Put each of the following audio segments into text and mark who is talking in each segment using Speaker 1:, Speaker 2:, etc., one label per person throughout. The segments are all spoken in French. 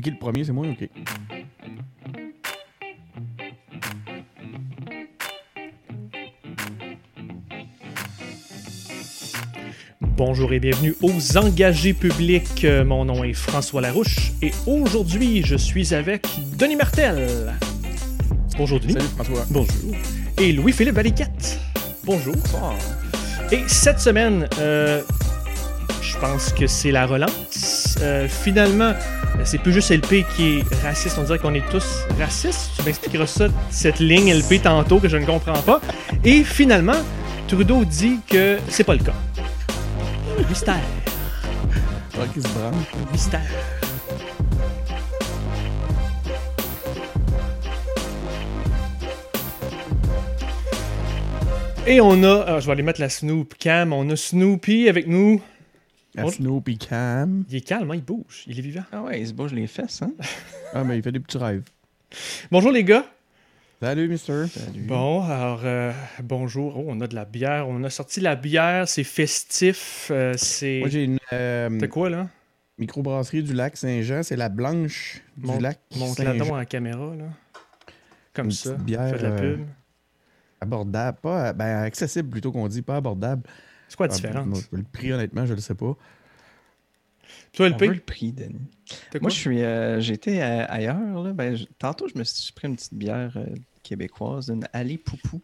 Speaker 1: C'est qui le premier? C'est moi? OK.
Speaker 2: Bonjour et bienvenue aux engagés publics. Euh, Mon nom est François Larouche et aujourd'hui je suis avec Denis Martel. Bonjour Denis.
Speaker 1: Salut François.
Speaker 2: Bonjour. Et Louis-Philippe Valiquette. Bonjour. Et cette semaine, euh, je pense que c'est la relance. Euh, finalement, c'est plus juste LP qui est raciste. On dirait qu'on est tous racistes. Tu m'expliqueras ça, cette ligne LP tantôt que je ne comprends pas. Et finalement, Trudeau dit que c'est pas le cas. Mystère.
Speaker 1: Ah, qui se branche.
Speaker 2: Mystère. Et on a, alors je vais aller mettre la Snoop Cam, on a Snoopy avec nous.
Speaker 1: La
Speaker 2: Oh.
Speaker 1: Snoopy Cam.
Speaker 2: Il est calme, hein, il bouge, il est vivant.
Speaker 3: Ah ouais, il se bouge les fesses, hein?
Speaker 1: Ah, mais il fait des petits rêves.
Speaker 2: Bonjour les gars.
Speaker 1: Salut, mister.
Speaker 3: Salut.
Speaker 2: Bon, alors euh, bonjour. Oh, on a de la bière, on a sorti la bière, c'est festif, euh, c'est...
Speaker 1: Moi, j'ai une euh,
Speaker 2: C'est quoi là?
Speaker 1: microbrasserie du lac Saint-Jean. C'est la blanche du lac Saint-Jean.
Speaker 2: donc en caméra là. Comme
Speaker 1: Une
Speaker 2: ça,
Speaker 1: bière,
Speaker 2: fais de la
Speaker 1: euh,
Speaker 2: pub.
Speaker 1: Abordable. Pas, ben, accessible plutôt qu'on dit, pas abordable.
Speaker 2: C'est quoi la
Speaker 1: Ah,
Speaker 2: différence?
Speaker 1: moi, Le prix, honnêtement, je le sais pas.
Speaker 2: Toi, LP?
Speaker 3: le prix, Denis. Moi, je suis, euh, j'étais euh, ailleurs. Là. Ben, je- tantôt, je me suis pris une petite bière euh, québécoise, une Allée Poupou,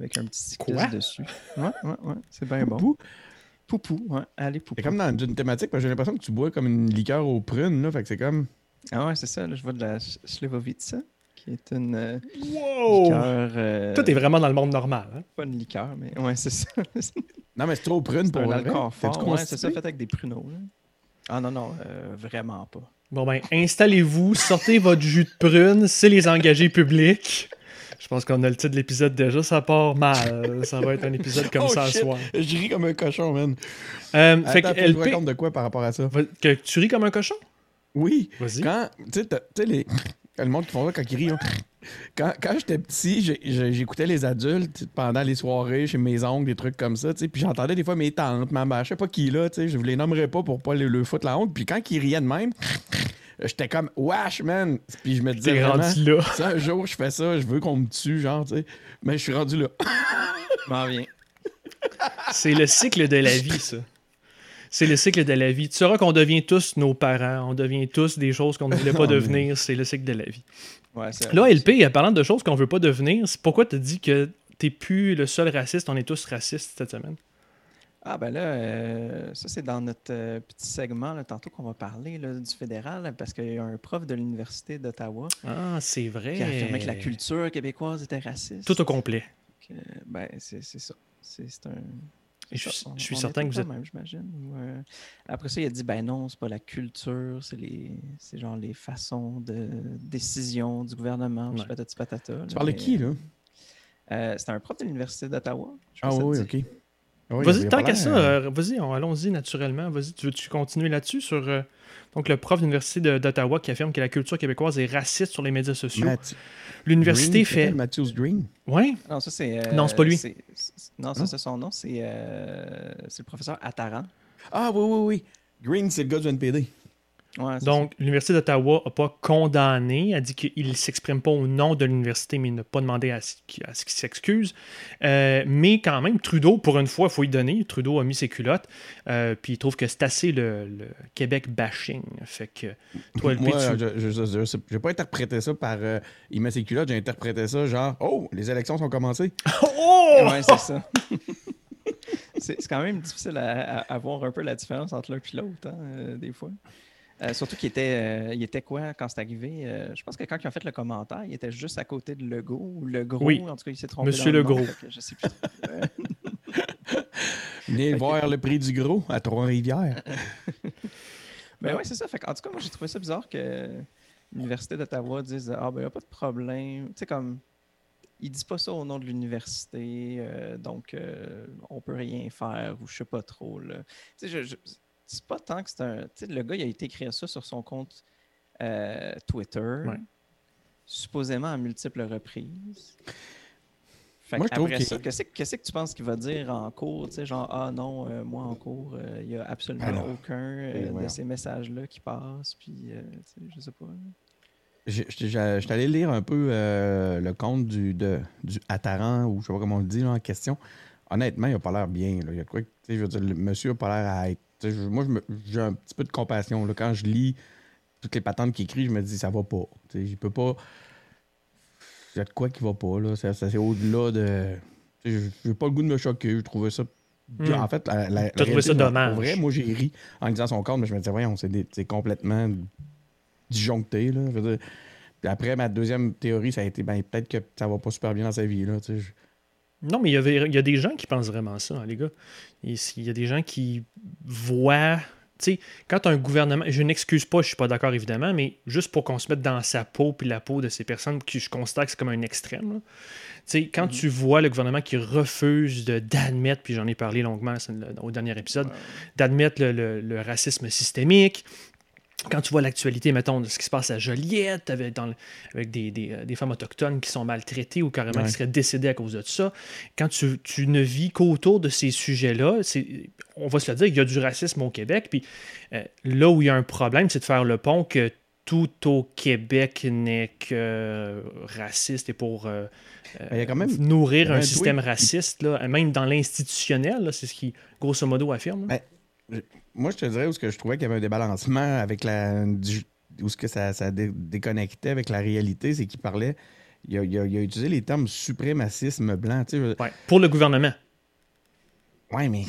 Speaker 3: avec un petit cycliste
Speaker 2: Quoi?
Speaker 3: dessus. Ouais, ouais, ouais, c'est bien bon.
Speaker 1: Poupou?
Speaker 3: Ouais, Allée Poupou.
Speaker 1: C'est comme dans une thématique, parce que j'ai l'impression que tu bois comme une liqueur aux prunes, là. Fait que c'est comme.
Speaker 3: Ah ouais, c'est ça, là, je vois de la Slivovica, qui est une euh,
Speaker 2: Wow!
Speaker 3: liqueur... euh,
Speaker 2: Toi, t'es vraiment dans le monde normal. Hein?
Speaker 3: Pas une liqueur, mais ouais, c'est ça.
Speaker 1: Non, mais c'est trop prune pour
Speaker 3: un
Speaker 1: vrai.
Speaker 3: alcool
Speaker 1: T'es-tu
Speaker 3: fort. Ouais, c'est ça, fait avec des pruneaux. là. Ah non, non, euh, vraiment pas.
Speaker 2: Bon, ben, installez-vous, sortez votre jus de prune, c'est les engagés publics. Je pense qu'on a le titre de l'épisode déjà, ça part mal. Ça va être un épisode comme
Speaker 1: Oh,
Speaker 2: ça à
Speaker 1: shit.
Speaker 2: soir.
Speaker 1: Je ris comme un cochon, man.
Speaker 2: Euh, fait que
Speaker 1: Attends, tu te
Speaker 2: LP,
Speaker 1: racontes de quoi par rapport à ça?
Speaker 2: que tu ris comme un cochon?
Speaker 1: Oui.
Speaker 2: Vas-y.
Speaker 1: Quand, tu sais, les... le monde qui font ça quand ils rient. Quand, quand j'étais petit, j'écoutais les adultes pendant les soirées chez mes oncles, des trucs comme ça, tu sais, puis j'entendais des fois mes tantes, ma mère, je sais pas qui là, tu sais, je vous les nommerais pas pour pas le, le foutre la honte, puis quand ils riaient de même, j'étais comme wesh man, puis je me disais
Speaker 2: T'es
Speaker 1: vraiment,
Speaker 2: rendu là.
Speaker 1: si un jour je fais ça, je veux qu'on me tue, genre, tu sais, mais je suis rendu là.
Speaker 3: Je m'en viens.
Speaker 2: C'est le cycle de la vie, ça. C'est le cycle de la vie. Tu sauras qu'on devient tous nos parents, on devient tous des choses qu'on ne voulait pas devenir. C'est le cycle de la vie.
Speaker 3: Ouais,
Speaker 2: Là, LP, en parlant de choses qu'on veut pas devenir, pourquoi tu dis que t'es plus le seul raciste, on est tous racistes cette semaine?
Speaker 3: Ah ben là, euh, ça c'est dans notre euh, petit segment là, tantôt qu'on va parler là, du fédéral, parce qu'il y a un prof de l'Université d'Ottawa
Speaker 2: Ah, c'est vrai.
Speaker 3: qui a affirmé que la culture québécoise était raciste.
Speaker 2: Tout au complet.
Speaker 3: Ben, c'est ça. C'est un.
Speaker 2: Je
Speaker 3: c'est
Speaker 2: suis-
Speaker 3: ça. On-
Speaker 2: je suis
Speaker 3: on
Speaker 2: certain que vous
Speaker 3: de même, j'imagine. ou, euh, Après ça, il a dit ben non, c'est pas la culture, c'est les, c'est genre les façons de décision du gouvernement.
Speaker 2: Ouais.
Speaker 3: patati patata. là,
Speaker 1: Tu parles de qui, là?
Speaker 3: euh, C'était un prof de l'Université d'Ottawa.
Speaker 1: Ah oui, ok. Oui,
Speaker 2: vas-y, tant qu'à ça,
Speaker 1: euh,
Speaker 2: vas-y, on- allons-y naturellement. Vas-y, tu veux-tu continuer là-dessus sur euh, donc le prof de l'Université de- d'Ottawa qui affirme que la culture québécoise est raciste sur les médias sociaux? L'université
Speaker 1: Green,
Speaker 2: fait.
Speaker 1: Matthews Green.
Speaker 2: Ouais,
Speaker 3: Non, ça c'est. euh,
Speaker 2: Non, c'est pas lui.
Speaker 3: c'est- c'est- Non, ça
Speaker 1: Non?
Speaker 3: c'est son nom. C'est euh, c'est le professeur Attaran.
Speaker 1: Ah oui, oui, oui. Green, c'est le gars du NPD.
Speaker 3: Ouais,
Speaker 2: donc l'Université d'Ottawa n'a pas condamné, a dit qu'il ne s'exprime pas au nom de l'université, mais il n'a pas demandé à, ce qu'il à ce qu'il s'excuse. Euh, mais quand même, Trudeau, pour une fois, il faut y donner. Trudeau a mis ses culottes, euh, puis il trouve que c'est assez le, le Québec bashing. Fait que toi, LP,
Speaker 1: Moi,
Speaker 2: tu-
Speaker 1: je, j'ai pas interprété ça par euh, il met ses culottes, j'ai interprété ça genre Oh, les élections sont commencées.
Speaker 2: Oh!
Speaker 3: Ouais, c'est ça. c'est c'est quand même difficile à, à- à voir un peu la différence entre l'un et l'autre, hein, euh, des fois. Euh, surtout qu'il était, euh, il était quoi quand c'est arrivé? Euh, je pense que quand ils ont fait le commentaire, il était juste à côté de Legault ou Le Gros.
Speaker 2: Oui.
Speaker 3: En tout cas, il s'est trompé.
Speaker 2: Monsieur
Speaker 3: dans le nom, Je sais plus. trop.
Speaker 1: Venez voir le prix du gros à Trois-Rivières.
Speaker 3: Ben ouais, c'est ça. Fait en tout cas, moi, j'ai trouvé ça bizarre que l'Université d'Ottawa dise Ah, ben, il n'y a pas de problème. Tu sais, comme, ils disent pas ça au nom de l'université, euh, donc euh, on peut rien faire ou je sais pas trop. Là. Tu sais, je, je- c'est pas tant que c'est un. Tu sais, le gars, il a été écrire ça sur son compte Twitter,
Speaker 2: Ouais.
Speaker 3: supposément à multiples reprises. Fait
Speaker 1: Moi, je
Speaker 3: après ça, qu'est-ce que- tu penses qu'il va dire en cours? Tu sais, genre, ah non, euh, moi en cours, euh, il n'y a absolument
Speaker 1: Alors,
Speaker 3: aucun euh, de ces messages-là qui passent. Puis, euh, tu sais, je sais pas.
Speaker 1: J'ai- j'étais- j'ai- J'étais allé lire un peu euh, le compte du, de, du Attaran, ou je sais pas comment on le dit là, en question. Honnêtement, il a pas l'air bien. Là. Il y a quoi que- tu sais, je veux dire, le monsieur a pas l'air à être. Je- moi, je j'ai un petit peu de compassion. Là. Quand je lis toutes les patentes qu'il écrit, je me dis, ça va pas. Il peut pas. Il y a de quoi qui va pas. Là. Ça, ça, c'est au-delà de. je J'ai pas le goût de me choquer. Je trouvais ça.
Speaker 2: Hmm.
Speaker 1: En fait, la, la-
Speaker 2: trouvé ça dommage.
Speaker 1: Pour vrai, moi, j'ai ri en lisant son compte, mais je me disais, voyons, c'est complètement disjoncté. Là. Je veux dire, puis après, ma deuxième théorie, ça a été ben, peut-être que ça va pas super bien dans sa vie. Là. Je-
Speaker 2: Non, mais il y, avait- il y a des gens qui pensent vraiment ça, hein, les gars. Il il y a des gens qui voient. Tu sais, quand un gouvernement. Je n'excuse pas, je suis pas d'accord évidemment, mais juste pour qu'on se mette dans sa peau puis la peau de ces personnes que je constate que c'est comme un extrême. Tu sais, quand tu vois le gouvernement qui refuse de- d'admettre, puis j'en ai parlé longuement au dernier épisode, d'admettre le, le- le racisme systémique. Quand tu vois l'actualité, mettons, de ce qui se passe à Joliette, avec, dans le- avec des, des, euh, des femmes autochtones qui sont maltraitées ou carrément
Speaker 1: Ouais.
Speaker 2: qui seraient décédées à cause de ça, quand tu, tu ne vis qu'autour de ces sujets-là, on va se le dire, il y a du racisme au Québec. Puis euh, là où il y a un problème, c'est de faire le pont que tout au Québec n'est que euh, raciste et pour euh,
Speaker 1: il y a quand même-
Speaker 2: nourrir un
Speaker 1: un
Speaker 2: système raciste, là, même dans l'institutionnel, c'est ce qui, grosso modo, affirme. là.
Speaker 1: Moi, je te dirais où ce que je trouvais qu'il y avait un débalancement avec la. du- où ce que ça, ça dé- déconnectait avec la réalité, c'est qu'il parlait. Il a, il a- il a utilisé les termes suprémacisme blanc. Tu sais, je-
Speaker 2: Ouais, pour le gouvernement.
Speaker 1: Ouais, mais.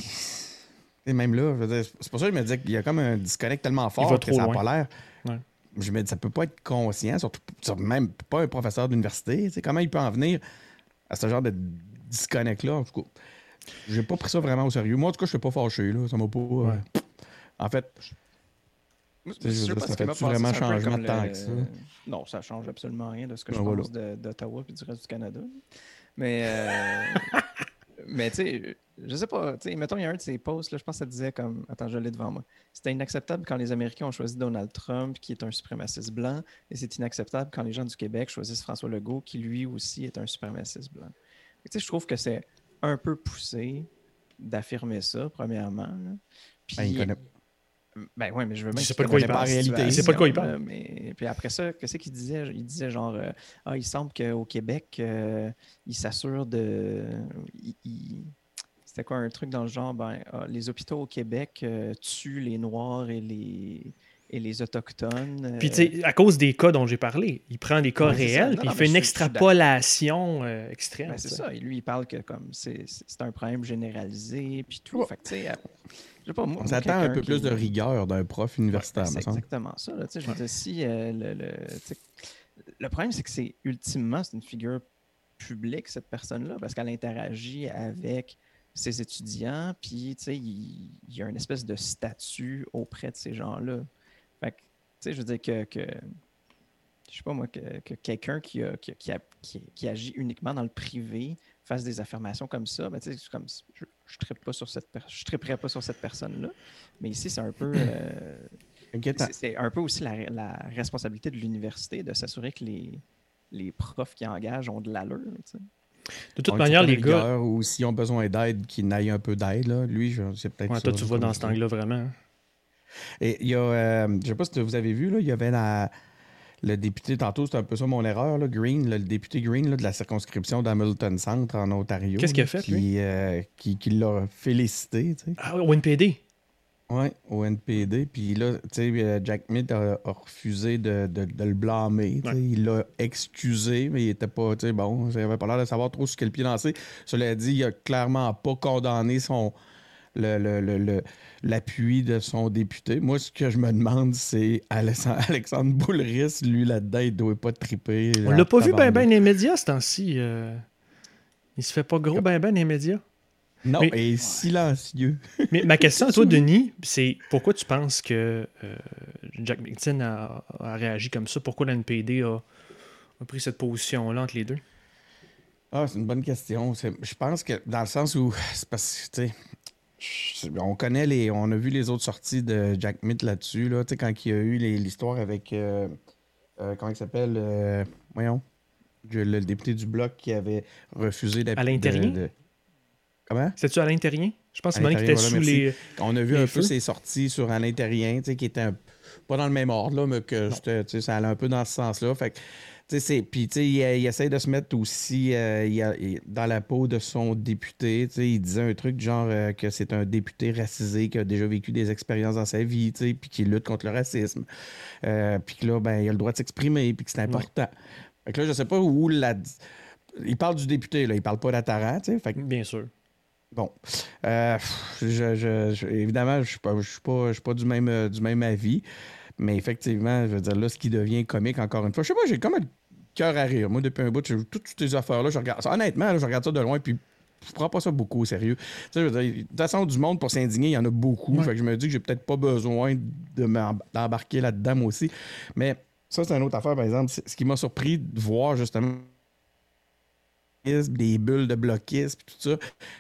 Speaker 1: Même là, c'est pour ça que je me disais qu'il y a comme un disconnect tellement fort que
Speaker 2: trop
Speaker 1: ça n'a pas l'air.
Speaker 2: Ouais.
Speaker 1: Je me dis, ça peut pas être conscient, surtout sur- même pas un professeur d'université. Tu sais, comment il peut en venir à ce genre de disconnect-là? En tout cas, j'ai pas pris ça vraiment au sérieux. Moi, en tout cas, je suis pas fâché. Là. Ça m'a pas. euh,
Speaker 2: Ouais.
Speaker 1: En fait, ça
Speaker 3: passé,
Speaker 1: vraiment changement de temps
Speaker 3: le-
Speaker 1: que ça?
Speaker 3: Non, ça change absolument rien de ce que
Speaker 1: Ben
Speaker 3: je
Speaker 1: voilà.
Speaker 3: pense de- d'Ottawa puis du reste du Canada. Mais, euh, mais tu sais, je sais pas, tu sais, mettons, il y a un de ces posts, là, je pense que ça disait comme, attends, je l'ai devant moi. C'était inacceptable quand les Américains ont choisi Donald Trump, qui est un suprémaciste blanc, et c'est inacceptable quand les gens du Québec choisissent François Legault, qui lui aussi est un suprémaciste blanc. Fait Tu sais, je trouve que c'est un peu poussé d'affirmer ça, premièrement. là. Puis,
Speaker 1: ben, il connaît-
Speaker 3: ben ouais, mais je veux même
Speaker 2: Je sais pas de quoi il
Speaker 1: parle.
Speaker 3: la
Speaker 1: Il
Speaker 3: situation,
Speaker 1: sait
Speaker 2: pas de quoi il
Speaker 3: là,
Speaker 2: parle.
Speaker 3: Mais puis après ça, qu'est-ce qu'il disait? Il disait genre euh, ah, il semble qu'au Québec, euh, il s'assure de il- il- c'était quoi un truc dans le genre ben ah, les hôpitaux au Québec euh, tuent les noirs et les et les autochtones.
Speaker 2: Puis,
Speaker 3: euh,
Speaker 2: tu sais, à cause des cas dont j'ai parlé, il prend des cas
Speaker 3: Ouais,
Speaker 2: réels, puis il fait une extrapolation euh, extrême.
Speaker 3: Ben, c'est ça. Et lui, il parle que comme c'est un problème généralisé, puis tout. Fait que, tu sais, euh, je sais pas, moi,
Speaker 1: On s'attend un peu
Speaker 3: qui-
Speaker 1: plus de rigueur d'un prof universitaire, me
Speaker 3: c'est exactement ça. là. Tu sais, Je veux dire, si euh, le, le, le problème, c'est que c'est ultimement, c'est une figure publique, cette personne-là, parce qu'elle interagit avec ses étudiants, puis tu sais, il, il y a une espèce de statut auprès de ces gens-là. Fait que, tu sais, je veux dire que, que je sais pas moi, que, que quelqu'un qui, a- qui, a- qui, a- qui- qui agit uniquement dans le privé fasse des affirmations comme ça, ben, tu sais, c'est comme, je ne pas sur cette je triperais pas sur cette personne-là. Mais ici, c'est un peu. euh, c'est- un peu aussi la, la responsabilité de l'université de s'assurer que les, les profs qui engagent ont de l'allure. tu sais.
Speaker 2: De toute manière, les gars.
Speaker 1: Ou s'ils ont besoin d'aide, qu'ils n'aillent un peu d'aide. là. Lui, je- c'est peut-être
Speaker 2: Ouais, toi, tu
Speaker 1: comme
Speaker 2: dans cet angle-là vraiment.
Speaker 1: Et il y a, euh, je sais pas si vous avez vu, là, il y avait la- le député, tantôt, c'était un peu ça mon erreur, là, Green, là, le député Green là, de la circonscription d'Hamilton Centre en Ontario.
Speaker 2: Qu'est-ce qu'il a fait,
Speaker 1: qui,
Speaker 2: lui?
Speaker 1: euh, qui, qui l'a félicité, tu sais.
Speaker 2: Ah, au NPD.
Speaker 1: Oui, au NPD. Puis là, tu sais, euh, Jack Mitt a, a refusé de, de- de le blâmer.
Speaker 2: Ouais.
Speaker 1: Il l'a excusé, mais il était pas, tu sais, bon, il avait pas l'air de savoir trop sur quel pied danser. Cela dit, il a clairement pas condamné son le- le- le- le- l'appui de son député. Moi, ce que je me demande, c'est Alexandre, Boulris, lui, là-dedans, il doit pas triper.
Speaker 2: On l'a pas vu ben ben les médias ce temps-ci. euh. Il se fait pas gros ben ben les médias.
Speaker 1: Non,
Speaker 2: Mais-
Speaker 1: et silencieux.
Speaker 2: Mais ma question à toi, Denis, c'est pourquoi tu penses que euh, Jack McTin a, a réagi comme ça? Pourquoi l'NPD a, a pris cette position-là entre les deux?
Speaker 1: Ah, c'est une bonne question. Je pense que dans le sens où c'est parce que on connaît les, on a vu les autres sorties de Jack Mitt là-dessus là, tu sais quand il y a eu l'histoire avec euh, euh, comment il s'appelle, euh, voyons, le, député du Bloc qui avait refusé
Speaker 2: À l'intérieur?
Speaker 1: Comment?
Speaker 2: C'est-tu à l'intérieur? Je pense que c'est qui était sous les.
Speaker 1: On a vu un peu ses sorties sur Alain Terrien, qui était pas dans le même ordre, là, mais que ça allait un peu dans ce sens-là. Fait puis, il, il, essaie de se mettre aussi euh, dans la peau de son député. Il disait un truc genre euh, que c'est un député racisé qui a déjà vécu des expériences dans sa vie, puis qui lutte contre le racisme. Euh, puis que là, ben, il a le droit de s'exprimer, puis que c'est important. Fait que là, je sais pas où la. Il parle du député, là, il parle pas d'Attara, tu sais.
Speaker 2: Bien sûr.
Speaker 1: Bon. Je, évidemment, je ne suis pas, pas, du, même, du même avis. Mais effectivement, je veux dire, là, ce qui devient comique, encore une fois, je sais pas, j'ai comme un cœur à rire. Moi, depuis un bout, toutes ces affaires-là, je regarde ça. Honnêtement, je regarde ça de loin, puis je prends pas ça beaucoup au sérieux. Tu sais, de toute façon, du monde pour s'indigner, il y en a beaucoup. Fait que je me dis que j'ai peut-être pas besoin d'embarquer là-dedans, moi aussi. Mais ça, c'est une autre affaire, par exemple. Ce qui m'a surpris de voir, justement, des bulles de bloquisme, puis tout ça.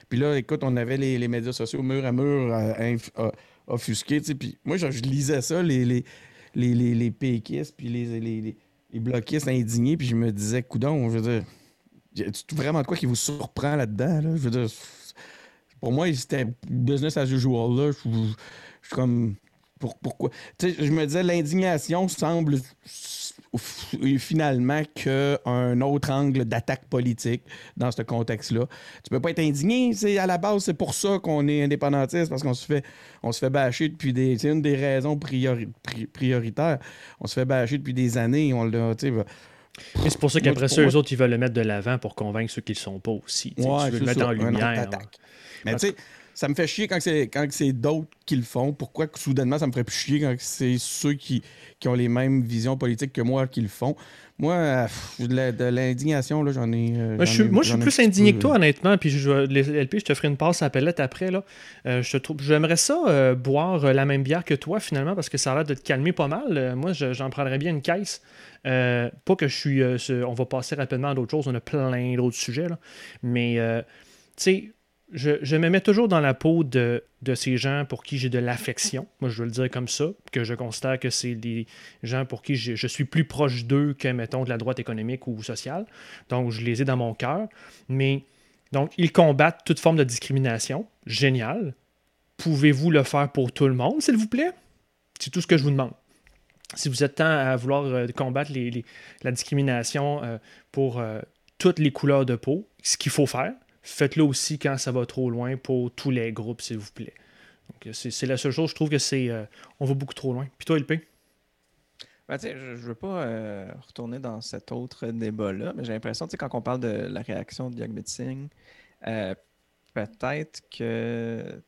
Speaker 1: Puis là, écoute, on avait les, médias sociaux mur à mur euh, euh, sais. Puis moi, je, lisais ça, les, les, les, les, péquistes, puis les, les, les bloquistes indignés, puis je me disais, coudon, je veux dire, tu vraiment de quoi qui vous surprend là-dedans, là? Je veux dire, pour moi, c'était business as usual, là. Je suis comme, pourquoi? Tu sais, je me disais, l'indignation semble finalement qu'un autre angle d'attaque politique dans ce contexte-là. Tu peux pas être indigné. C'est à la base, c'est pour ça qu'on est indépendantiste, parce qu'on se fait on se fait bâcher depuis des. C'est une des raisons prioritaires. On se fait bâcher depuis des années. On l'a.
Speaker 2: C'est pour ça qu'après ça, eux autres, ils veulent le mettre de l'avant pour convaincre ceux qui ne le sont pas aussi. tu veux le mettre en lumière.
Speaker 1: Mais tu sais, ça me fait chier quand c'est quand c'est d'autres qui le font. Pourquoi soudainement ça me ferait plus chier quand c'est ceux qui, qui, ont les mêmes visions politiques que moi qui le font? Moi, de l'indignation, là, j'en ai.
Speaker 2: Euh, moi, je suis, moi, je suis plus indigné que toi, honnêtement. Puis, je, les LP, je te ferai une passe à pellette après. Là. Euh, je trouve, j'aimerais ça euh, boire la même bière que toi, finalement, parce que ça a l'air de te calmer pas mal. moi, j'en prendrais bien une caisse. pas que je suis. on va passer rapidement à d'autres choses. On a plein d'autres sujets. Là. Mais, tu sais, je, me mets toujours dans la peau de, ces gens pour qui j'ai de l'affection. Moi, je veux le dire comme ça, que je constate que c'est des gens pour qui je, suis plus proche d'eux que, mettons, de la droite économique ou sociale. Donc, je les ai dans mon cœur. Mais, donc, ils combattent toute forme de discrimination. Génial. Pouvez-vous le faire pour tout le monde, s'il vous plaît? C'est tout ce que je vous demande. Si vous êtes temps à vouloir euh, combattre la discrimination euh, pour euh, toutes les couleurs de peau, ce qu'il faut faire, Faites-le aussi quand ça va trop loin pour tous les groupes, s'il vous plaît. c'est la seule chose, je trouve que c'est. Euh, on va beaucoup trop loin. Puis toi, LP?
Speaker 3: Ben, je ne veux pas euh, retourner dans cet autre débat-là, mais j'ai l'impression, quand on parle de la réaction de Young Singh, euh, peut-être que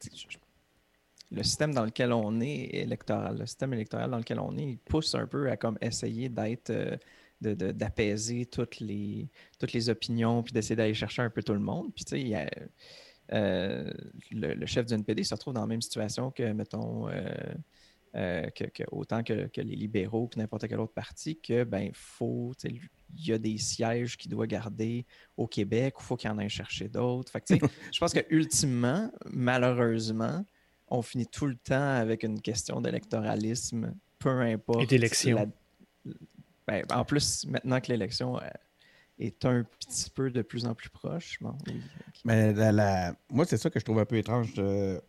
Speaker 3: le système dans lequel on est électoral, le système électoral dans lequel on est, il pousse un peu à comme essayer d'être d'apaiser toutes, les, toutes les opinions, puis d'essayer d'aller chercher un peu tout le monde. Puis, tu sais, euh, le, chef du NPD se retrouve dans la même situation que, mettons, euh, euh, que, autant que, les libéraux, que n'importe quel autre parti, que, ben, faut, il y a des sièges qu'il doit garder au Québec, il faut qu'il en aille chercher d'autres. Fait que, je pense que ultimement, malheureusement, on finit tout le temps avec une question d'électoralisme, peu importe.
Speaker 2: Et d'élection.
Speaker 3: Ben, en plus, maintenant que l'élection euh, est un petit peu de plus en plus proche.
Speaker 1: Mais la, moi, c'est ça que je trouve un peu étrange. Je,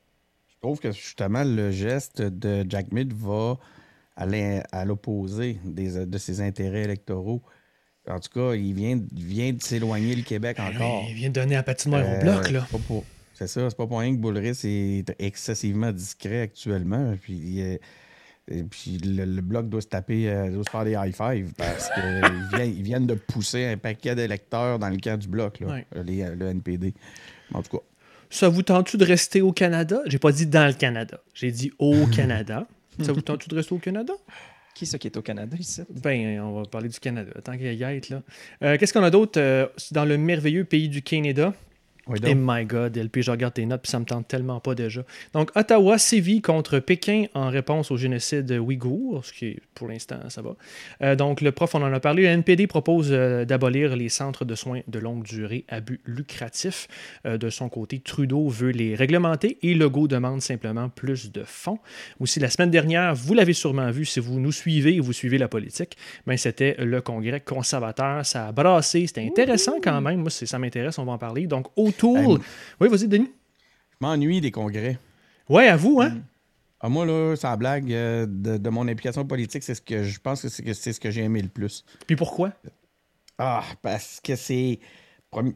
Speaker 1: trouve que justement, le geste de Jack Mead va aller à l'opposé de ses intérêts électoraux. En tout cas, il vient, vient de s'éloigner le Québec ben encore.
Speaker 2: il vient de donner un patinoire au bloc, là.
Speaker 1: C'est ça, c'est pas pour rien que Boulris est excessivement discret actuellement. Puis et puis le, bloc doit se taper, euh, doit se faire des high five parce qu'ils viennent, de pousser un paquet d'électeurs dans le camp du bloc, là, euh, le NPD. En tout cas.
Speaker 2: Ça vous tente-tu de rester au Canada? J'ai pas dit dans le Canada. J'ai dit au Canada. Ça vous tente-tu de rester au Canada?
Speaker 3: Qui est-ce qui est au Canada ici?
Speaker 2: Ben, on va parler du Canada. Tant qu'il y a là. Euh, qu'est-ce qu'on a d'autre dans le merveilleux pays du Canada?
Speaker 1: Oui,
Speaker 2: Et my God, LP, je regarde tes notes, puis ça me tente tellement pas déjà. Donc, Ottawa sévit contre Pékin en réponse au génocide ouïghour, ce qui est, pour l'instant, ça va. Euh, donc, le prof, on en a parlé. Le NPD propose euh, d'abolir les centres de soins de longue durée à but lucratif. Euh, de son côté, Trudeau veut les réglementer et Legault demande simplement plus de fonds. Aussi, la semaine dernière, vous l'avez sûrement vu si vous nous suivez et vous suivez la politique, ben, c'était le congrès conservateur. Ça a brassé. C'était intéressant quand même. Moi, ça m'intéresse, on va en parler. Donc, autour. Oui, vas-y, Denis.
Speaker 1: Je m'ennuie des congrès.
Speaker 2: Ouais, à vous, hein?
Speaker 1: Ah, moi, là, sans blague, euh, de, de mon implication politique, c'est ce que je pense que c'est ce que j'ai aimé le plus.
Speaker 2: Puis pourquoi?
Speaker 1: Ah, parce que c'est.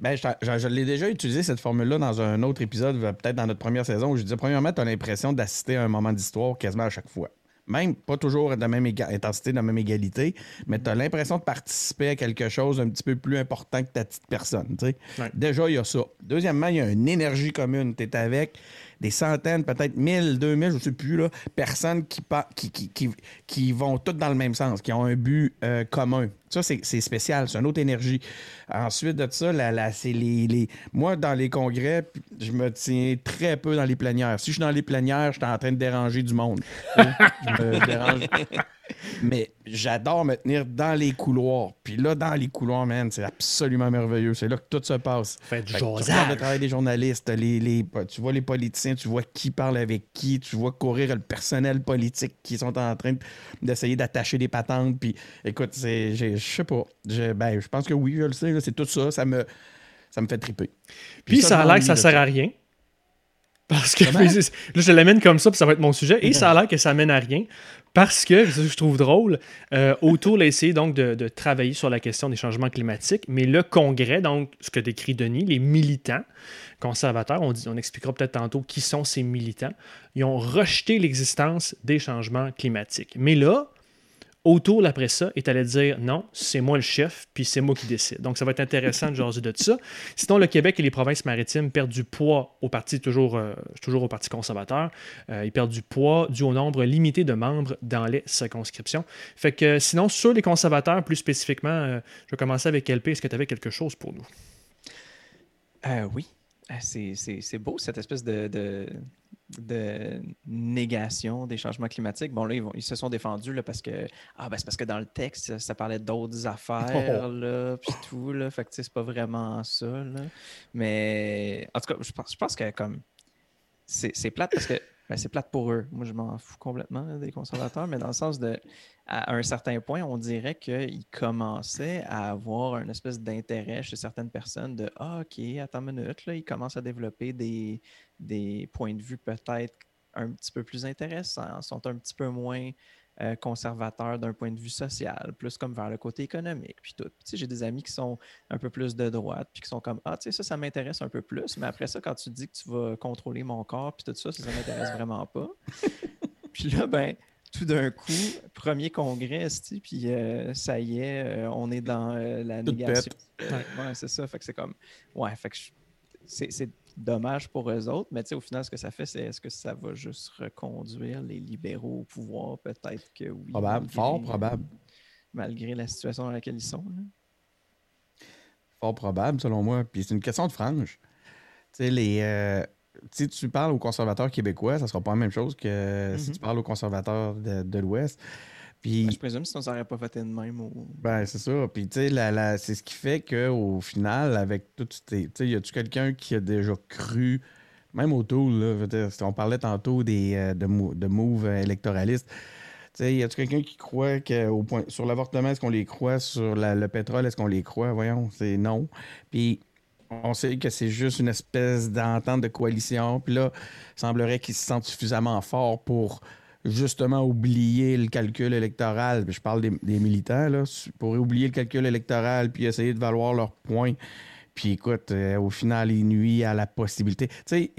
Speaker 1: Ben, je, je- je l'ai déjà utilisé, cette formule-là, dans un autre épisode, peut-être dans notre première saison, où je disais, premièrement, tu as l'impression d'assister à un moment d'histoire quasiment à chaque fois. Même pas toujours de la même intensité, de la même égalité, mais tu as l'impression de participer à quelque chose un petit peu plus important que ta petite personne.
Speaker 2: Ouais.
Speaker 1: Déjà, il y a ça. Deuxièmement, il y a une énergie commune. Tu es avec des centaines, peut-être 1000, 2000, je ne sais plus, là, personnes qui, qui, qui, vont toutes dans le même sens, qui ont un but euh, commun. Ça, c'est spécial, c'est une autre énergie. Ensuite de ça, la, la- c'est les, Moi, dans les congrès, je me tiens très peu dans les plénières. Si je suis dans les plénières, je suis en train de déranger du monde. Je me dérange. Mais j'adore me tenir dans les couloirs. Puis là, dans les couloirs, man, c'est absolument merveilleux. C'est là que tout se passe.
Speaker 2: Faites
Speaker 1: Fait que tu
Speaker 2: jasage.
Speaker 1: regardes le travail des journalistes, les, les- tu vois les politiciens, tu vois qui parle avec qui, tu vois courir le personnel politique qui sont en train d'essayer d'attacher des patentes. Puis écoute, je sais pas. Je, ben, je pense que oui, je le sais. c'est tout ça. Ça me, ça me fait triper.
Speaker 2: Puis ça a
Speaker 1: je
Speaker 2: l'air que ça sert à rien. Parce que là, je l'amène comme ça, puis ça va être mon sujet. Et ça a l'air que ça mène à rien. Parce que, c'est ça que je trouve drôle, euh, a essayé donc de, de travailler sur la question des changements climatiques, mais le Congrès, donc ce que décrit Denis, les militants conservateurs, on, dit, on expliquera peut-être tantôt qui sont ces militants, ils ont rejeté l'existence des changements climatiques. Mais là, Autour, après ça, est allé dire non, c'est moi le chef, puis c'est moi qui décide. Donc, ça va être intéressant de jaser de ça. Sinon, le Québec et les provinces maritimes perdent du poids au parti, toujours, euh, toujours au Parti conservateur. Euh, ils perdent du poids dû au nombre limité de membres dans les circonscriptions. Fait que sinon, sur les conservateurs, plus spécifiquement, euh, je vais commencer avec LP. Est-ce que tu avais quelque chose pour nous?
Speaker 3: Oui. C'est beau, cette espèce de, de négation des changements climatiques. Bon, là, ils, vont- ils se sont défendus là, parce que ah, ben, c'est parce que dans le texte, ça, ça parlait d'autres affaires, là, puis tout. Là, fait que c'est pas vraiment ça. Là. Mais en tout cas, je pense, je pense que comme c'est c'est plate parce que ben, c'est plate pour eux. Moi, je m'en fous complètement là, des conservateurs, mais dans le sens de à un certain point, on dirait qu'ils commençaient à avoir un espèce d'intérêt chez certaines personnes de Ah, OK, attends une minute, là, ils commencent à développer des, des points de vue peut-être un petit peu plus intéressants, sont un petit peu moins euh, conservateurs d'un point de vue social, plus comme vers le côté économique, puis tout. Puis, j'ai des amis qui sont un peu plus de droite, puis qui sont comme Ah, tu sais, ça, ça m'intéresse un peu plus, mais après ça, quand tu dis que tu vas contrôler mon corps, puis tout ça, ça, ça m'intéresse vraiment pas. puis là, ben, tout d'un coup, premier congrès, puis euh, ça y est, euh, on est dans euh, la négation. ouais, c'est ça. Fait que c'est comme. Ouais, fait que je- c'est c'est dommage pour eux autres, mais au final, ce que ça fait, c'est est-ce que ça va juste reconduire les libéraux au pouvoir? Peut-être que oui.
Speaker 1: Probable,
Speaker 3: malgré,
Speaker 1: fort probable.
Speaker 3: Malgré la situation dans laquelle ils sont. là.
Speaker 1: Fort probable, selon moi. Puis c'est une question de frange. Tu sais, les. euh, si tu parles aux conservateurs québécois, ça sera pas la même chose que si
Speaker 3: Mhm.
Speaker 1: tu parles aux conservateurs de, de l'Ouest. Puis,
Speaker 3: Ben, je présume sinon ça n'aurait pas voté de même. Au...
Speaker 1: ben, c'est ça. Puis, tu sais, la- la- c'est ce qui fait qu'au final, avec tout. Tu sais, y a-tu quelqu'un qui a déjà cru, même au tool, là, dire, on parlait tantôt des, euh, de, de moves électoralistes. Tu sais, y a-tu quelqu'un qui croit que au point, sur l'avortement, est-ce qu'on les croit? Sur la- le pétrole, est-ce qu'on les croit? Voyons, c'est non. Puis on sait que c'est juste une espèce d'entente de coalition. Puis là, il semblerait qu'ils se sentent suffisamment forts pour justement oublier le calcul électoral. Puis je parle des, des militants, là, pour oublier le calcul électoral puis essayer de valoir leurs points. Puis écoute, euh, au final, il nuit à la possibilité. Tu sais,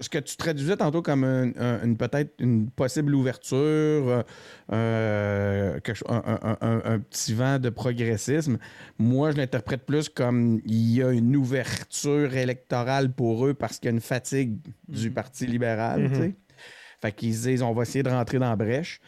Speaker 1: ce que tu traduisais tantôt comme un- un- une peut-être une possible ouverture, euh, euh, quelque un, un- un- un petit vent de progressisme, moi, je l'interprète plus comme il y a une ouverture électorale pour eux parce qu'il y a une fatigue du
Speaker 3: Mhm.
Speaker 1: Parti libéral.
Speaker 2: Mhm.
Speaker 1: tu sais. Fait qu'ils se disent, on va essayer de rentrer dans la brèche.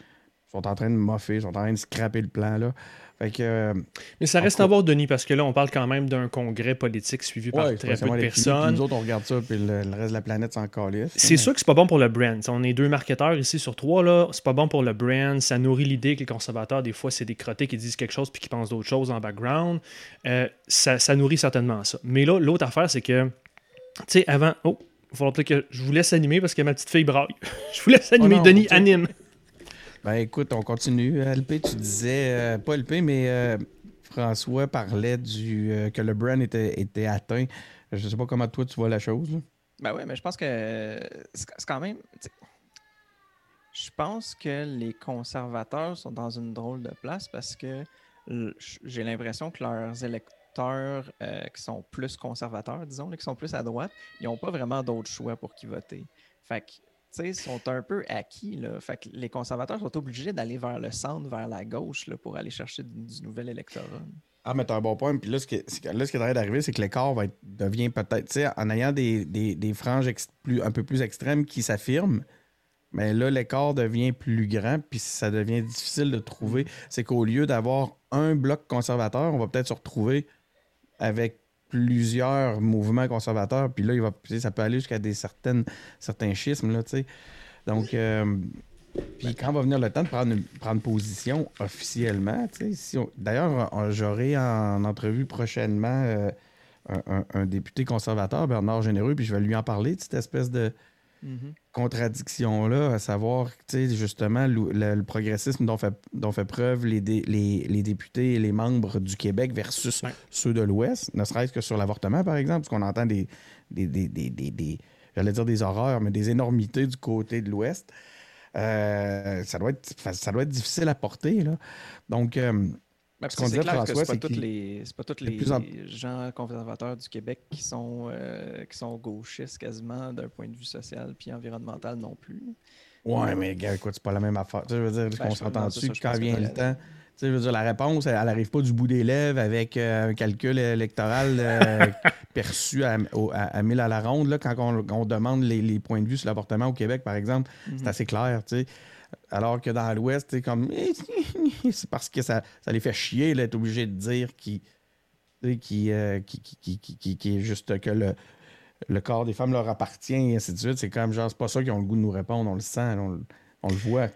Speaker 1: sont en train de moffer, sont en train de scraper le plan. Là. Fait que, euh,
Speaker 2: Mais ça reste à voir, Denis, parce que là, on parle quand même d'un congrès politique suivi par très peu de personnes.
Speaker 1: Nous autres, on regarde ça, puis le, le reste de la planète s'en calisse.
Speaker 2: C'est sûr que c'est pas bon pour le brand. On est deux marketeurs ici sur trois, là. C'est pas bon pour le brand. Ça nourrit l'idée que les conservateurs, des fois, c'est des crottés qui disent quelque chose puis qui pensent d'autres choses en background. Euh, ça, ça nourrit certainement ça. Mais là, l'autre affaire, c'est que, tu sais, avant. Oh, il va falloir que je vous laisse animer parce que ma petite fille braille. je vous laisse animer.
Speaker 1: Oh non,
Speaker 2: Denis, anime.
Speaker 1: Ben écoute, on continue. LP, tu disais, euh, pas LP, mais euh, François parlait du euh, que le brand était, était atteint. Je sais pas comment toi tu vois la chose. là.
Speaker 3: Ben oui, mais je pense que c'est quand même. Je pense que les conservateurs sont dans une drôle de place parce que j'ai l'impression que leurs électeurs euh, qui sont plus conservateurs, disons, là, qui sont plus à droite, ils n'ont pas vraiment d'autre choix pour qui voter. Fait que, tu sais, sont un peu acquis. Fait que les conservateurs sont obligés d'aller vers le centre, vers la gauche, là, pour aller chercher du, nouvel électorat.
Speaker 1: Ah, mais t'as un bon point. Puis là, ce qui, qui- là, ce qui est en train d'arriver, c'est que l'écart va devient peut-être, tu sais, en ayant des, des, des franges plus, un peu plus extrêmes qui s'affirment, mais là, l'écart devient plus grand, puis ça devient difficile de trouver. C'est qu'au lieu d'avoir un bloc conservateur, on va peut-être se retrouver avec plusieurs mouvements conservateurs, puis là, il va, ça peut aller jusqu'à des certaines, certains schismes, là. Donc, euh, puis quand va venir le temps de prendre, prendre position officiellement, si d'ailleurs, j'aurai en entrevue prochainement euh, un- un député conservateur, Bernard Généreux, puis je vais lui en parler de cette espèce de contradiction-là, à savoir, tu sais, justement, le, le- le progressisme dont fait, dont fait preuve les, dé- les, les députés et les membres du Québec versus
Speaker 2: Ouais.
Speaker 1: ceux de l'Ouest, ne serait-ce que sur l'avortement, par exemple, parce qu'on entend des, des, des, des, j'allais dire des horreurs, mais des énormités du côté de l'Ouest. Euh, ça, doit être, ça doit être difficile à porter. Là. Donc, euh,
Speaker 3: parce
Speaker 1: qu'on
Speaker 3: que
Speaker 1: disait,
Speaker 3: c'est clair que c'est pas tous les, pas tous les
Speaker 1: en-
Speaker 3: gens conservateurs du Québec qui sont, euh, qui sont gauchistes quasiment d'un point de vue social puis environnemental non plus.
Speaker 1: Ouais, mais gars, écoute, c'est pas la même affaire. Tu sais, je veux dire,
Speaker 3: Ben,
Speaker 1: qu'on s'entend dessus que quand
Speaker 3: que
Speaker 1: vient le temps? Tu sais, je veux dire, la réponse, elle n'arrive pas du bout des lèvres avec euh, un calcul électoral euh, perçu à, au- à, à 1000 à la ronde. Là, quand on, on demande les, les points de vue sur l'avortement au Québec, par exemple, c'est assez clair. tu sais. Alors que dans l'Ouest, c'est comme. c'est parce que ça, ça les fait chier d'être obligé de dire qu'ils qui, euh, qui, qui, qui, qui, qui- qui est juste que le, le corps des femmes leur appartient et ainsi de suite. C'est comme genre, c'est pas ça qui ont le goût de nous répondre, on le sent, on, le- on le voit.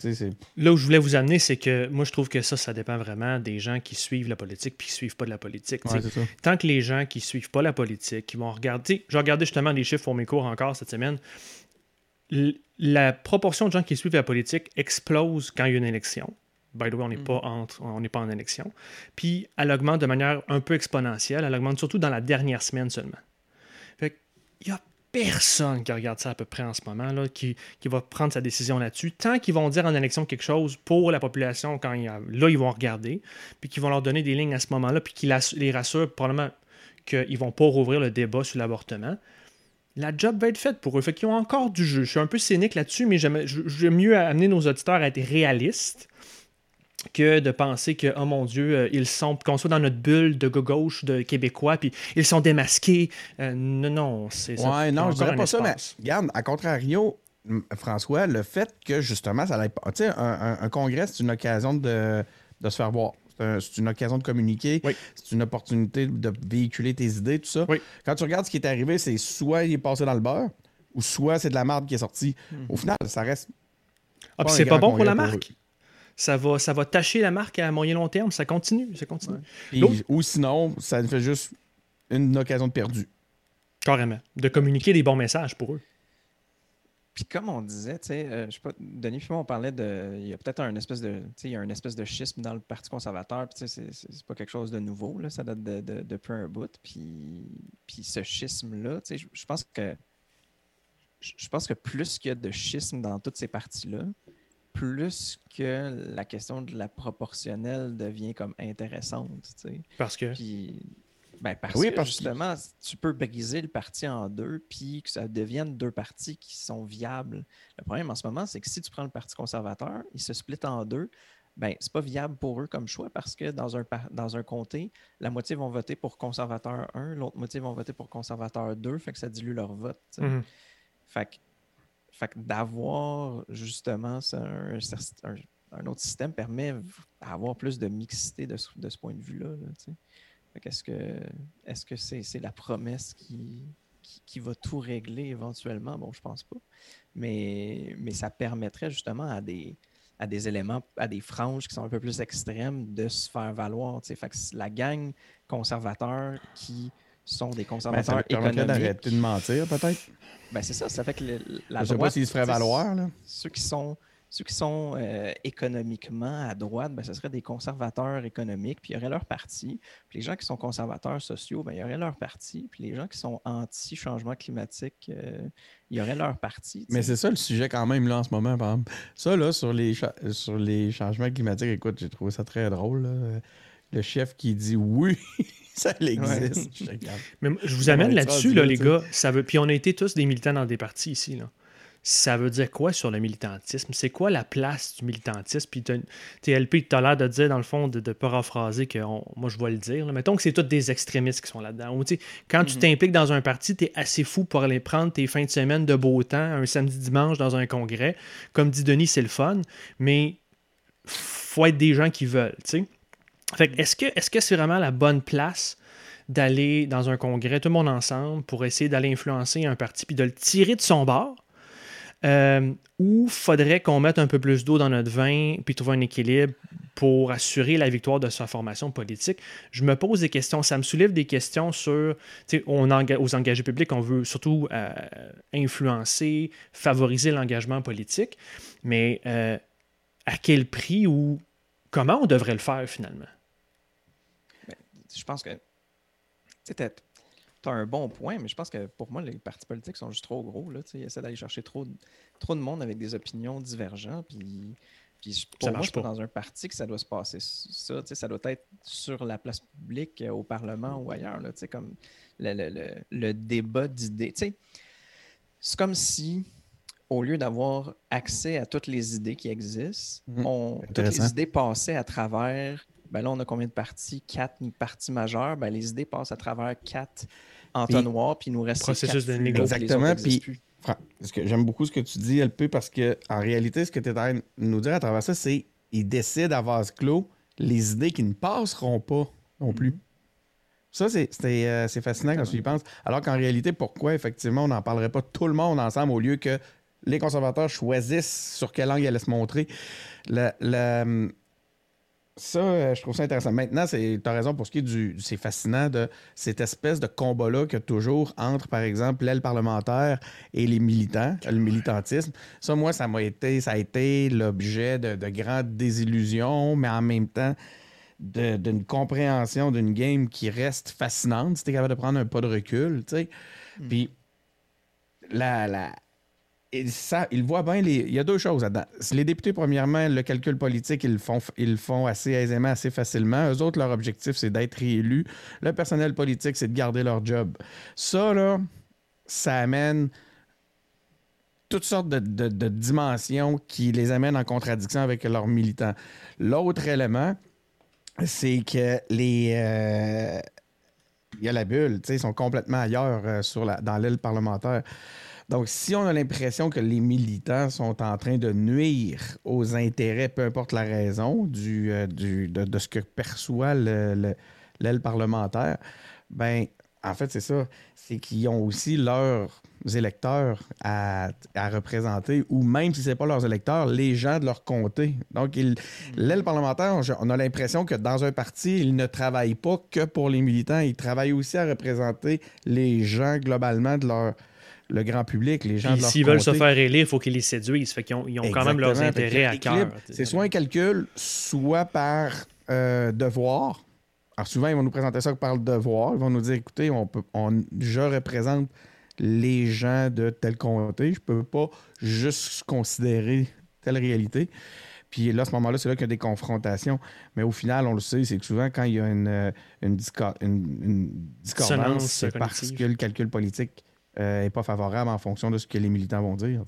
Speaker 2: Là où je voulais vous amener, c'est que moi, je trouve que ça, ça dépend vraiment des gens qui suivent la politique puis qui suivent pas de la politique.
Speaker 1: Ouais,
Speaker 2: tant que les gens qui suivent pas la politique, qui vont regarder, je regardais justement les chiffres pour mes cours encore cette semaine, la proportion de gens qui suivent la politique explose quand il y a une élection. By the way, on n'est pas, entre- on n'est pas en élection. Puis elle augmente de manière un peu exponentielle. Elle augmente surtout dans la dernière semaine seulement. Fait il y a personne qui regarde ça à peu près en ce moment, là, qui, qui va prendre sa décision là-dessus. Tant qu'ils vont dire en élection quelque chose pour la population, quand il y a- là, ils vont regarder, puis qu'ils vont leur donner des lignes à ce moment-là, puis qu'ils les rassurent probablement qu'ils ne vont pas rouvrir le débat sur l'avortement. La job va être faite pour eux. Fait qu'ils ont encore du jeu. Je suis un peu cynique là-dessus, mais j'aime mieux amener nos auditeurs à être réalistes que de penser que, oh mon Dieu, euh, ils sont, qu'on soit dans notre bulle de gauche, de Québécois, puis ils sont démasqués. Euh, non, non, c'est ça.
Speaker 1: Ouais, non, je dirais pas ça, mais regarde, à contrario, François, le fait que justement, ça n'aille pas. Tu sais, un, un- un congrès, c'est une occasion de, de se faire voir. C'est un- une occasion de communiquer.
Speaker 2: Oui.
Speaker 1: C'est une opportunité de véhiculer tes idées, tout ça.
Speaker 2: Oui.
Speaker 1: Quand tu regardes ce qui est arrivé, c'est soit il est passé dans le beurre, ou soit c'est de la marde qui est sortie. Au final, ça reste.
Speaker 2: Ah, puis c'est pas bon pour la
Speaker 1: pour
Speaker 2: marque. Ça va, ça va tacher la marque à moyen long terme. Ça continue, ça continue.
Speaker 1: Ou sinon, ça fait juste une occasion de perdu.
Speaker 2: Carrément. De communiquer des bons messages pour eux.
Speaker 3: Puis comme on disait, tu sais, euh, je sais pas, Denis puis moi, on parlait de, il y a peut-être un espèce de, tu sais, il y a un espèce de schisme dans le Parti conservateur, puis c'est- c'est pas quelque chose de nouveau, là, ça date de, de- depuis un bout, puis, puis ce schisme-là, tu sais, je- pense que, je je pense que plus qu'il y a de schisme dans toutes ces parties-là, plus que la question de la proportionnelle devient comme intéressante, tu sais.
Speaker 2: Parce que?
Speaker 3: Puis, ben parce
Speaker 1: Oui, parce que-
Speaker 3: justement, tu peux briser le parti en deux, puis que ça devienne deux partis qui sont viables. Le problème en ce moment, c'est que si tu prends le Parti conservateur, il se split en deux, ben c'est pas viable pour eux comme choix parce que dans un, dans un comté, la moitié vont voter pour conservateur 1, l'autre moitié vont voter pour conservateur 2, fait que ça dilue leur vote.
Speaker 2: Mhm.
Speaker 3: Fait que, fait que d'avoir justement un, un- un autre système permet d'avoir plus de mixité de, ce, point de vue-là. Est-ce que est-ce que c'est la promesse qui, qui, va tout régler éventuellement? Bon, je pense pas. Mais, mais ça permettrait justement à des, à des éléments, à des franges qui sont un peu plus extrêmes de se faire valoir. Fait que la gang conservateur qui sont des conservateurs ben, ça économiques.
Speaker 1: d'arrêter de mentir, peut-être?
Speaker 3: Ben, c'est ça. Ça fait que la
Speaker 1: Je sais pas s'ils se feraient valoir. Là.
Speaker 3: Ceux qui sont ceux qui sont euh, économiquement à droite, ben, ce seraient des conservateurs économiques, puis il y aurait leur parti. Puis les gens qui sont conservateurs sociaux, ben, il y aurait leur parti. Puis les gens qui sont anti-changement climatique, euh, il y aurait leur parti.
Speaker 1: Mais c'est ça le sujet quand même là en ce moment, par exemple. Ça, là, sur les, sur les changements climatiques, écoute, j'ai trouvé ça très drôle. Le chef qui dit oui. ça existe.
Speaker 2: Mais je vous amène là-dessus, là, les gars. Ça veut... Puis on a été tous des militants dans des partis ici. Là ça veut dire quoi sur le militantisme? C'est quoi la place du militantisme? Puis TLP, tu as l'air de dire, dans le fond, de, paraphraser que moi, je vais le dire. Mettons que c'est tous des extrémistes qui sont là-dedans. quand tu mhm. t'impliques dans un parti, tu es assez fou pour aller prendre tes fins de semaine de beau temps, un samedi dimanche dans un congrès. Comme dit Denis, c'est le fun, mais faut être des gens qui veulent. Fait est-ce que est-ce que c'est vraiment la bonne place d'aller dans un congrès, tout le monde ensemble, pour essayer d'aller influencer un parti puis de le tirer de son bord? Euh, ou faudrait qu'on mette un peu plus d'eau dans notre vin puis trouver un équilibre pour assurer la victoire de sa formation politique? Je me pose des questions, ça me soulève des questions sur, on aux engagés publics, on veut surtout euh, influencer, favoriser l'engagement politique, mais euh, à quel prix ou comment on devrait le faire finalement?
Speaker 3: Ben, je pense que peut-être un bon point, mais je pense que pour moi, les partis politiques sont juste trop gros. Là, ils essaient d'aller chercher trop, trop de monde avec des opinions divergentes. Puis, puis pour moi, je pas dans un parti que ça doit se passer ça. Ça doit être sur la place publique, euh, au Parlement ou ailleurs. Là, comme le, le, le, débat d'idées. C'est comme si au lieu d'avoir accès à toutes les idées qui existent, mhm. on, toutes les idées passaient à travers ben là, on a combien de parties? Quatre parties majeures. Ben, les idées passent à travers quatre entonnoirs, puis il nous reste
Speaker 2: processus de
Speaker 1: négociation. Exactement. Puis, parce que j'aime beaucoup ce que tu dis, LP, parce que en réalité, ce que tu es en train de nous dire à travers ça, c'est qu'ils décident à vase clos les idées qui ne passeront pas non plus. Mm-hmm. Ça, euh, c'est fascinant quand tu y penses. Alors qu'en réalité, pourquoi effectivement on n'en parlerait pas tout le monde ensemble au lieu que les conservateurs choisissent sur quelle langue ils allaient se montrer? Le, le, ça, euh, je trouve ça intéressant. Maintenant, tu as raison pour ce qui est du. C'est fascinant de cette espèce de combat-là a toujours entre, par exemple, l'aile parlementaire et les militants, le militantisme. Ça, moi, ça m'a été, ça a été l'objet de, de grandes désillusions, mais en même temps d'une compréhension d'une game qui reste fascinante si tu es capable de prendre un pas de recul, tu sais. Hmm. Puis la, la, ça, ils voient bien. Il y a deux choses là-dedans. Les députés, premièrement, le calcul politique, ils le font, ils font assez aisément, assez facilement. Eux autres, leur objectif, c'est d'être réélus. Le personnel politique, c'est de garder leur job. Ça, là, ça amène toutes sortes de, dimensions qui les amènent en contradiction avec leurs militants. L'autre élément, c'est que les. Euh, il y a la bulle, ils sont complètement ailleurs euh, sur la, dans l'aile parlementaire. Donc, si on a l'impression que les militants sont en train de nuire aux intérêts, peu importe la raison, du, euh, de, ce que perçoit l'aile parlementaire, ben en fait, c'est ça. C'est qu'ils ont aussi leurs électeurs à, représenter, ou même si ce n'est pas leurs électeurs, les gens de leur comté. Donc, mm. l'aile parlementaire, on a l'impression que dans un parti, ils ne travaillent pas que pour les militants, ils travaillent aussi à représenter les gens globalement de leur le grand public, les gens
Speaker 2: S'ils veulent se faire élire, il faut qu'ils les séduisent. Fait qu'ils ont, ils ont quand même leurs intérêts à cœur.
Speaker 1: C'est soit un calcul, soit par euh, devoir. Alors souvent, ils vont nous présenter ça par le devoir. Ils vont nous dire, écoutez, on peut, on, je représente les gens de tel comté. Je peux pas juste considérer telle réalité. Puis là, à ce moment-là, c'est là qu'il y a des confrontations. Mais au final, on le sait, c'est que souvent, quand il y a une, euh, une, une discordance, c'est parce que le calcul politique n'est euh, pas favorable en fonction de ce que les militants vont dire.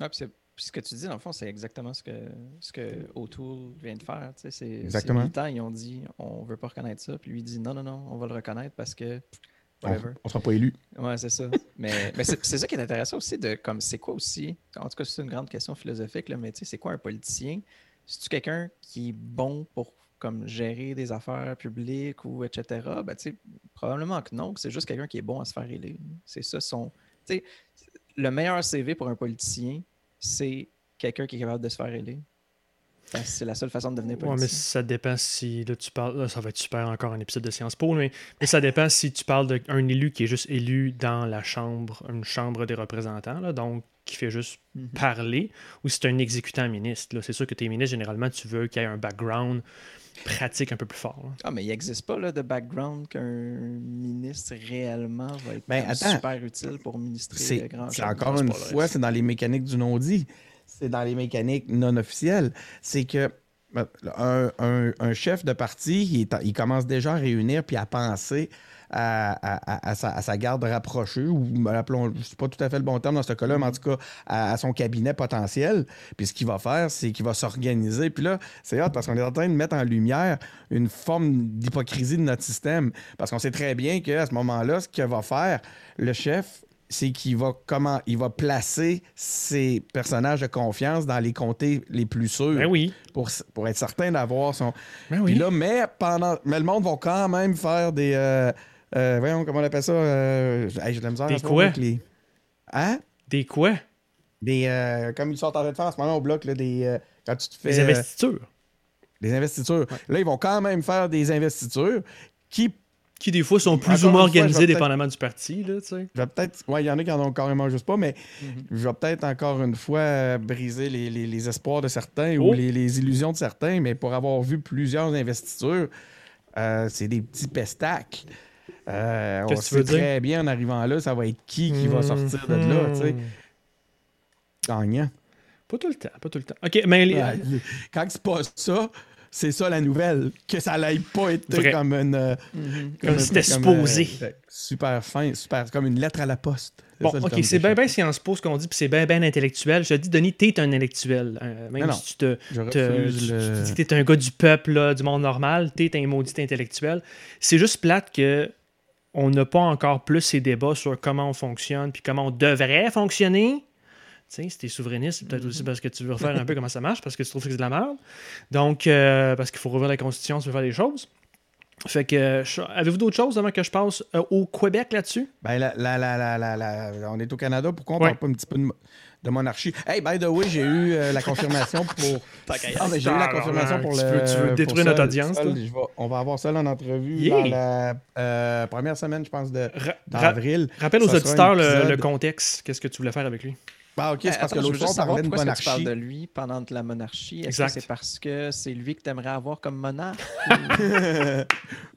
Speaker 3: Ah, puis, ce que tu dis, dans le fond, c'est exactement ce que, ce que O'Toole vient de faire. exactement. Les militants, ils ont dit on veut pas reconnaître ça. Puis lui, il dit non, non, non, on va le reconnaître parce que.
Speaker 1: Whatever. On ne sera pas élu.
Speaker 3: Ouais, c'est ça. mais, mais c'est ça qui est intéressant aussi de comme c'est quoi aussi. En tout cas, c'est une grande question philosophique, là, mais c'est quoi un politicien? Si tu quelqu'un qui est bon pour comme gérer des affaires publiques ou etc., ben, tu sais, probablement que non, c'est juste quelqu'un qui est bon à se faire élire. C'est ça son. tu sais, le meilleur CV pour un politicien, c'est quelqu'un qui est capable de se faire élire. Que C'est la seule façon de devenir
Speaker 2: Ouais, mais
Speaker 3: politicien.
Speaker 2: ça dépend si. Là, tu parles. là, ça va être super encore un épisode de Sciences Po, mais, mais ça dépend si tu parles d'un élu qui est juste élu dans la chambre, une chambre des représentants, là, donc qui fait juste
Speaker 3: Mhm.
Speaker 2: parler, ou si c'est un exécutant ministre. là. C'est sûr que tes ministres, généralement, tu veux qu'il y ait un background pratique un peu plus fort. là.
Speaker 3: Ah, mais il n'existe pas là, de background qu'un ministre réellement va être
Speaker 1: Ben, attends.
Speaker 3: super utile pour ministrer
Speaker 1: C'est
Speaker 3: le grand
Speaker 1: c'est
Speaker 3: chef.
Speaker 1: encore une fois, c'est dans les mécaniques du non-dit. C'est dans les mécaniques non officielles. C'est que ben, un, un- un chef de parti, il, est en- il commence déjà à réunir puis à penser à, à- à- à sa, à sa garde rapprochée, ou ben, appelons, c'est pas tout à fait le bon terme dans ce cas-là, mais en tout cas à, son cabinet potentiel. Puis ce qu'il va faire, c'est qu'il va s'organiser. Puis là, c'est hot parce qu'on est en train de mettre en lumière une forme d'hypocrisie de notre système. Parce qu'on sait très bien qu'à ce moment-là, ce que va faire le chef, c'est qu'il va comment il va placer ses personnages de confiance dans les comtés les plus sûrs
Speaker 2: Ben oui.
Speaker 1: pour, pour être certain d'avoir son.
Speaker 2: Ben
Speaker 1: Puis
Speaker 2: oui.
Speaker 1: là, mais pendant. Mais le monde va quand même faire des. euh, euh, voyons, comment on appelle ça? Euh, hey, J'ai de la misère
Speaker 2: Des quoi?
Speaker 1: avec les- Hein?
Speaker 2: Des quoi
Speaker 1: Des. euh, comme ils sont en train de faire en ce moment au bloc, là, des. quand tu te fais.
Speaker 2: Des investitures.
Speaker 1: des investitures. Là, ils vont quand même faire des investitures qui.
Speaker 2: Qui, des fois, sont plus
Speaker 1: Encore
Speaker 2: ou moins organisées dépendamment du parti. Là, tu sais.
Speaker 1: Je vais peut-être. Ouais, il y en a qui en ont carrément juste pas, mais
Speaker 3: Mhm.
Speaker 1: je vais peut-être encore une fois briser les, les- les espoirs de certains
Speaker 2: Oh.
Speaker 1: ou les, les illusions de certains, mais pour avoir vu plusieurs investitures, euh, c'est des petits pestacs. Euh, on sait très bien en arrivant là, ça va être qui qui va sortir de là, tu sais,
Speaker 2: Hmm.
Speaker 1: gagnant.
Speaker 2: Pas tout le temps, pas tout le temps. OK, mais les-
Speaker 1: Quand c'est pas ça, c'est ça la nouvelle. Que ça n'aille pas être
Speaker 2: Vrai.
Speaker 1: comme une. euh,
Speaker 3: Mhm.
Speaker 2: Comme c'était supposé.
Speaker 1: euh, super fin, super. Comme une lettre à la poste. C'est
Speaker 2: Bon,
Speaker 1: ça, le
Speaker 2: ok, c'est
Speaker 1: que
Speaker 2: bien,
Speaker 1: je
Speaker 2: bien Sciences Po ce qu'on dit, puis c'est bien, bien intellectuel. Je te dis, Denis, t'es un intellectuel. euh, même
Speaker 1: non.
Speaker 2: si tu te,
Speaker 1: Je
Speaker 2: te-
Speaker 1: refuse
Speaker 2: tu-
Speaker 1: le-
Speaker 2: tu dis que t'es un gars du peuple, là, du monde normal, t'es un maudit intellectuel. C'est juste plate que on n'a pas encore plus ces débats sur comment on fonctionne, puis comment on devrait fonctionner. Tu sais, si t'es souverainiste, c'est peut-être aussi parce que tu veux refaire un peu comment ça marche, parce que tu trouves que c'est de la merde. Donc, euh, parce qu'il faut revoir la Constitution, tu veux faire des choses. Fait que, euh, avez-vous d'autres choses avant que je passe euh, au Québec là-dessus?
Speaker 1: Ben, la, la, la, la, la- la- on est au Canada, pourquoi on
Speaker 2: Ouais.
Speaker 1: parle pas un petit peu de, de monarchie? Hey, by the way, j'ai eu euh, la confirmation pour. Ah, ben, j'ai eu la confirmation pour
Speaker 2: Tu
Speaker 1: le.
Speaker 2: veux- tu veux détruire notre audience,
Speaker 1: vais- on va avoir ça en entrevue
Speaker 2: Yeah.
Speaker 1: dans la euh, première semaine, je pense, de,
Speaker 2: Ra- ra-
Speaker 1: d'avril.
Speaker 2: rappelle aux
Speaker 1: Ça
Speaker 2: auditeurs le contexte. Qu'est-ce que tu voulais faire avec lui?
Speaker 1: Ah, ok, c'est
Speaker 3: Euh,
Speaker 1: parce que
Speaker 3: attends,
Speaker 1: l'autre
Speaker 3: savoir
Speaker 1: parlait de
Speaker 3: est-ce que tu
Speaker 1: monarchie.
Speaker 3: parles de lui pendant la monarchie? Est-ce
Speaker 2: Exact.
Speaker 3: que c'est parce que c'est lui que tu aimerais avoir comme monarque?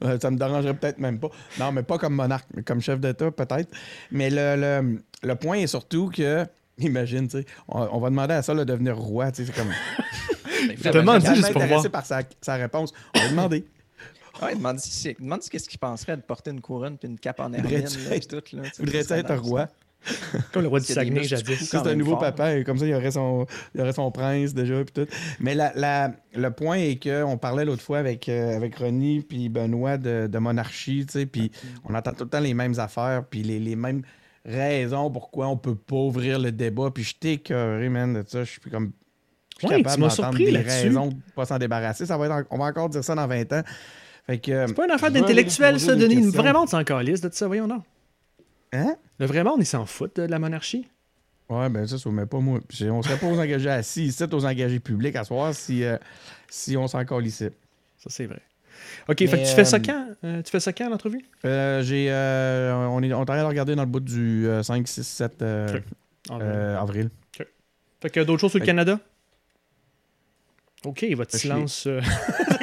Speaker 1: Euh, ça me dérangerait peut-être même pas. Non, mais pas comme monarque, mais comme chef d'État, peut-être. Mais le, le, le point est surtout que, imagine, tu sais, on, on va demander à ça de devenir roi, tu sais, c'est comme.
Speaker 2: Demande- juste pour voir.
Speaker 1: par sa, sa réponse. On va demander.
Speaker 3: Ouais, demande demande qu'est-ce qu'il penserait de porter une couronne puis une cape en hermine.
Speaker 1: Voudrais-tu
Speaker 3: là,
Speaker 1: être-
Speaker 3: puis tout, là, tu ça
Speaker 1: roi?
Speaker 2: Comme le roi du Saguenay jadis.
Speaker 1: C'est un nouveau
Speaker 3: fort,
Speaker 1: papa, et comme ça, il aurait son, il aurait son prince déjà, puis tout. Mais la, la- le point est qu'on parlait l'autre fois avec, euh, avec Ronnie puis Benoît de, de monarchie, tu sais, puis on entend tout le temps les mêmes affaires, puis les, les mêmes raisons pourquoi on peut pas ouvrir le débat, puis je t'ai écœuré, man, de ça, je suis comme... Je suis
Speaker 2: Ouais,
Speaker 1: capable
Speaker 2: tu
Speaker 1: d'entendre des raisons de pas s'en débarrasser. Ça va être en- on va encore dire ça dans 20 ans. Fait que...
Speaker 2: C'est pas une affaire d'intellectuel, ça, Denis. Vraiment, on s'en calisse de ça, voyons non.
Speaker 1: Hein?
Speaker 2: Le vrai monde, il s'en fout de la monarchie.
Speaker 1: Ouais, ben ça, ça mais pas moi. Puis on serait pas aux engagés assis, ici, aux engagés publics à soir si, euh, si on s'en calissait.
Speaker 2: Ça, c'est vrai. OK,
Speaker 1: Mais,
Speaker 2: fait que tu fais ça
Speaker 1: euh,
Speaker 2: quand? Euh, tu fais ça quand, l'entrevue?
Speaker 1: Euh, j'ai, euh, on est on train de regarder dans le bout du euh, 5, 6, 7 euh,
Speaker 2: Ok. Ah,
Speaker 1: euh, avril.
Speaker 2: Fait que d'autres choses sur le
Speaker 1: fait-
Speaker 2: Canada? OK, votre
Speaker 1: Fait
Speaker 2: silence... euh,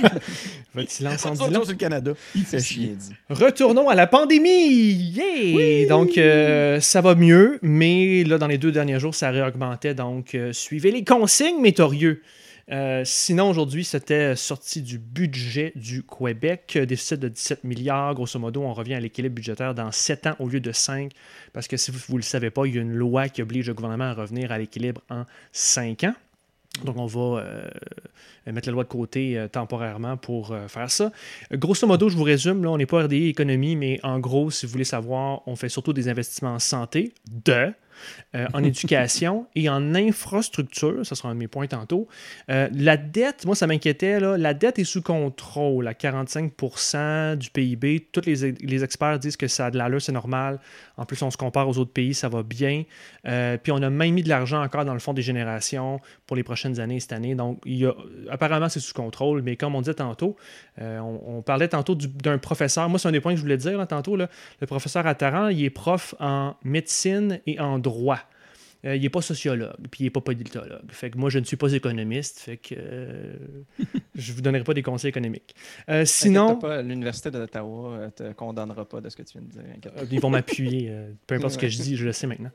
Speaker 2: votre silence en
Speaker 1: sur le Canada. Il fait chier.
Speaker 3: dit.
Speaker 2: Retournons à la pandémie! Yeah! Donc, euh, ça va mieux, mais là, dans les deux derniers jours, ça réaugmentait. Donc, euh, suivez les consignes, métorieux. Euh, sinon, aujourd'hui, c'était sorti du budget du Québec, déficit de 17 milliards. Grosso modo, on revient à l'équilibre budgétaire dans 7 ans au lieu de 5, parce que si vous ne le savez pas, il y a une loi qui oblige le gouvernement à revenir à l'équilibre en 5 ans. Donc, on va euh, mettre la loi de côté euh, temporairement pour euh, faire ça. Grosso modo, je vous résume, là, on n'est pas RDI économie, mais en gros, si vous voulez savoir, on fait surtout des investissements en santé, de, euh, en éducation et en infrastructure. Ça sera un de mes points tantôt. Euh, la dette, moi, ça m'inquiétait. La dette est sous contrôle à 45% du PIB. Tous les, les, experts disent que ça a de l'allure, c'est normal. En plus, on se compare aux autres pays, ça va bien. Euh, puis on a même mis de l'argent encore dans le fonds des générations pour les prochaines années cette année. Donc, il y a, apparemment, c'est sous contrôle. Mais comme on disait tantôt, on, parlait tantôt d'un professeur. Moi, c'est un des points que je voulais dire tantôt. Là. Le professeur Attaran, il est prof en médecine et en droit. Euh, il n'est pas sociologue, puis il n'est pas politologue. Fait que moi, je ne suis pas économiste, fait que euh, je ne vous donnerai pas des conseils économiques. Euh, sinon...
Speaker 3: L'Université d'Ottawa ne te condamnera pas de ce que tu viens de dire.
Speaker 2: Ils vont m'appuyer, peu importe ce que je dis, je le sais maintenant.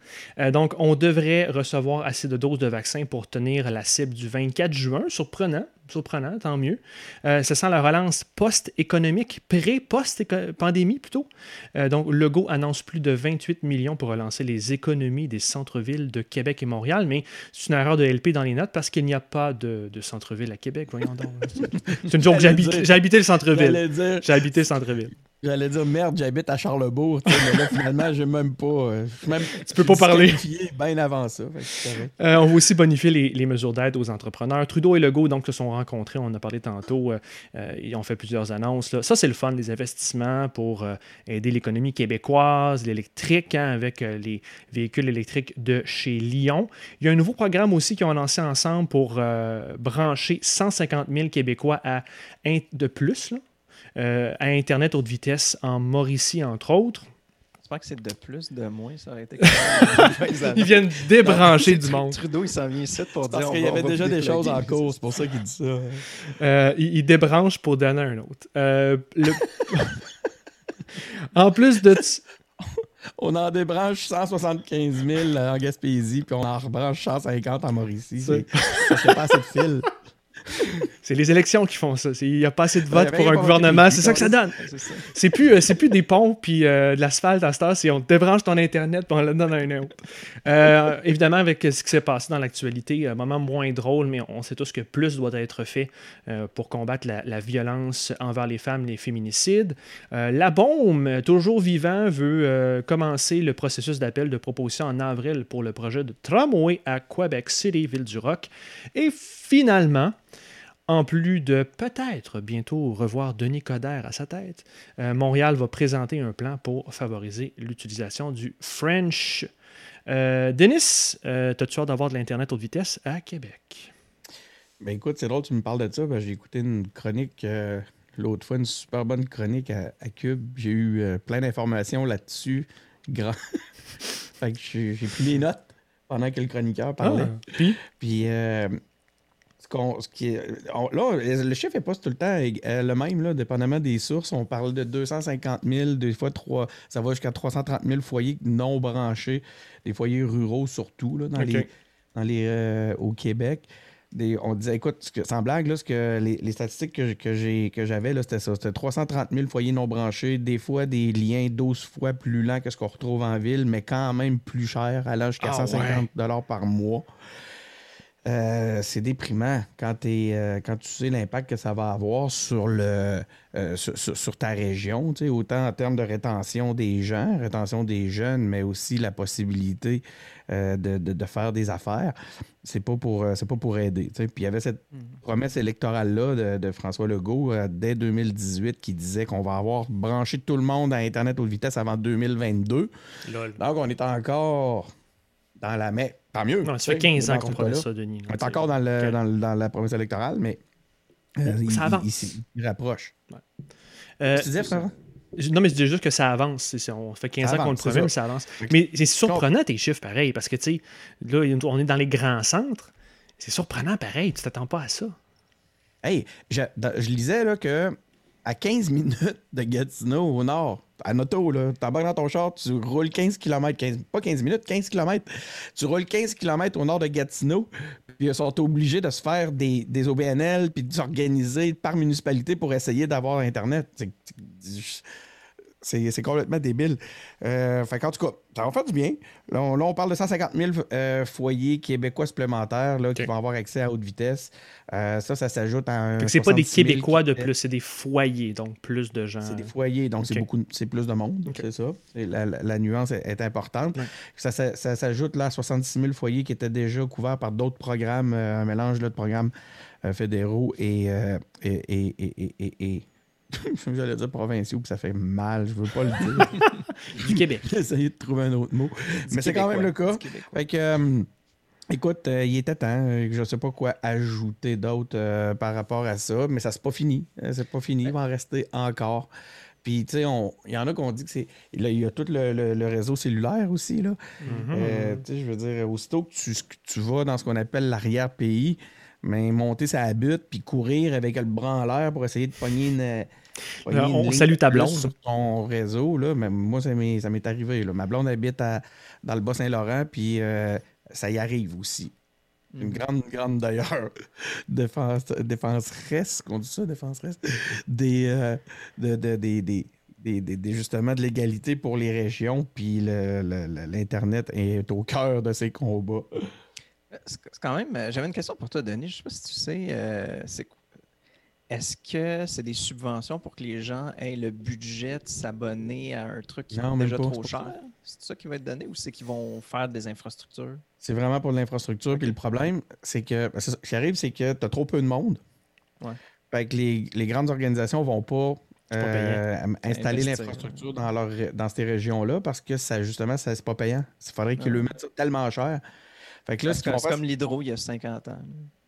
Speaker 2: donc, on devrait recevoir assez de doses de vaccins pour tenir la cible du 24 juin, surprenant surprenant, tant mieux. Euh, ça sent la relance post-économique, pré-post-pandémie plutôt. Euh, donc, Legault annonce plus de 28 millions pour relancer les économies des centres-villes de Québec et Montréal, mais c'est une erreur de LP dans les notes parce qu'il n'y a pas de, centre-ville à Québec, voyons donc. C'est une joke, j'ai habité le centre-ville. J'ai habité le centre-ville.
Speaker 1: J'allais dire merde, j'habite à Charlebourg, mais là finalement, je même pas. Euh, même,
Speaker 2: tu peux pas parler.
Speaker 1: Bien avant ça.
Speaker 2: Euh, on va aussi bonifier les, mesures d'aide aux entrepreneurs. Trudeau et Legault donc se sont rencontrés, on en a parlé tantôt. Euh, ils ont fait plusieurs annonces. Là. Ça, c'est le fun, les investissements pour aider l'économie québécoise, l'électrique, hein, avec les véhicules électriques de chez Lyon. Il y a un nouveau programme aussi qu'ils ont lancé ensemble pour brancher 150 000 Québécois à de plus. Là, euh, à Internet haute vitesse en Mauricie, entre autres.
Speaker 3: J'espère que c'est de plus, de moins, ça aurait été.
Speaker 2: Ils viennent débrancher du monde.
Speaker 3: Trudeau, il s'en vient ici pour dire.
Speaker 1: Parce qu'il y avait déjà des choses en cause, c'est pour ça qu'il dit ça.
Speaker 2: Euh, il, débranche pour donner un autre. Euh, en plus de.
Speaker 1: on en débranche 175 000 en Gaspésie, puis on en rebranche 150 en Mauricie. Ça fait pas assez de fil.
Speaker 2: c'est les élections qui font ça. Il n'y a pas assez de votes pour un gouvernement. C'est ça que ça donne. C'est plus, euh, plus des ponts puis euh, de l'asphalte à ce temps. C'est on débranche ton Internet puis on le donne à un autre. Euh, évidemment, avec ce qui s'est passé dans l'actualité, un moment moins drôle, mais on sait tous que plus doit être fait pour combattre la, violence envers les femmes, les féminicides. la bombe, toujours vivant, veut commencer le processus d'appel de proposition en avril pour le projet de tramway à Quebec City, ville du Rock. Et finalement, en plus de peut-être bientôt revoir Denis Coderre à sa tête, euh, Montréal va présenter un plan pour favoriser l'utilisation du French. Euh, Denis, euh, as-tu hâte d'avoir de l'Internet haute vitesse à Québec?
Speaker 1: Ben écoute, c'est drôle, tu me parles de ça. J'ai écouté une chronique l'autre fois, une super bonne chronique à, Cube. J'ai eu plein d'informations là-dessus. Grand. fait que j'ai pris mes notes pendant que le chroniqueur parlait. Ah, puis, puis ce qui là, le chiffre n'est pas tout le temps euh, le même, là, dépendamment des sources. On parle de 250 000, des fois 3, ça va jusqu'à 330 000 foyers non branchés, des foyers ruraux surtout, là, dans les, dans les, euh, au Québec. on disait, écoute, sans blague, là, ce que les, statistiques que, que j'avais, c'était ça. C'était 330 000 foyers non branchés, des fois des liens 12 fois plus lents que ce qu'on retrouve en ville, mais quand même plus cher, allant jusqu'à 150 ah par mois. Euh, c'est déprimant quand, euh, quand tu sais l'impact que ça va avoir sur, le, euh, sur, ta région, autant en termes de rétention des gens, rétention des jeunes, mais aussi la possibilité de, faire des affaires. C'est pas pour pas pour aider. Puis il y avait cette mhm. promesse électorale-là de, François Legault dès 2018 qui disait qu'on va avoir branché tout le monde à Internet haute vitesse avant 2022. Donc on est encore dans la mais tant mieux.
Speaker 2: ça fait 15 ans qu'on promet ça, Denis.
Speaker 1: On est encore dans, le, dans, la promesse électorale, mais euh, ça il, avance. Il, rapproche.
Speaker 2: Euh, tu disais, frère? Non, mais je dis juste que ça avance. On fait 15 ans qu'on le promet, mais ça avance. Mais c'est surprenant tes chiffres, pareil, parce que, tu sais, là, on est dans les grands centres. C'est surprenant, pareil. Tu t'attends pas à ça.
Speaker 1: Hey, je, je lisais là, que à 15 minutes de Gatineau au nord, en auto, là, t'embarques dans ton char, tu roules 15 km, pas 15 minutes, 15 km. Tu roules 15 km au nord de Gatineau, puis ils sont obligés de se faire des, OBNL, puis de s'organiser par municipalité pour essayer d'avoir Internet. C'est complètement débile. Euh, fait qu'en tout cas, ça va faire du bien. Là, on, parle de 150 000 euh, foyers québécois supplémentaires là, qui vont avoir accès à haute vitesse. Euh, ça, ça s'ajoute à un.
Speaker 2: C'est pas des Québécois de plus, c'est des foyers, donc plus de gens.
Speaker 1: C'est des foyers, donc c'est beaucoup, c'est plus de monde, c'est ça. La, nuance est, importante. Ça, s'ajoute là à 66 000 foyers qui étaient déjà couverts par d'autres programmes, un mélange de programmes fédéraux et, et, et J'allais dire provinciaux, puis ça fait mal, je veux pas le dire.
Speaker 2: du Québec.
Speaker 1: J'ai essayé de trouver un autre mot. Mais c'est quand même le cas. Fait que, euh, écoute, euh, il était temps. Je sais pas quoi ajouter d'autre euh, par rapport à ça, mais ça c'est pas fini. C'est pas fini, il va en rester encore. Puis, tu sais, il y en a qui ont dit que c'est. Il y a tout le, réseau cellulaire aussi, là. Mm-hmm. tu sais, je veux dire, aussitôt que tu, que tu vas dans ce qu'on appelle l'arrière-pays, mais monter sa butte puis courir avec le bras en l'air pour essayer de pogner une.
Speaker 2: on salue ta blonde.
Speaker 1: Sur ton réseau, là, mais moi, ça m'est arrivé. Là. Ma blonde habite dans le Bas-Saint-Laurent, puis euh, ça y arrive aussi. Une mhm. grande, grande d'ailleurs, défense, défenseresse, qu'on dit ça, défenseresse, des, euh, de, des, des, des, justement de l'égalité pour les régions, puis l'Internet est au cœur de ces combats.
Speaker 3: C'est quand même. Euh, j'avais une question pour toi, Denis. Je ne sais pas si tu sais. Euh, est-ce que c'est des subventions pour que les gens aient le budget de s'abonner à un truc qui est déjà trop cher? C'est ça qui va être donné ou c'est qu'ils vont faire des infrastructures?
Speaker 1: C'est vraiment pour l'infrastructure. Puis le problème, c'est que ce qui arrive, c'est que tu as trop peu de monde. Ouais. Fait que les, grandes organisations vont pas, euh, installer l'infrastructure dans, leur, dans ces régions-là parce que ça, justement, ça c'est pas payant. Il faudrait qu'ils le mettent tellement cher
Speaker 3: c'est comme l'hydro il y a 50 ans,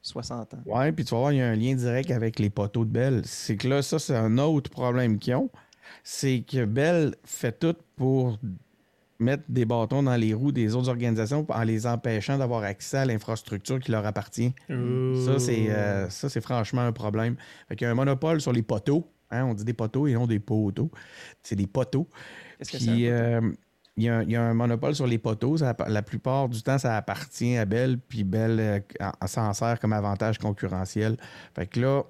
Speaker 3: 60 ans.
Speaker 1: Oui, puis tu vas voir, il y a un lien direct avec les poteaux de Bell. C'est que là, ça, c'est un autre problème qu'ils ont. C'est que Bell fait tout pour mettre des bâtons dans les roues des autres organisations en les empêchant d'avoir accès à l'infrastructure qui leur appartient. Ça, c'est euh, ça, c'est franchement un problème. Fait qu'il y a un monopole sur les poteaux. Hein, on dit des poteaux et non des poteaux. C'est des poteaux. Il y, a, un monopole sur les poteaux. la plupart du temps, ça appartient à Bell, puis Bell euh, s'en sert comme avantage concurrentiel. Fait que là,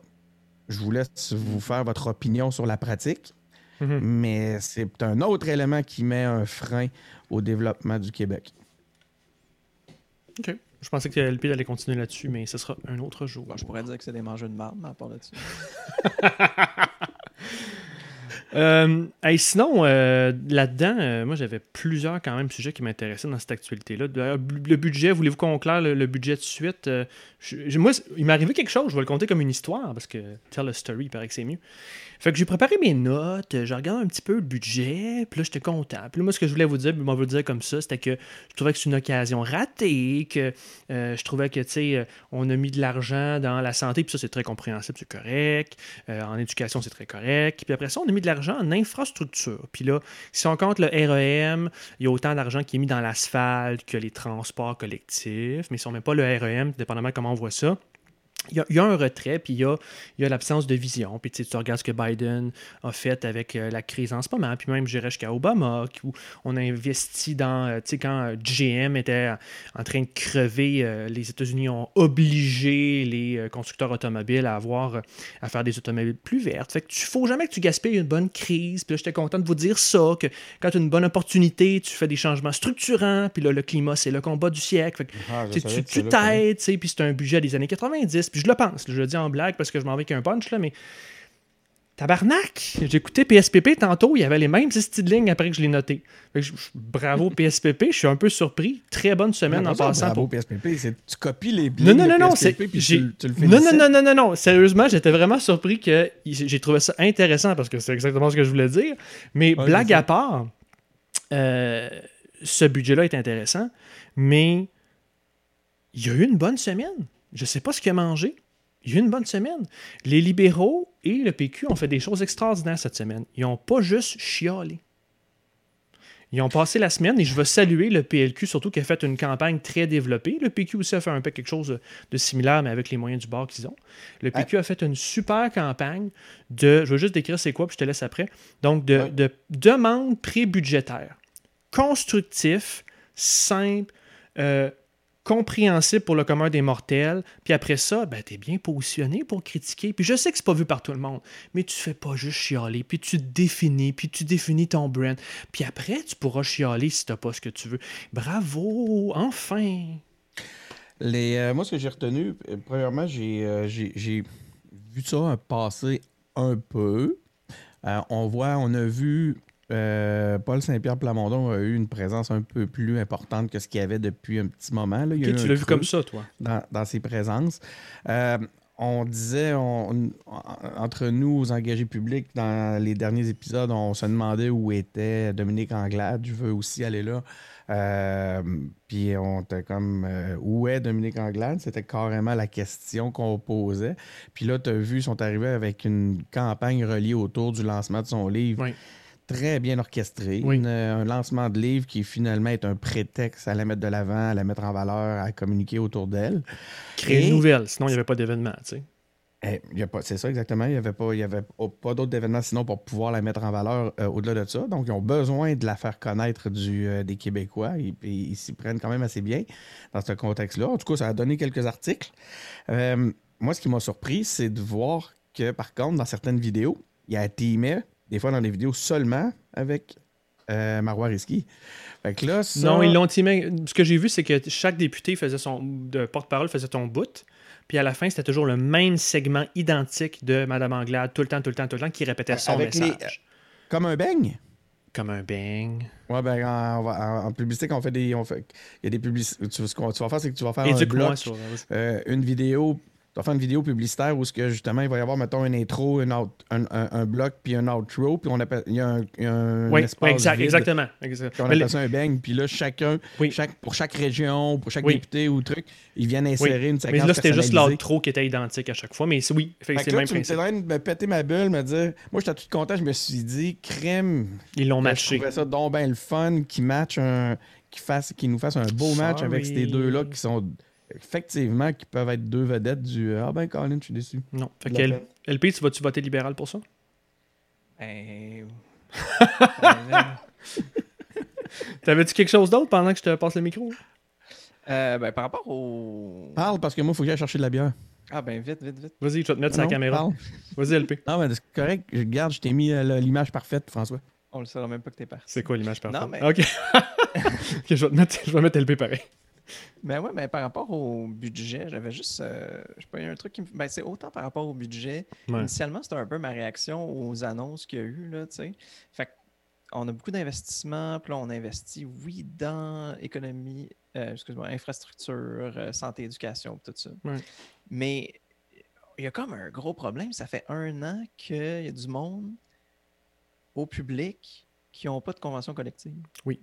Speaker 1: je vous laisse vous faire votre opinion sur la pratique, mm-hmm. mais c'est un autre élément qui met un frein au développement du Québec.
Speaker 2: OK. Je pensais que LP allait continuer là-dessus, mais ce sera un autre jour.
Speaker 3: je pourrais dire que c'est des mangeurs de marde, mais à part là-dessus.
Speaker 2: Euh, sinon, euh, là-dedans, euh, moi j'avais plusieurs quand même sujets qui m'intéressaient dans cette actualité-là. Le budget, voulez-vous qu'on claire le, budget de suite? moi, il m'est arrivé quelque chose, je vais le compter comme une histoire, parce que tell a story, il paraît que c'est mieux. Fait que j'ai préparé mes notes, je regarde un petit peu le budget, puis là, j'étais content. Puis là, moi, ce que je voulais vous dire, moi, vous le dire comme ça, c'était que je trouvais que c'est une occasion ratée, que je trouvais que, tu sais, on a mis de l'argent dans la santé, puis ça, c'est très compréhensible, c'est correct. En éducation, c'est très correct. Puis après ça, on a mis de l'argent en infrastructure. Puis là, si on compte le REM, il y a autant d'argent qui est mis dans l'asphalte que les transports collectifs. Mais si on ne met pas le REM, dépendamment comment on voit ça, il y, a, un retrait, puis il y a, l'absence de vision. Puis tu regardes ce que Biden a fait avec euh, la crise en ce moment, puis même, je dirais, jusqu'à Obama, où on a investi dans, euh, tu sais, quand euh, GM était en train de crever, les États-Unis ont obligé les constructeurs automobiles à avoir, à faire des automobiles plus vertes. Fait que tu faut jamais que tu gaspilles une bonne crise. Puis là, j'étais content de vous dire ça, que quand tu as une bonne opportunité, tu fais des changements structurants, puis là, le climat, c'est le combat du siècle. Fait que, ah, tu t'aides, tu sais, puis c'est un budget des années 90, puis je le pense, je le dis en blague parce que je m'en vais avec un punch, là, mais tabarnak! J'ai écouté PSPP tantôt, il y avait les mêmes petites lignes après que je l'ai noté. bravo PSPP, je suis un peu surpris. Très bonne semaine en passant.
Speaker 1: Bravo PSPP, tu copies les
Speaker 2: lignes non, non, non, non, PSPP puis tu, tu, le non, non, non, non, non, non, sérieusement, j'étais vraiment surpris que j'ai trouvé ça intéressant parce que c'est exactement ce que je voulais dire. Mais blague à part, euh, ce budget-là est intéressant, mais il y a eu une bonne semaine. Je ne sais pas ce qu'il a mangé. Il y a eu une bonne semaine. Les libéraux et le PQ ont fait des choses extraordinaires cette semaine. Ils n'ont pas juste chialé. Ils ont passé la semaine et je veux saluer le PLQ, surtout qui a fait une campagne très développée. Le PQ aussi a fait un peu quelque chose de similaire, mais avec les moyens du bord qu'ils ont. Le PQ a fait une super campagne de. Je veux juste décrire c'est quoi, puis je te laisse après. Donc, de, de demande pré-budgétaire. Constructif, simple, euh, compréhensible pour le commun des mortels, puis après ça, ben, tu es bien positionné pour critiquer. Puis je sais que c'est pas vu par tout le monde, mais tu fais pas juste chialer, puis tu définis, puis tu définis ton brand. Puis après, tu pourras chialer si t'as pas ce que tu veux. Bravo, enfin!
Speaker 1: Les, euh, moi, ce que j'ai retenu, euh, premièrement, j'ai euh, j'ai- j'ai vu ça passer un peu. On voit, on a vu euh, Paul Saint-Pierre Plamondon a eu une présence un peu plus importante que ce qu'il y avait depuis un petit moment. là. Il
Speaker 2: tu l'as vu comme ça, toi.
Speaker 1: dans, dans ses présences. Euh, on disait, on- entre nous, aux engagés publics, dans les derniers épisodes, on se demandait où était Dominique Anglade. Je veux aussi aller là. Euh, puis on était comme, euh, où est Dominique Anglade? C'était carrément la question qu'on posait. Puis là, tu as vu, ils sont arrivés avec une campagne reliée autour du lancement de son livre.
Speaker 2: Oui.
Speaker 1: Très bien orchestré.
Speaker 2: Oui.
Speaker 1: Une- un lancement de livre qui finalement est un prétexte à la mettre de l'avant, à la mettre en valeur, à communiquer autour d'elle.
Speaker 2: Créer une nouvelle, sinon il n'y avait pas d'événement, tu sais.
Speaker 1: Eh, c'est ça exactement. Il n'y avait pas, il y avait pas, d'autres événements sinon pour pouvoir la mettre en valeur euh, au-delà de ça. Donc, ils ont besoin de la faire connaître du, euh, des Québécois. Ils s'y prennent quand même assez bien dans ce contexte-là. En tout cas, ça a donné quelques articles. Euh, moi, ce qui m'a surpris, c'est de voir que, par contre, dans certaines vidéos, il y a teamé, des fois dans des vidéos seulement avec euh, Marois Risky. Fait que là, ça-
Speaker 2: Non, ils l'ont timé. Ce que j'ai vu, c'est que chaque député faisait son. de porte-parole faisait ton bout. Puis à la fin, c'était toujours le même segment identique de Madame Anglade, tout le temps, tout le temps, tout le temps, qui répétait son
Speaker 1: Avec les-
Speaker 2: message.
Speaker 1: Comme un beigne?
Speaker 2: Comme un bang.
Speaker 1: Ouais, ben, en, en- en publicité, quand on fait des. On fait, il y a des publicités. Ce qu'on- tu vas faire, c'est que tu vas faire un
Speaker 2: Éduque-moi
Speaker 1: bloc,
Speaker 2: sur.
Speaker 1: euh, une vidéo. Tu vas faire une vidéo publicitaire où ce que, justement, il va y avoir, mettons, une intro, une out- un, un- un bloc, puis un outro, puis on appelle, il y a un, y a un
Speaker 2: Oui,
Speaker 1: espace
Speaker 2: exact,
Speaker 1: vide,
Speaker 2: exactement.
Speaker 1: puis
Speaker 2: exact.
Speaker 1: on
Speaker 2: Mais
Speaker 1: appelle
Speaker 2: le-
Speaker 1: ça un bang, puis là, chacun,
Speaker 2: Oui.
Speaker 1: chaque, pour chaque région, pour chaque
Speaker 2: Oui.
Speaker 1: député ou truc, ils viennent insérer une
Speaker 2: mais
Speaker 1: séquence
Speaker 2: là, c'était juste l'outro qui était identique à chaque fois. Mais oui, c'est le
Speaker 1: là,
Speaker 2: même
Speaker 1: tu en
Speaker 2: principe.
Speaker 1: train de me péter ma bulle, me dire. Moi, j'étais tout content, je me suis dit, crème,
Speaker 2: Ils l'ont
Speaker 1: je
Speaker 2: matché.
Speaker 1: trouvais ça donc bien le fun qui match un qui fasse qui nous fasse un beau match avec ces deux-là qui sont effectivement qui peuvent être deux vedettes du Ah ben Colin, je suis déçu.
Speaker 2: Non. Fait que L-. LP, tu vas-tu voter libéral pour ça?
Speaker 3: Ben,
Speaker 2: T'avais-tu quelque chose d'autre pendant que je te passe le micro?
Speaker 3: euh, ben, par rapport au.
Speaker 1: Parle parce que moi, il faut que j'aille chercher de la bière.
Speaker 3: Ah, ben, vite, vite, vite.
Speaker 2: Vas-y, je vais te mettre sur la caméra. Vas-y, LP.
Speaker 1: Non, mais c'est correct. Je garde, je t'ai mis euh, l'image parfaite, François.
Speaker 3: On le saura même pas que t'es parti.
Speaker 2: C'est quoi l'image parfaite?
Speaker 3: Non, mais-
Speaker 2: Ok. Ok, je vais te mettre, je vais mettre LP pareil.
Speaker 3: Ben ouais, mais par rapport au budget, j'avais juste. euh, je sais pas, il y a un truc qui me. Ben, c'est autant par rapport au budget.
Speaker 2: Ouais.
Speaker 3: Initialement, c'était un peu ma réaction aux annonces qu'il y a eu, là, tu sais. Fait que on a beaucoup d'investissements, puis là, on investit, oui, dans économie, euh, excuse-moi, infrastructure, euh, santé, éducation, tout ça.
Speaker 2: Ouais.
Speaker 3: Mais il y a comme un gros problème. Ça fait un an qu'il y a du monde au public qui n'ont pas de convention collective.
Speaker 2: Oui.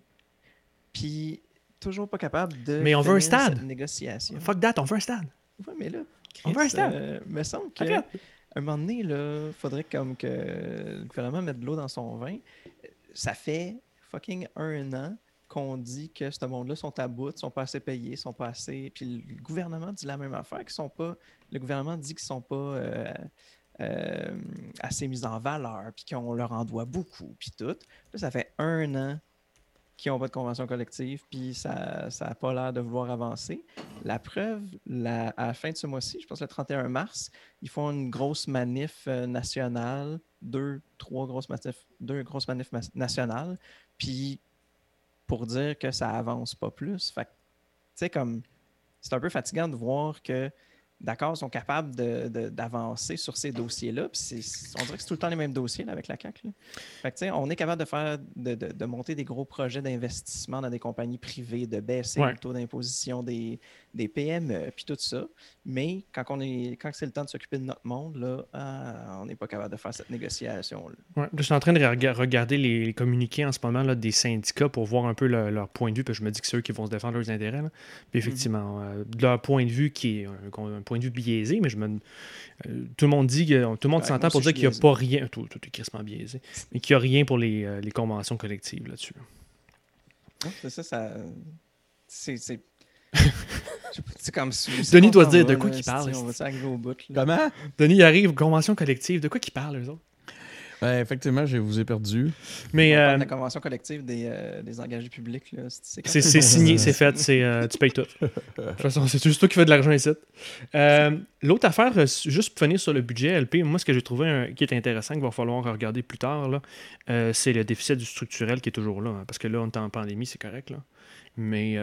Speaker 3: Puis toujours pas capable de.
Speaker 2: Mais on veut un stade.
Speaker 3: Négociation.
Speaker 2: Fuck that, on veut un stade.
Speaker 3: Ouais, mais là,
Speaker 2: On veut un stade.
Speaker 3: euh, me semble que
Speaker 2: Arrête.
Speaker 3: un moment donné, il faudrait comme que le gouvernement mette de l'eau dans son vin. Ça fait fucking un an qu'on dit que ce monde-là sont à bout, sont pas assez payés, sont pas assez. Puis le gouvernement dit la même affaire, qu'ils sont pas. Le gouvernement dit qu'ils sont pas euh, euh, assez mis en valeur, puis qu'on leur en doit beaucoup, puis tout. Là, ça fait un an qu'ils n'ont pas de convention collective, puis ça n'a pas l'air de vouloir avancer. La preuve, à la fin de ce mois-ci, je pense le 31 mars, ils font une grosse manif euh, nationale, deux, trois grosses manifs, deux grosses manifs nationales, puis pour dire que ça avance pas plus. Fait tu sais, comme, c'est un peu fatigant de voir que, d'accord, sont capables d'avancer sur ces dossiers-là, on dirait que c'est tout le temps les mêmes dossiers là, avec la CAQ. là. Fait que, tu sais, on est capable de faire, de, de- de monter des gros projets d'investissement dans des compagnies privées, de baisser
Speaker 2: Ouais.
Speaker 3: le taux d'imposition des, des PME, puis tout ça. Mais quand, on est, quand c'est le temps de s'occuper de notre monde, là, ah, on n'est pas capable de faire cette négociation.
Speaker 2: Ouais, là, je suis en train de rega- regarder les, communiqués en ce moment là, des syndicats pour voir un peu le- leur point de vue, parce que je me dis que c'est eux qui vont se défendre leurs intérêts. là. Puis effectivement, euh, de leur point de vue qui est un, un point de vue biaisé, mais je me, euh, tout le monde dit que tout le monde s'entend pour dire qu'il n'y a pas rien, tout, tout est crissement biaisé, mais qu'il n'y a rien pour les, euh, les conventions collectives là-dessus.
Speaker 3: C'est ça, ça. C'est. c'est- comme si.
Speaker 2: Denis doit dire de quoi
Speaker 3: là,
Speaker 2: qu'il
Speaker 3: si
Speaker 2: parle,
Speaker 3: On va au bout. là?
Speaker 1: Comment?
Speaker 2: Denis arrive, convention collective, de quoi qu'ils parlent eux autres?
Speaker 1: Ouais, effectivement, je vous ai perdu.
Speaker 2: Mais
Speaker 3: On parle
Speaker 2: euh,
Speaker 3: de la convention collective des, euh, des engagés publics. Là. C'est-
Speaker 2: c'est c'est signé, c'est fait, c'est, euh, tu payes tout. De toute façon, c'est juste toi qui fais de l'argent ici. Euh, L'autre affaire, juste pour finir sur le budget LP, moi, ce que j'ai trouvé un- qui est intéressant, qu'il va falloir regarder plus tard, là, euh, c'est le déficit du structurel qui est toujours là. hein, parce que là, on est en pandémie, c'est correct. Là. Mais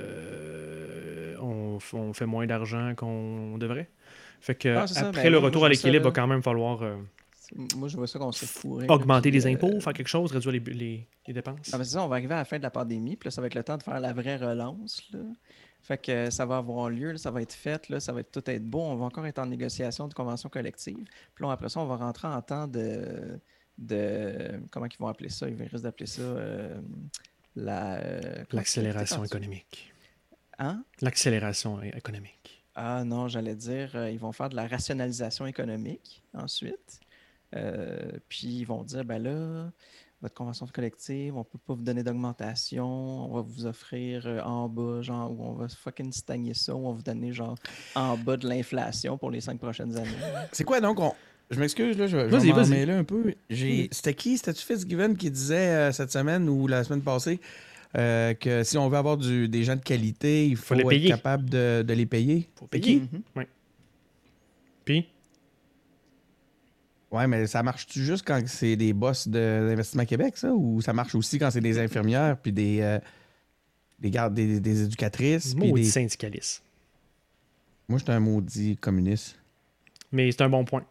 Speaker 2: euh, on, fait moins d'argent qu'on devrait. Fait que
Speaker 3: Ah, ça,
Speaker 2: après
Speaker 3: ben
Speaker 2: le retour à
Speaker 3: ça,
Speaker 2: l'équilibre, il va quand même falloir euh,
Speaker 3: Moi, je vois ça qu'on se fourré.
Speaker 2: augmenter les
Speaker 3: euh,
Speaker 2: impôts, faire quelque chose, réduire les, les- les dépenses.
Speaker 3: Ah, ben, c'est ça, on va arriver à la fin de la pandémie, puis là, ça va être le temps de faire la vraie relance. Là. Fait que ça va avoir lieu, là, ça va être fait, là, ça va être, tout être beau. On va encore être en négociation de convention collective. Puis là, après ça, on va rentrer en temps de. de comment ils vont appeler ça? Ils risquent d'appeler ça euh, la. euh,
Speaker 2: L'accélération économique.
Speaker 3: Hein?
Speaker 2: L'accélération économique.
Speaker 3: Ah non, j'allais dire, euh, ils vont faire de la rationalisation économique ensuite. Euh, puis ils vont dire, ben là, votre convention collective, on peut pas vous donner d'augmentation, on va vous offrir euh, en bas, genre, ou on va fucking stagner ça, ou on va vous donner, genre, en bas de l'inflation pour les cinq prochaines années.
Speaker 1: C'est quoi donc on... Je m'excuse, là, je,
Speaker 2: Vas-y,
Speaker 1: vais
Speaker 2: vas-y.
Speaker 1: mêler un peu. J'ai... C'était qui? C'était-tu Fitzgibbon qui disait euh, cette semaine ou la semaine passée euh, que si on veut avoir du- des gens de qualité, il faut,
Speaker 2: les
Speaker 1: être
Speaker 2: payer.
Speaker 1: capable de, de les payer?
Speaker 2: Faut
Speaker 1: C'est
Speaker 2: payer.
Speaker 1: qui?
Speaker 3: Mhm.
Speaker 2: Puis,
Speaker 1: Ouais, mais ça marche-tu juste quand c'est des boss de- d'Investissement Québec, ça? Ou ça marche aussi quand c'est des infirmières puis des, euh, des, gardes, des, des éducatrices? puis
Speaker 2: maudit
Speaker 1: des...
Speaker 2: syndicaliste.
Speaker 1: Moi, je suis un maudit communiste.
Speaker 2: Mais c'est un bon point.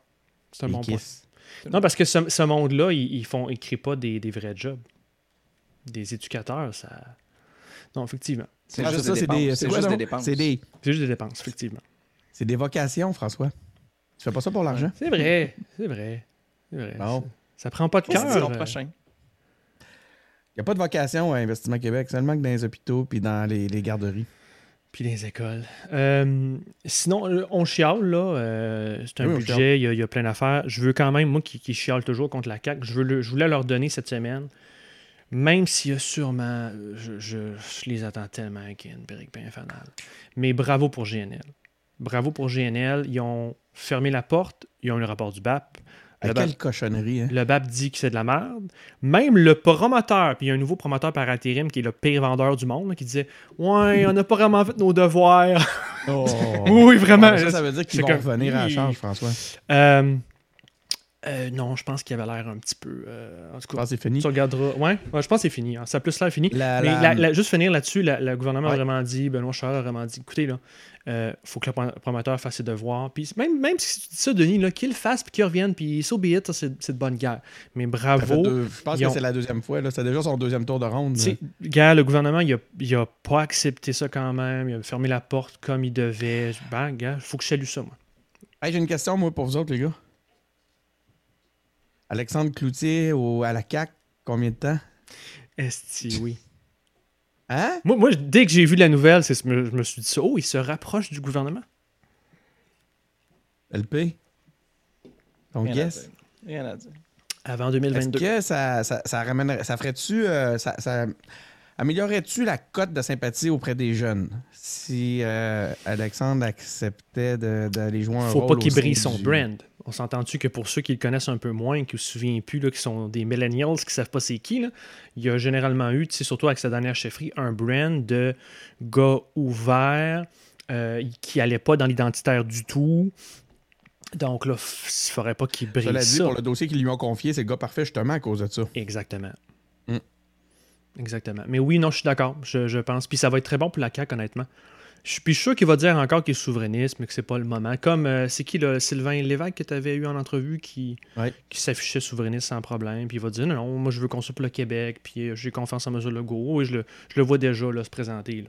Speaker 2: C'est un
Speaker 1: Et
Speaker 2: bon point. Non, parce que ce, ce monde-là, ils, ils font, ils créent pas des, des vrais jobs. Des éducateurs, ça. Non, effectivement.
Speaker 3: C'est juste,
Speaker 1: ça,
Speaker 3: des dépenses.
Speaker 1: des,
Speaker 3: des
Speaker 1: des,
Speaker 2: C'est juste des dépenses, effectivement.
Speaker 1: c'est des vocations, François. Tu fais pas ça pour l'argent?
Speaker 2: C'est vrai. C'est vrai. C'est vrai.
Speaker 1: Bon.
Speaker 2: Ça, ça prend pas de
Speaker 3: C'est l'an
Speaker 2: cœur. euh,
Speaker 3: prochain.
Speaker 1: Il n'y a pas de vocation à Investissement Québec, seulement que dans les hôpitaux puis dans les, les garderies.
Speaker 2: Puis les écoles. Euh, sinon, euh, on chiale, là. euh, c'est un
Speaker 1: Oui,
Speaker 2: budget, il y, a- il y a plein d'affaires. Je veux quand même, moi qui, qui chiale toujours contre la CAQ, je, veux le- je voulais leur donner cette semaine, même s'il y a sûrement. Je, je- je les attends tellement avec une brique bien. Mais bravo pour GNL. Bravo pour GNL. Ils ont fermé la porte, ils ont eu le rapport du BAP.
Speaker 1: Quelle cochonnerie, hein?
Speaker 2: le BAP dit que c'est de la merde. Même le promoteur, puis il y a un nouveau promoteur par intérim qui est le pire vendeur du monde, là, qui disait Ouais, on n'a pas vraiment fait nos devoirs.
Speaker 1: Oh.
Speaker 2: Oui, vraiment.
Speaker 1: ça, ça veut dire qu'ils vont revenir à la charge, François.
Speaker 2: Euh, euh, non, je pense qu'il avait l'air un petit peu. euh, en tout
Speaker 1: Je
Speaker 2: cas,
Speaker 1: pense que c'est fini.
Speaker 2: tu regarderas. Ouais, ouais, je pense que c'est fini. hein. Ça a plus l'air fini.
Speaker 1: La-
Speaker 2: Mais
Speaker 1: la-
Speaker 2: la- la- juste finir là-dessus, le gouvernement
Speaker 1: Ouais.
Speaker 2: a vraiment dit, Benoît Charles a vraiment dit écoutez, là, euh, faut que le pro- promoteur fasse ses devoirs. Puis même, même si tu dis ça, Denis, là, qu'il fasse puis qu'il revienne, puis so be it, c'est de bonne guerre. Mais bravo.
Speaker 1: deux- je pense que
Speaker 2: ont-
Speaker 1: c'est la deuxième fois. là. C'est déjà son deuxième tour de ronde.
Speaker 2: Gars, le gouvernement, il a, il a pas accepté ça quand même. Il a fermé la porte comme il devait. Ben, gars, il faut que je salue ça, moi.
Speaker 1: Hey, J'ai une question, moi, pour vous autres, les gars. Alexandre Cloutier au, à la CAC, combien de temps?
Speaker 2: Esti, oui.
Speaker 1: Hein?
Speaker 2: Moi, moi, dès que j'ai vu la nouvelle, c'est- je me, suis dit ça. Oh, il se rapproche du gouvernement.
Speaker 1: LP? Ton
Speaker 3: Rien à. Rien à dire.
Speaker 2: Avant
Speaker 1: Est-ce
Speaker 2: 2022.
Speaker 1: que ça, ça, ça ramènerait, ça ferait-tu, euh, ça, ça améliorerait-tu la cote de sympathie auprès des jeunes? Si euh, Alexandre acceptait de- d'aller jouer un
Speaker 2: Faut
Speaker 1: rôle
Speaker 2: pas qu'il brille son
Speaker 1: du-
Speaker 2: brand. On s'entend-tu que pour ceux qui le connaissent un peu moins, qui ne se souviennent plus, là, qui sont des millennials, qui savent pas c'est qui, là, il y a généralement eu, surtout avec sa dernière chefferie, un brand de gars ouverts, euh, qui allait pas dans l'identitaire du tout. Donc là, il faudrait pas qu'il brille
Speaker 1: Cela dit,
Speaker 2: ça.
Speaker 1: pour le dossier qu'ils lui ont confié, c'est le gars parfait justement à cause de ça.
Speaker 2: Exactement.
Speaker 1: Mm.
Speaker 2: Exactement. Mais oui, non, je suis d'accord. Je, je pense. Puis ça va être très bon pour la CAQ, honnêtement. Je suis sûr qu'il va dire encore qu'il est souverainiste, mais que c'est pas le moment. Comme euh, c'est qui le Sylvain Lévesque que tu avais eu en entrevue qui,
Speaker 1: Ouais.
Speaker 2: qui s'affichait souverainiste sans problème. Puis il va dire non, non, moi je veux qu'on soit pour le Québec, puis euh, j'ai confiance en M. Legault. Et je le, je le vois déjà là, se présenter. là.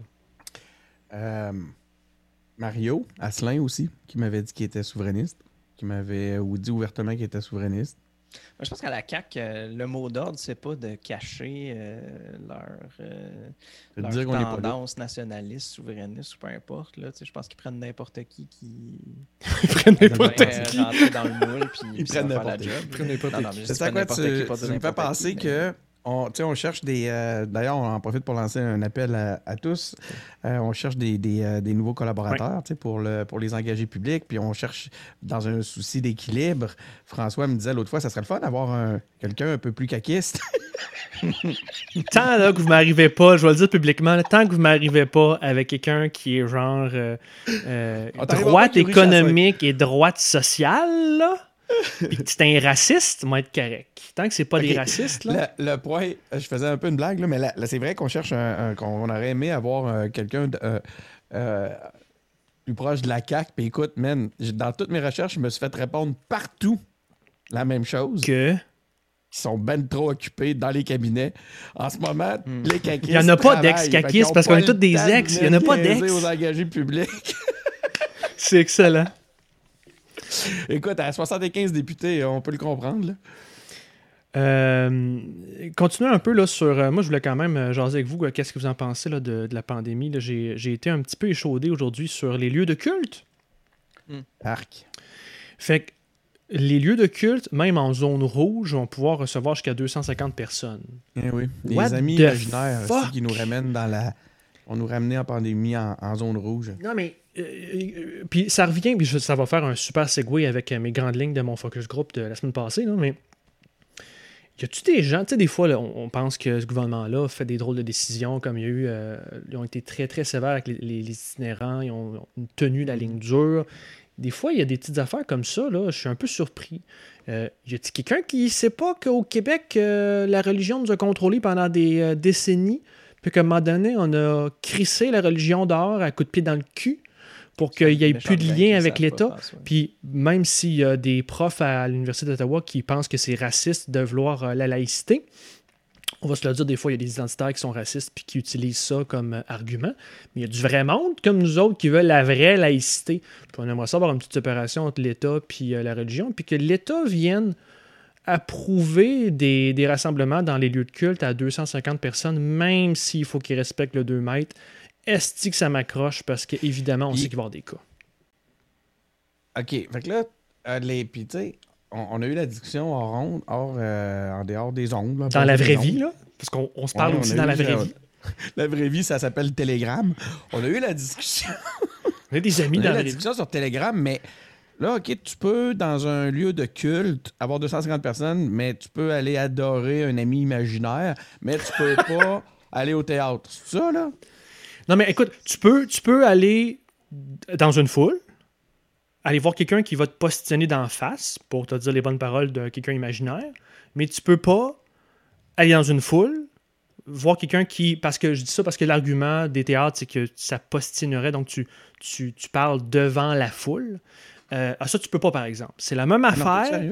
Speaker 1: Euh, Mario Asselin aussi, qui m'avait dit qu'il était souverainiste, qui m'avait dit ouvertement qu'il était souverainiste.
Speaker 3: Moi, je pense qu'à la CAQ, euh, le mot d'ordre, c'est pas de cacher euh, leur, euh, leur
Speaker 1: dire
Speaker 3: tendance nationaliste, souverainiste ou peu importe. Là, Tu sais, je pense qu'ils prennent n'importe qui qui
Speaker 2: Ils prennent n'importe
Speaker 3: va
Speaker 2: qui.
Speaker 3: rentrer dans le moule puis
Speaker 1: Ils
Speaker 3: puis
Speaker 1: prennent n'importe
Speaker 3: job.
Speaker 2: Ils prennent n'importe qui.
Speaker 1: C'est
Speaker 3: pas
Speaker 1: quoi, tu,
Speaker 3: qui,
Speaker 1: me fais penser
Speaker 3: qui,
Speaker 1: que on, on cherche des. euh, D'ailleurs, on en profite pour lancer un appel à, à tous. Euh, on cherche des, des, euh, des nouveaux collaborateurs pour, le, pour les engagés publics. Puis on cherche, dans un souci d'équilibre, François me disait l'autre fois, ça serait le fun d'avoir un- quelqu'un un peu plus caquiste.
Speaker 2: Tant là, que vous m'arrivez pas, je vais le dire publiquement, là, tant que vous m'arrivez pas avec quelqu'un qui est genre euh,
Speaker 1: t'arrivera
Speaker 2: droite économique et droite sociale, là, puis que c'est un raciste, moi être correct. Tant que c'est pas des racistes, là.
Speaker 1: Le, le point, je faisais un peu une blague, là, mais là, là, c'est vrai qu'on cherche un, un- qu'on aurait aimé avoir euh, quelqu'un de, euh, euh, plus proche de la CAQ. Puis écoute, man, dans toutes mes recherches, je me suis fait répondre partout la même chose.
Speaker 2: Que?
Speaker 1: Qui sont ben trop occupés dans les cabinets. En ce moment, les caquistes.
Speaker 2: Il y en a pas d'ex-caquistes parce qu'on est tous des ex. Il y en a pas d'ex.
Speaker 1: aux engagés publics.
Speaker 2: C'est excellent.
Speaker 1: écoute, à 75 députés, on peut le comprendre. là.
Speaker 2: Euh, continuons un peu là sur. euh, moi, je voulais quand même euh, jaser avec vous. euh, Qu'est-ce que vous en pensez là, de, de la pandémie? J'ai été un petit peu échaudé aujourd'hui sur les lieux de culte.
Speaker 1: Arc.
Speaker 2: Fait que les lieux de culte, même en zone rouge, vont pouvoir recevoir jusqu'à 250 personnes.
Speaker 1: Eh oui. Les
Speaker 2: What
Speaker 1: amis imaginaires aussi qui nous ramènent dans la. On nous ramenait en pandémie en, en zone rouge.
Speaker 2: Non, mais. Puis ça revient, puis ça va faire un super segue avec euh, mes grandes lignes de mon focus group de la semaine passée, là, mais. Y a-tu des gens, tu sais, des fois, on, pense que ce gouvernement-là fait des drôles de décisions, comme il y a eu. euh, ils ont été très, très sévères avec les, itinérants, ils ont, tenu la ligne dure. Des fois, il y a des petites affaires comme ça, là, je suis un peu surpris. Euh, y a-t-il quelqu'un qui sait pas qu'au Québec, euh, la religion nous a contrôlés pendant des euh, décennies, puis qu'à un moment donné, on a crissé la religion dehors à coup de pied dans le cul? Pour qu'il y ait plus de lien avec l'État? Puis même s'il y a des profs à l'Université d'Ottawa qui pensent que c'est raciste de vouloir euh, la laïcité, on va se le dire, des fois, il y a des identitaires qui sont racistes puis qui utilisent ça comme euh, argument. Mais il y a du vrai monde comme nous autres qui veulent la vraie laïcité. Puis on aimerait ça avoir une petite séparation entre l'État puis euh, la religion, puis que l'État vienne approuver des, des rassemblements dans les lieux de culte à 250 personnes, même s'il faut qu'ils respectent le 2 mètres. Est-ce que ça m'accroche? Parce qu'évidemment, on sait qu'il va y avoir des cas.
Speaker 1: OK. Fait que là, euh, les, puis tu sais, on, on a eu la discussion hors onde, hors, euh, en dehors des ondes. là,
Speaker 2: Dans la vraie vie, là? Parce qu'on on se parle
Speaker 1: Ouais,
Speaker 2: aussi dans la vraie
Speaker 1: la-
Speaker 2: vie.
Speaker 1: La vraie vie, ça s'appelle Telegram. On a eu la discussion.
Speaker 2: On a des amis
Speaker 1: On a
Speaker 2: dans
Speaker 1: eu
Speaker 2: la
Speaker 1: la
Speaker 2: vie.
Speaker 1: discussion sur Telegram, mais là, OK, tu peux, dans un lieu de culte, avoir 250 personnes, mais tu peux aller adorer un ami imaginaire, mais tu peux pas aller au théâtre. C'est ça, là?
Speaker 2: Non, mais écoute, tu peux, tu peux aller dans une foule, aller voir quelqu'un qui va te positionner d'en face pour te dire les bonnes paroles de quelqu'un imaginaire, mais tu peux pas aller dans une foule, voir quelqu'un qui. Parce que je dis ça parce que l'argument des théâtres, c'est que ça positionnerait, donc tu, tu, tu parles devant la foule. Euh, ah, ça, tu peux pas, par exemple. C'est la même
Speaker 1: Non, t'es
Speaker 2: affaire?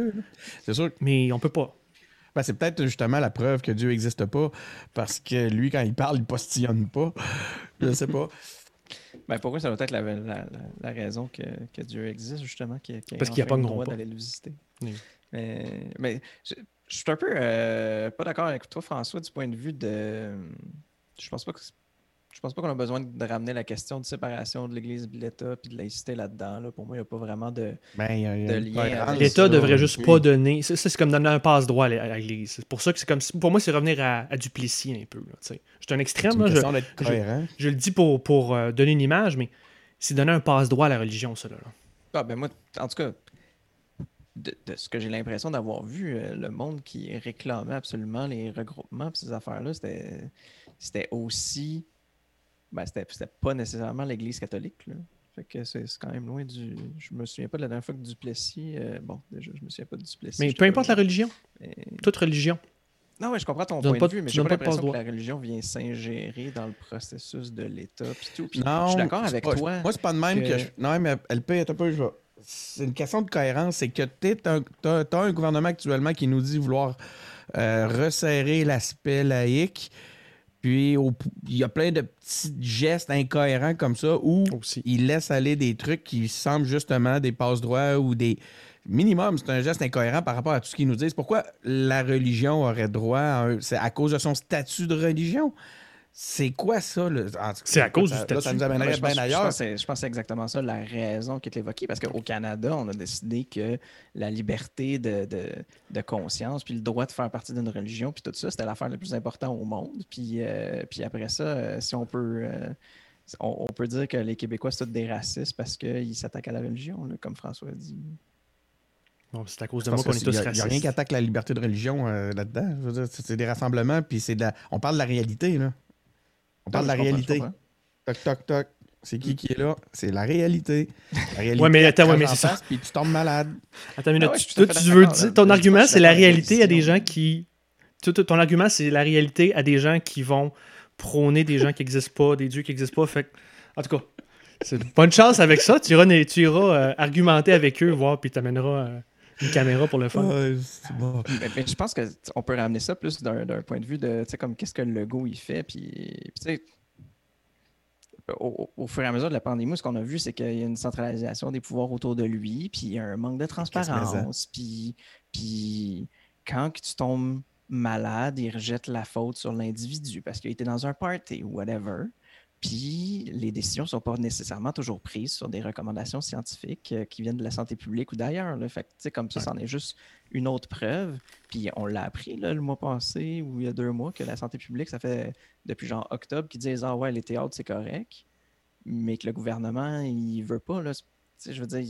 Speaker 1: C'est sûr
Speaker 2: mais on peut pas.
Speaker 1: Ben, c'est peut-être justement la preuve que Dieu n'existe pas, parce que lui, quand il parle, il postillonne pas. Je sais pas.
Speaker 3: Ben, pour eux, ça doit être la, la- la- la raison que, que Dieu existe, justement. Qu'il, qu'il
Speaker 2: Parce qu'ils
Speaker 3: enfin le droit
Speaker 2: pas.
Speaker 3: d'aller le visiter.
Speaker 2: Oui.
Speaker 3: Mais, mais je, je suis un peu euh, pas d'accord avec toi, François, du point de vue de. Je pense pas que. Je pense pas qu'on a besoin de ramener la question de séparation de l'Église et de l'État puis de laïcité là-dedans. là. Pour moi, il n'y a pas vraiment de.
Speaker 1: Ben, il y a- il y a
Speaker 3: De lien
Speaker 2: L'État devrait juste
Speaker 1: Oui.
Speaker 2: pas donner. Ça, c'est comme donner un passe-droit à l'É- à l'Église. C'est pour ça que c'est comme. si- Pour moi, c'est revenir à, à Duplessis un peu. Je suis un extrême,
Speaker 1: une
Speaker 2: là, je, le dis pour, pour euh, donner une image, mais c'est donner un passe-droit à la religion, ça. Là.
Speaker 3: Ah, ben moi, en tout cas, de, de ce que j'ai l'impression d'avoir vu, euh, le monde qui réclamait absolument les regroupements ces affaires-là, c'était, c'était aussi. Ben, c'était, pas nécessairement l'Église catholique. Là. Fait que c'est, quand même loin du. Je me souviens pas de la dernière fois que Duplessis. euh, bon, déjà, je me souviens pas de Duplessis.
Speaker 2: Mais peu importe
Speaker 3: pas,
Speaker 2: la religion,
Speaker 3: mais-
Speaker 2: toute religion.
Speaker 3: Non, ouais, je comprends ton point
Speaker 2: pas
Speaker 3: de vue, mais j'ai pas
Speaker 2: pas de
Speaker 3: l'impression que la religion vient s'ingérer dans le processus de l'État puis tout. Puis
Speaker 1: Non,
Speaker 3: je suis d'accord avec
Speaker 1: pas-
Speaker 3: toi.
Speaker 1: Moi, c'est pas de même que.
Speaker 3: que-
Speaker 1: je- Non, mais elle peut être un peu. je C'est une question de cohérence. C'est que tu as, un gouvernement actuellement qui nous dit vouloir euh, resserrer l'aspect laïque. Puis au- il y a plein de petits gestes incohérents comme ça où
Speaker 2: Aussi.
Speaker 1: il laisse aller des trucs qui semblent justement des passe-droits ou des. Minimum, c'est un geste incohérent par rapport à tout ce qu'ils nous disent. Pourquoi la religion aurait droit à un- C'est à cause de son statut de religion? C'est quoi ça? le-
Speaker 2: C'est à cause du
Speaker 1: ça- là, Ça
Speaker 2: statut.
Speaker 1: nous amènerait
Speaker 3: je, pense,
Speaker 1: bien
Speaker 3: je pense que c'est- je pense que c'est exactement ça la raison qui est évoquée. Parce qu'au Canada, on a décidé que la liberté de, de- de conscience, puis le droit de faire partie d'une religion, puis tout ça, c'était l'affaire la plus importante au monde. Puis, euh, puis après ça, euh, si on peut, euh, on, on peut dire que les Québécois, c'est tous des racistes parce qu'ils s'attaquent à la religion, là, comme François a dit.
Speaker 2: Bon, c'est à cause de moi qu'on est tous
Speaker 1: y a- y a rien
Speaker 2: racistes.
Speaker 1: qui attaque la liberté de religion euh, là-dedans. C'est des rassemblements, puis c'est de la... on parle de la réalité. Là. On parle de la réalité. Toc, toc, toc. C'est qui qui est là? C'est la réalité. La réalité
Speaker 2: Ouais, mais attends, ouais, mais c'est ça.
Speaker 1: Puis tu tombes malade.
Speaker 2: Attends.
Speaker 3: Ah ouais, je suis
Speaker 2: toi,
Speaker 3: tout à fait
Speaker 2: tu veux dire,
Speaker 3: là.
Speaker 2: ton argument, c'est la réalité à des gens qui. ton argument, c'est la réalité à des gens qui vont prôner des gens qui n'existent pas, des dieux qui n'existent pas. Fait que- en tout cas, c'est bonne chance avec ça. Tu iras, tu euh, argumenter avec eux, voir, puis tu amèneras une caméra pour le fun.
Speaker 1: Ouais, c'est bon.
Speaker 3: Mais, mais je pense que t- on peut ramener ça plus d'un d'un point de vue de, tu sais, comme qu'est-ce que le Legault il fait, puis, puis tu sais, au, au- fur et à mesure de la pandémie, ce qu'on a vu, c'est qu'il y a une centralisation des pouvoirs autour de lui, puis il y a un manque de transparence, puis, puis quand que tu tombes malade, il rejette la faute sur l'individu parce qu'il été dans un party ou whatever. Puis les décisions ne sont pas nécessairement toujours prises sur des recommandations scientifiques euh, qui viennent de la santé publique ou d'ailleurs. Fait que, comme ça, c'en est juste une autre preuve. Puis on l'a appris là, le mois passé ou il y a deux mois que la santé publique, ça fait depuis genre octobre qu'ils disent Ah ouais, les théâtres, c'est correct, mais que le gouvernement, il veut pas. Là. Je veux dire,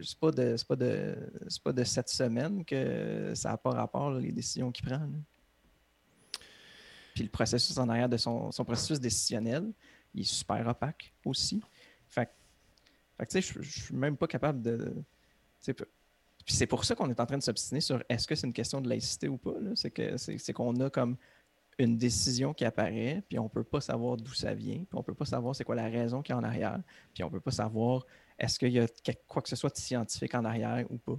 Speaker 3: c'est pas de pas de c'est pas de cette semaine que ça n'a pas rapport là, les décisions qu'il prend. là. Puis le processus en arrière de son, son processus décisionnel, il est super opaque aussi. Fait, que- tu sais, je suis même pas capable de. Puis c'est pour ça qu'on est en train de s'obstiner sur est-ce que c'est une question de laïcité ou pas. C'est que c'est qu'on a comme une décision qui apparaît, puis on peut pas savoir d'où ça vient, puis on peut pas savoir c'est quoi la raison qui est en arrière, puis on peut pas savoir est-ce qu'il y a quoi que ce soit de scientifique en arrière ou pas.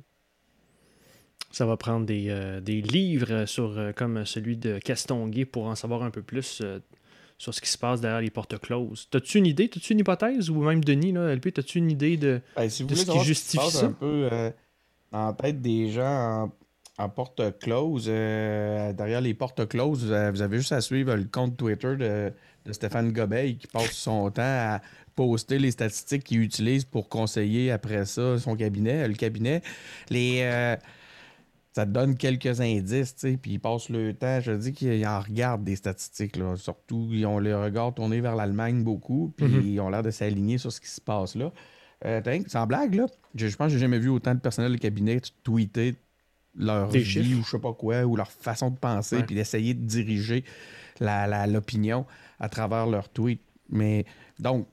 Speaker 2: Ça va prendre des, euh, des livres sur, euh, comme celui de Castonguay pour en savoir un peu plus euh, sur ce qui se passe derrière les portes closes. T'as-tu une idée? T'as-tu une hypothèse? Ou même Denis, là, LP, t'as-tu une idée de.
Speaker 1: Ben, si vous
Speaker 2: de ce qui justifie
Speaker 1: se passe
Speaker 2: ça?
Speaker 1: un peu euh, dans la tête des gens en, en porte close, euh, derrière les portes closes, vous avez, vous avez juste à suivre le compte Twitter de, de Stéphane Gobeil qui passe son temps à poster les statistiques qu'il utilise pour conseiller après ça son cabinet, le cabinet. Les, euh, ça te donne quelques indices, tu sais, puis ils passent le temps. Je dis qu'ils en regardent des statistiques, là. Surtout, ils ont le regard tourné vers l'Allemagne beaucoup, puis
Speaker 2: Mhm.
Speaker 1: ils ont l'air de s'aligner sur ce qui se passe là. Euh, sans blague, là, je, je pense que j'ai jamais vu autant de personnel de cabinet tweeter leur
Speaker 2: Des
Speaker 1: vie
Speaker 2: chiffres.
Speaker 1: ou je sais pas quoi, ou leur façon de penser,
Speaker 2: Ouais.
Speaker 1: puis d'essayer de diriger la- la- l'opinion à travers leurs tweets. Mais donc,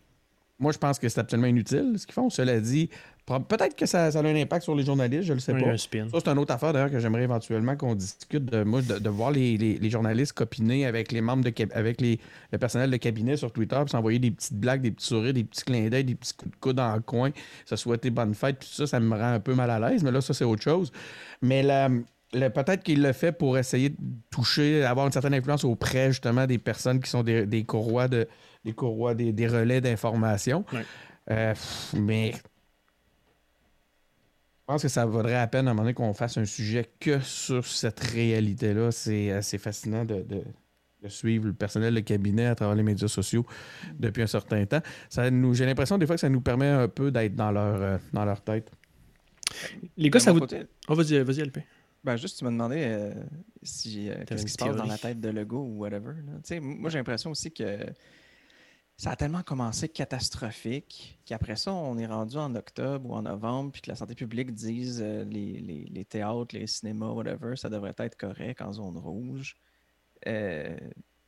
Speaker 1: moi, je pense que c'est absolument inutile ce qu'ils font. Cela dit, peut-être que ça, ça a un impact sur les journalistes, je le sais pas.
Speaker 2: un spin.
Speaker 1: Ça, c'est une autre affaire d'ailleurs que j'aimerais éventuellement qu'on discute de moi, de, de voir les, les- les journalistes copiner avec les membres de avec les, le personnel de cabinet sur Twitter, puis s'envoyer des petites blagues, des petits sourires, des petits clins d'œil, des petits coups de coude dans le coin, se souhaiter bonne fête, tout ça, ça me rend un peu mal à l'aise, mais là, ça, c'est autre chose. Mais la- peut-être qu'il le fait pour essayer de toucher, avoir une certaine influence auprès justement des personnes qui sont des, des courroies de des courroies, des, des relais d'information.
Speaker 2: Ouais.
Speaker 1: Euh, mais je pense que ça vaudrait la peine à un moment donné qu'on fasse un sujet que sur cette réalité-là. C'est assez fascinant de, de- de suivre le personnel de cabinet à travers les médias sociaux depuis un certain temps. Ça nous, j'ai l'impression des fois que ça nous permet un peu d'être dans leur, euh, dans leur tête.
Speaker 2: Les gars, ça vous.
Speaker 3: côté,
Speaker 2: Oh, vas-y, vas-y, LP.
Speaker 3: Ben juste, tu m'as demandé euh, si, euh, qu'est-ce qui se passe dans la tête de Lego ou whatever. là. Tu sais, Moi, j'ai l'impression aussi que ça a tellement commencé catastrophique qu'après ça, on est rendu en octobre ou en novembre, puis que la santé publique dise euh, les, théâtres, les cinémas, whatever, ça devrait être correct en zone rouge. Euh,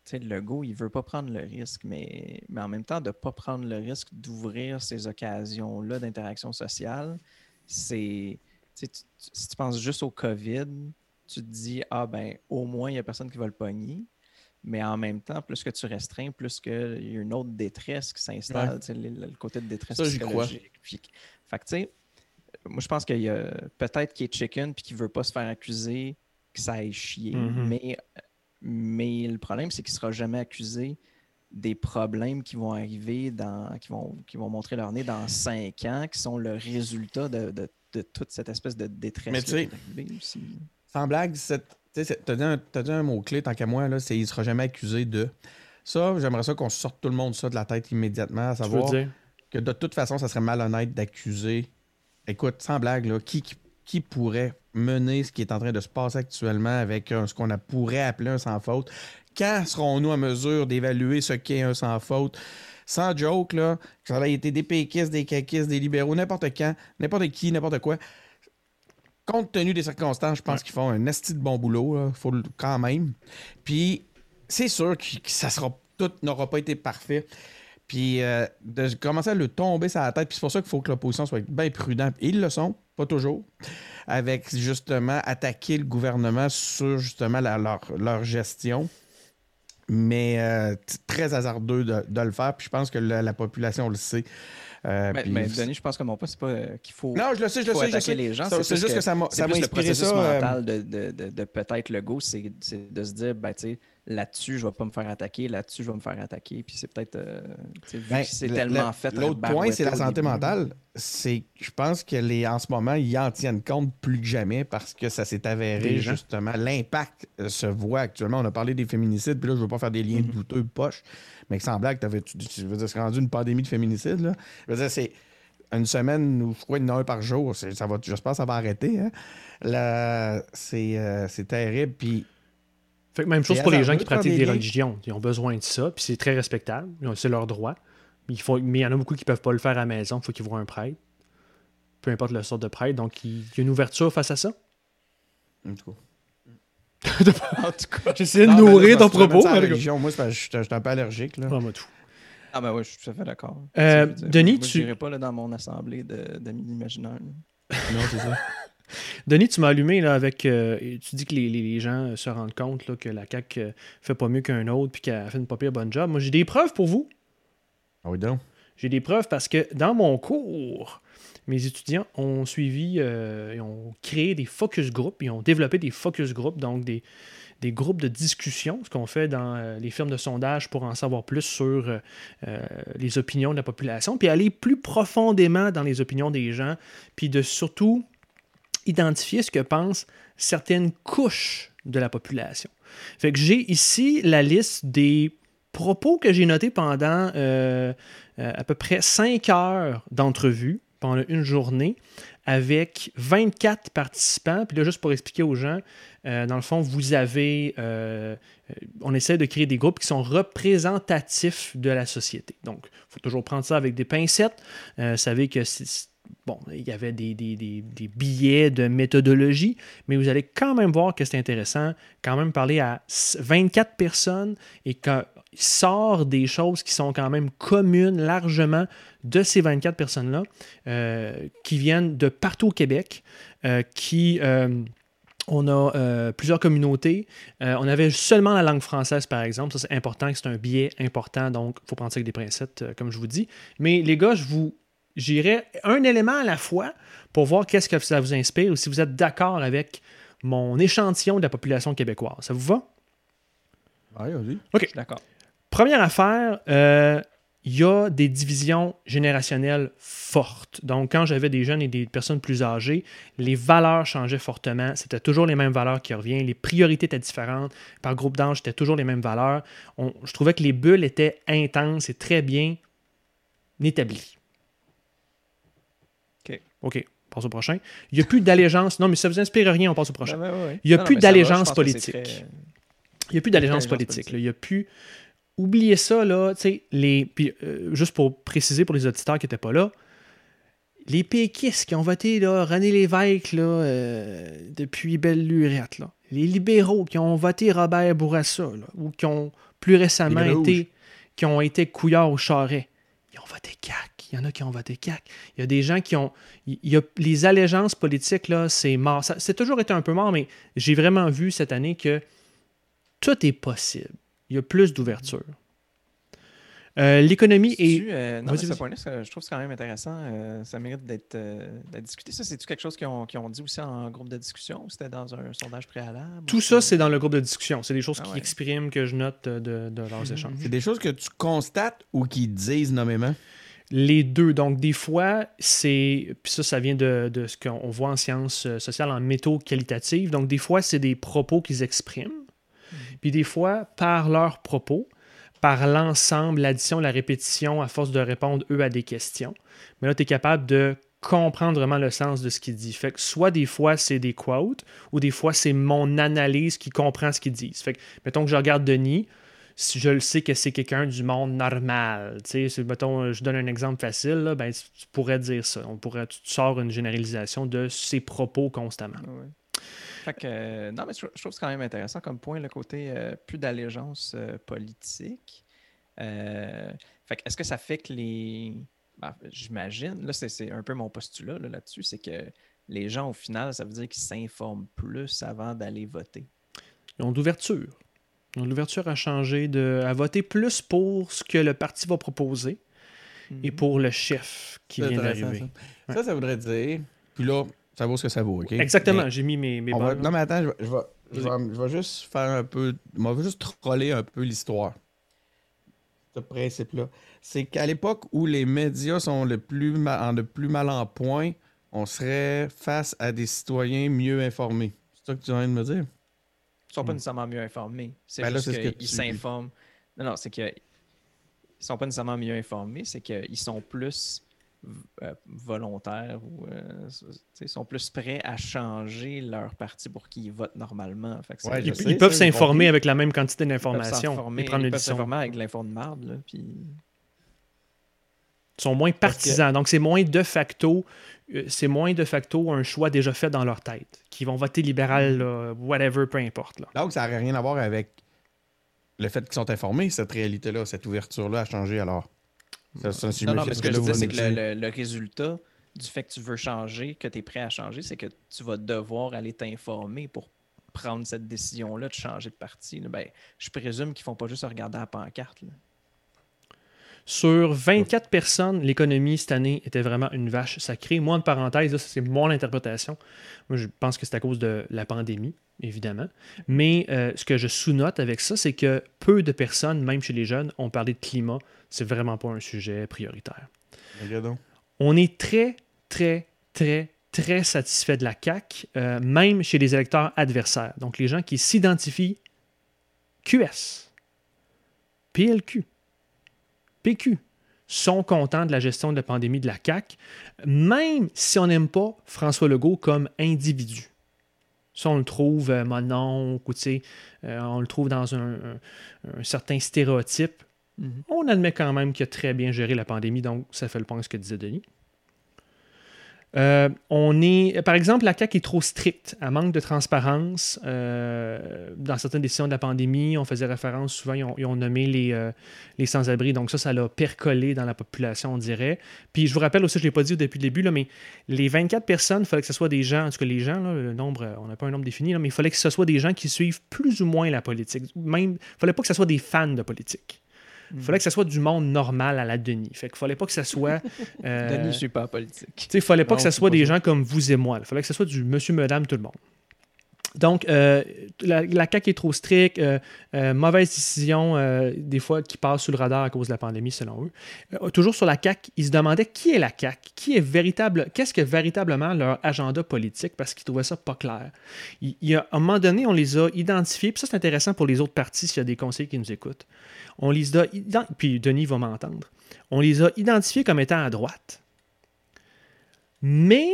Speaker 3: tu sais, Legault, il veut pas prendre le risque, mais, en même temps, de ne pas prendre le risque d'ouvrir ces occasions-là d'interaction sociale, c'est. si tu penses juste au COVID, tu te dis, ah ben, au moins, il n'y a personne qui va le pogner. Mais en même temps, plus que tu restreins, plus qu'il y a une autre détresse qui s'installe,
Speaker 1: Ouais.
Speaker 3: tu sais, le, le côté de détresse
Speaker 1: Ça,
Speaker 3: psychologique. Puis- fait que, tu sais, moi, je pense qu'il y a peut-être qu'il est chicken puis qu'il ne veut pas se faire accuser, que ça aille chier.
Speaker 2: Mhm.
Speaker 3: mais, mais le problème, c'est qu'il ne sera jamais accusé des problèmes qui vont arriver, dans, qui, vont, qui vont montrer leur nez dans cinq ans, qui sont le résultat de, de- de toute cette espèce de détresse
Speaker 1: Mais
Speaker 3: qui
Speaker 1: tu sais,
Speaker 3: est arrivée aussi.
Speaker 1: Sans blague, cette- t'as dit, un- dit un mot-clé, tant qu'à moi, là, c'est il sera jamais accusé de. Ça, j'aimerais ça qu'on sorte tout le monde ça de la tête immédiatement, à savoir
Speaker 2: dire?
Speaker 1: que de toute façon, ça serait malhonnête d'accuser. Écoute, sans blague, là, qui, qui, qui pourrait mener ce qui est en train de se passer actuellement avec ce qu'on pourrait appeler un sans faute? Quand serons-nous en mesure d'évaluer ce qu'est un sans faute? Sans joke, là, que ça a été des péquistes, des caquistes, des libéraux, n'importe quand, n'importe qui, n'importe quoi. Compte tenu des circonstances, je pense qu'ils font un esti de bon boulot, là, faut le- quand même. Puis, c'est sûr que, que ça sera tout n'aura pas été parfait. Puis euh, de commencer à le tomber sur la tête. Puis c'est pour ça qu'il faut que l'opposition soit bien prudente. Ils le sont, pas toujours, avec justement attaquer le gouvernement sur justement la- leur, leur gestion. Mais euh, c'est très hasardeux de, de le faire. Puis je pense que la, la population le sait. Euh,
Speaker 3: Mais,
Speaker 1: puis-
Speaker 3: mais Denis, je pense que mon point, c'est pas euh, qu'il faut,
Speaker 1: non, je le sais, je le sais, je sais.
Speaker 3: les gens.
Speaker 1: C'est juste que ça m'a
Speaker 3: c'est
Speaker 1: ça m'a inspiré
Speaker 3: processus
Speaker 1: ça. euh,
Speaker 3: mental de, de- de- de peut-être le go, c'est c'est de se dire, ben, tu sais, là-dessus, je vais pas me faire attaquer, là-dessus, je vais me faire attaquer. Puis c'est peut-être, euh,
Speaker 1: Ben,
Speaker 3: que c'est
Speaker 1: le-
Speaker 3: tellement
Speaker 1: le-
Speaker 3: fait.
Speaker 1: L'autre point, c'est la santé mentale. C'est que je pense que les, en ce moment, ils en tiennent compte plus que jamais parce que ça s'est avéré justement. L'impact euh, se voit actuellement. On a parlé des féminicides, puis là, je veux pas faire des liens
Speaker 3: Mhm.
Speaker 1: douteux poche, mais sans blague, t'avais, tu, tu veux dire, c'est rendu une pandémie de féminicides. Là. Je veux dire, c'est une semaine ou je crois une heure par jour. Ça va, j'espère que ça va arrêter. Hein. Là, c'est, euh, c'est terrible. Puis
Speaker 2: Fait que même chose pour les gens qui pratiquent
Speaker 1: des
Speaker 2: religions. Ils ont besoin de ça, puis c'est très respectable. C'est leur droit. Il faut, mais il y en a beaucoup qui peuvent pas le faire à la maison. Il faut qu'ils voient un prêtre. Peu importe le sort de prêtre. Donc, il y a une ouverture face à ça?
Speaker 1: en tout cas.
Speaker 3: En tout cas.
Speaker 2: J'essaie de nourrir ton propos.
Speaker 1: Moi, je suis un peu allergique. Là.
Speaker 2: Ah, moi, tout.
Speaker 3: Ah, ben oui, je suis tout à fait d'accord.
Speaker 2: Euh, Denis,
Speaker 3: moi,
Speaker 2: tu-
Speaker 3: Je pas là, dans mon assemblée de- d'amis imaginaires.
Speaker 1: Non, c'est ça.
Speaker 2: Denis, tu m'as allumé là, avec. euh, tu dis que les, les- les gens euh, se rendent compte là, que la CAQ euh, fait pas mieux qu'un autre puis qu'elle fait une pas pire bonne job. Moi, j'ai des preuves pour vous.
Speaker 1: Ah oui, donc?
Speaker 2: J'ai des preuves parce que dans mon cours, mes étudiants ont suivi, euh, ont créé des focus groups, ils ont développé des focus groups, donc des, des groupes de discussion, ce qu'on fait dans euh, les firmes de sondage pour en savoir plus sur euh, les opinions de la population, puis aller plus profondément dans les opinions des gens, puis de surtout identifier ce que pensent certaines couches de la population. Fait que j'ai ici la liste des propos que j'ai notés pendant à peu près 5 heures d'entrevue pendant une journée avec 24 participants. Puis là, juste pour expliquer aux gens, euh, dans le fond, vous avez... euh, euh, on essaie de créer des groupes qui sont représentatifs de la société. Donc, il faut toujours prendre ça avec des pincettes. Euh, vous savez que c'est... Bon, il y avait des, billets de méthodologie, mais vous allez quand même voir que c'est intéressant, quand même parler à 24 personnes et qu'il sort des choses qui sont quand même communes largement de ces 24 personnes-là, euh, qui viennent de partout au Québec, euh, qui... euh, on a euh, plusieurs communautés. On avait seulement la langue française, par exemple. Ça, c'est important, c'est un biais important, donc il faut prendre ça avec des euh, comme je vous dis. Mais les gars, je vous j'irai un élément à la fois pour voir qu'est-ce que ça vous inspire ou si vous êtes d'accord avec mon échantillon de la population québécoise. Ça vous va?
Speaker 1: Ouais, vas-y.
Speaker 3: Je suis d'accord.
Speaker 2: Première affaire, euh, il y a des divisions générationnelles fortes. Donc, quand j'avais des jeunes et des personnes plus âgées, les valeurs changeaient fortement. C'était toujours les mêmes valeurs qui reviennent. Les priorités étaient différentes. Par groupe d'âge, c'était toujours les mêmes valeurs. On- je trouvais que les bulles étaient intenses et très bien établies.
Speaker 3: OK.
Speaker 2: OK, on passe au prochain. Il n'y a plus d'allégeance. Non, mais ça ne vous inspire rien, on passe au prochain.
Speaker 3: Ben.
Speaker 2: Il y a plus d'allégeance politique. Il n'y a plus d'allégeance politique. Il n'y a plus. Oubliez ça, là. tu sais, Les... Puis, euh, juste pour préciser pour les auditeurs qui n'étaient pas là, les péquistes qui ont voté là, René Lévesque là, euh, depuis Belle Lurette, là. les libéraux qui ont voté Robert Bourassa, là, ou qui ont plus récemment été, qui ont été couillards au charret, ils ont voté CAC. Il y en a qui ont voté CAC. Il y a des gens qui ont. il y a, les allégeances politiques, là, c'est mort. Ça- C'est toujours été un peu mort, mais j'ai vraiment vu cette année que tout est possible. Il y a plus d'ouverture. Euh, L'économie est.
Speaker 3: Euh, non,
Speaker 2: Vas-y,
Speaker 3: mais ce
Speaker 2: vas-y.
Speaker 3: point-là, ça- je trouve que c'est quand même intéressant. euh, ça mérite d'être euh, d'être discuté. Ça, c'est-tu quelque chose qu'ils ont, dit aussi en groupe de discussion ou c'était dans un sondage préalable?
Speaker 2: Tout ça, c'est dans le groupe de discussion. C'est des choses
Speaker 3: Ah
Speaker 2: qui
Speaker 3: ouais.
Speaker 2: expriment, que je note de, de leurs
Speaker 3: Mhm.
Speaker 2: échanges.
Speaker 1: C'est des choses que tu constates ou qu'ils disent nommément?
Speaker 2: Les deux. Donc, des fois, c'est. Puis ça, ça vient de, de ce qu'on voit en sciences sociales, en métaux qualitatives. Donc, des fois, c'est des propos qu'ils expriment. Puis des fois, par leurs propos, par l'ensemble, l'addition, la répétition, à force de répondre, eux, à des questions. Mais là, tu es capable de comprendre vraiment le sens de ce qu'il dit. Fait que soit des fois c'est des quotes, ou des fois c'est mon analyse qui comprend ce qu'ils disent. Fait que, mettons que je regarde Denis, si je le sais que c'est quelqu'un du monde normal. Tu sais, mettons, je donne un exemple facile, ben, tu pourrais dire ça. On pourrait, tu sors une généralisation de ses propos constamment.
Speaker 3: Fait que, euh, non, mais je, trouve que c'est quand même intéressant comme point, le côté euh, plus d'allégeance euh, politique. fait que, est-ce que ça fait que les ben, j'imagine, là, c'est un peu mon postulat là-dessus, c'est que les gens, au final, ça veut dire qu'ils s'informent plus avant d'aller voter.
Speaker 2: Ils ont d'ouverture. Ils ont l'ouverture à changer, de, à voter plus pour ce que le parti va proposer et mhm. pour le chef qui vient d'arriver.
Speaker 1: Ça. ça. voudrait dire. Puis là, ça vaut ce que ça vaut, OK?
Speaker 2: Exactement, j'ai mis mes, mes
Speaker 1: Non, mais attends, je vais, je, vais, juste faire un peu. Je vais juste troller un peu l'histoire. Ce principe-là c'est qu'à l'époque où les médias sont le plus en le plus mal en point, on serait face à des citoyens mieux informés. C'est ça que tu viens de me dire?
Speaker 3: Ils sont pas hmm. nécessairement mieux informés. C'est ben juste qu'ils s'informent. Non, non, c'est qu'ils sont pas nécessairement mieux informés, c'est qu'ils sont plus euh, volontaires ou euh, ils sont plus prêts à changer leur parti pour qu'ils votent normalement.
Speaker 2: ils, peuvent s'informer avec la même quantité d'informations.
Speaker 3: Ils peuvent s'informer avec l'info de marde. Puis
Speaker 2: sont moins partisans. Donc, c'est moins de facto, euh, c'est moins de facto un choix déjà fait dans leur tête, qui vont voter libéral, whatever, peu importe. Là.
Speaker 1: Donc, ça n'a rien à voir avec le fait qu'ils sont informés, cette réalité-là, cette ouverture-là a changé alors.
Speaker 3: Ça, ça non, non, ce que je dis, c'est que le, résultat du fait que tu veux changer, que tu es prêt à changer, c'est que tu vas devoir aller t'informer pour prendre cette décision-là de changer de parti. Ben, je présume qu'ils ne font pas juste regarder la pancarte. Là.
Speaker 2: Sur 24 personnes, l'économie cette année était vraiment une vache sacrée. Moi, en parenthèse, c'est mon interprétation. Moi, je pense que c'est à cause de la pandémie, évidemment. Mais euh, ce que je sous-note avec ça, c'est que peu de personnes, même chez les jeunes, ont parlé de climat. C'est vraiment pas un sujet prioritaire. On est très, très, très, très satisfait de la CAQ, euh, même chez les électeurs adversaires. Donc, les gens qui s'identifient QS, PLQ, PQ sont contents de la gestion de la pandémie de la CAC, même si on n'aime pas François Legault comme individu. Ça, on le trouve euh, mon euh, on le trouve dans un, certain stéréotype. Mm-hmm. On admet quand même qu'il a très bien géré la pandémie, donc ça fait le point ce que disait Denis. Euh, on est, par exemple, la CAQ est trop stricte, elle manque de transparence. Euh, dans certaines décisions de la pandémie, on faisait référence, souvent, ils ont, nommé les, euh, les sans-abri. Donc, ça, ça l'a percolé dans la population, on dirait. Puis, je vous rappelle aussi, je ne l'ai pas dit depuis le début, là, mais les 24 personnes, il fallait que ce soit des gens, en tout cas, les gens, le nombre, on n'a pas un nombre défini, mais il fallait que ce soit des gens qui suivent plus ou moins la politique. Même, il ne fallait pas que ce soit des fans de politique. Il fallait que ce soit du monde normal à la Denis. Fait qu'il fallait pas que ce soit.
Speaker 3: Euh, Denis, je suis pas politique.
Speaker 2: Il fallait pas que ce soit des gens comme vous et moi. Il fallait que ce soit du monsieur, madame, tout le monde. Donc, euh, la, la, CAQ est trop stricte, euh, mauvaise décision, des fois, qui passe sous le radar à cause de la pandémie, selon eux. toujours sur la CAQ, ils se demandaient qui est la CAQ, qui est véritable, qu'est-ce que véritablement leur agenda politique, parce qu'ils trouvaient ça pas clair. À un moment donné, on les a identifiés, puis ça, c'est intéressant pour les autres partis s'il y a des conseillers qui nous écoutent. On les a, puis Denis va m'entendre, on les a identifiés comme étant à droite. Mais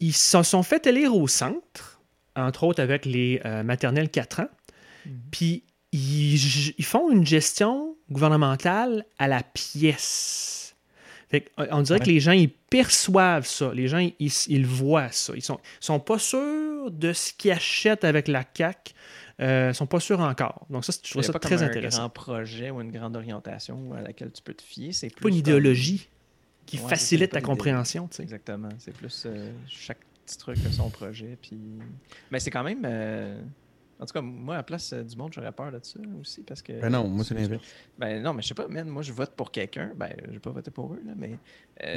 Speaker 2: ils se sont fait élire au centre, entre autres avec les euh, maternelles 4 ans, mhm. puis ils, font une gestion gouvernementale à la pièce. on dirait que les gens, ils perçoivent ça. Les gens, ils, voient ça. Ils sont, sont pas sûrs de ce qu'ils achètent avec la CAQ ne euh, sont pas sûrs encore. Donc ça, je trouve ça très intéressant.
Speaker 3: un grand projet ou une grande orientation à laquelle tu peux te fier. C'est
Speaker 2: pas une idéologie qui facilite ta compréhension.
Speaker 3: Exactement. C'est plus euh, chaque petit truc de son projet. Puis... Mais c'est quand même... Euh, en tout cas, moi, à la place du monde, j'aurais peur de ça aussi parce que.
Speaker 1: Ben non, moi, c'est l'inverse.
Speaker 3: Ben non, mais je sais pas, moi, je vote pour quelqu'un. Ben, je vais pas voter pour eux, là, mais.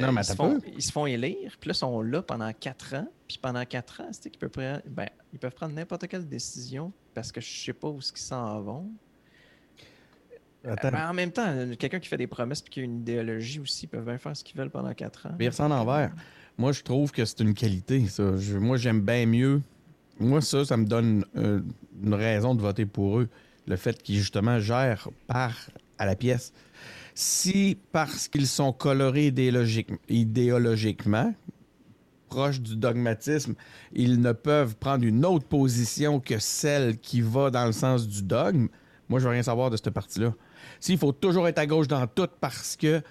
Speaker 1: non, mais
Speaker 3: ils, se font, ils se font élire, puis là, ils sont là pendant quatre ans. Puis pendant quatre ans, c'est qu'ils peuvent, ben, ils peuvent prendre n'importe quelle décision parce que je sais pas où ils s'en vont. Ben, en même temps, quelqu'un qui fait des promesses et qui a une idéologie aussi, ils peuvent bien faire ce qu'ils veulent pendant quatre ans.
Speaker 1: Mais en envers. Moi, je trouve que c'est une qualité, moi, j'aime bien mieux. Moi, ça, ça me donne euh, une raison de voter pour eux. Le fait qu'ils, justement, gèrent par à la pièce. Si, parce qu'ils sont colorés idéologique- idéologiquement, proches du dogmatisme, ils ne peuvent prendre une autre position que celle qui va dans le sens du dogme, moi, je veux rien savoir de cette partie-là. S'il faut toujours être à gauche dans tout parce que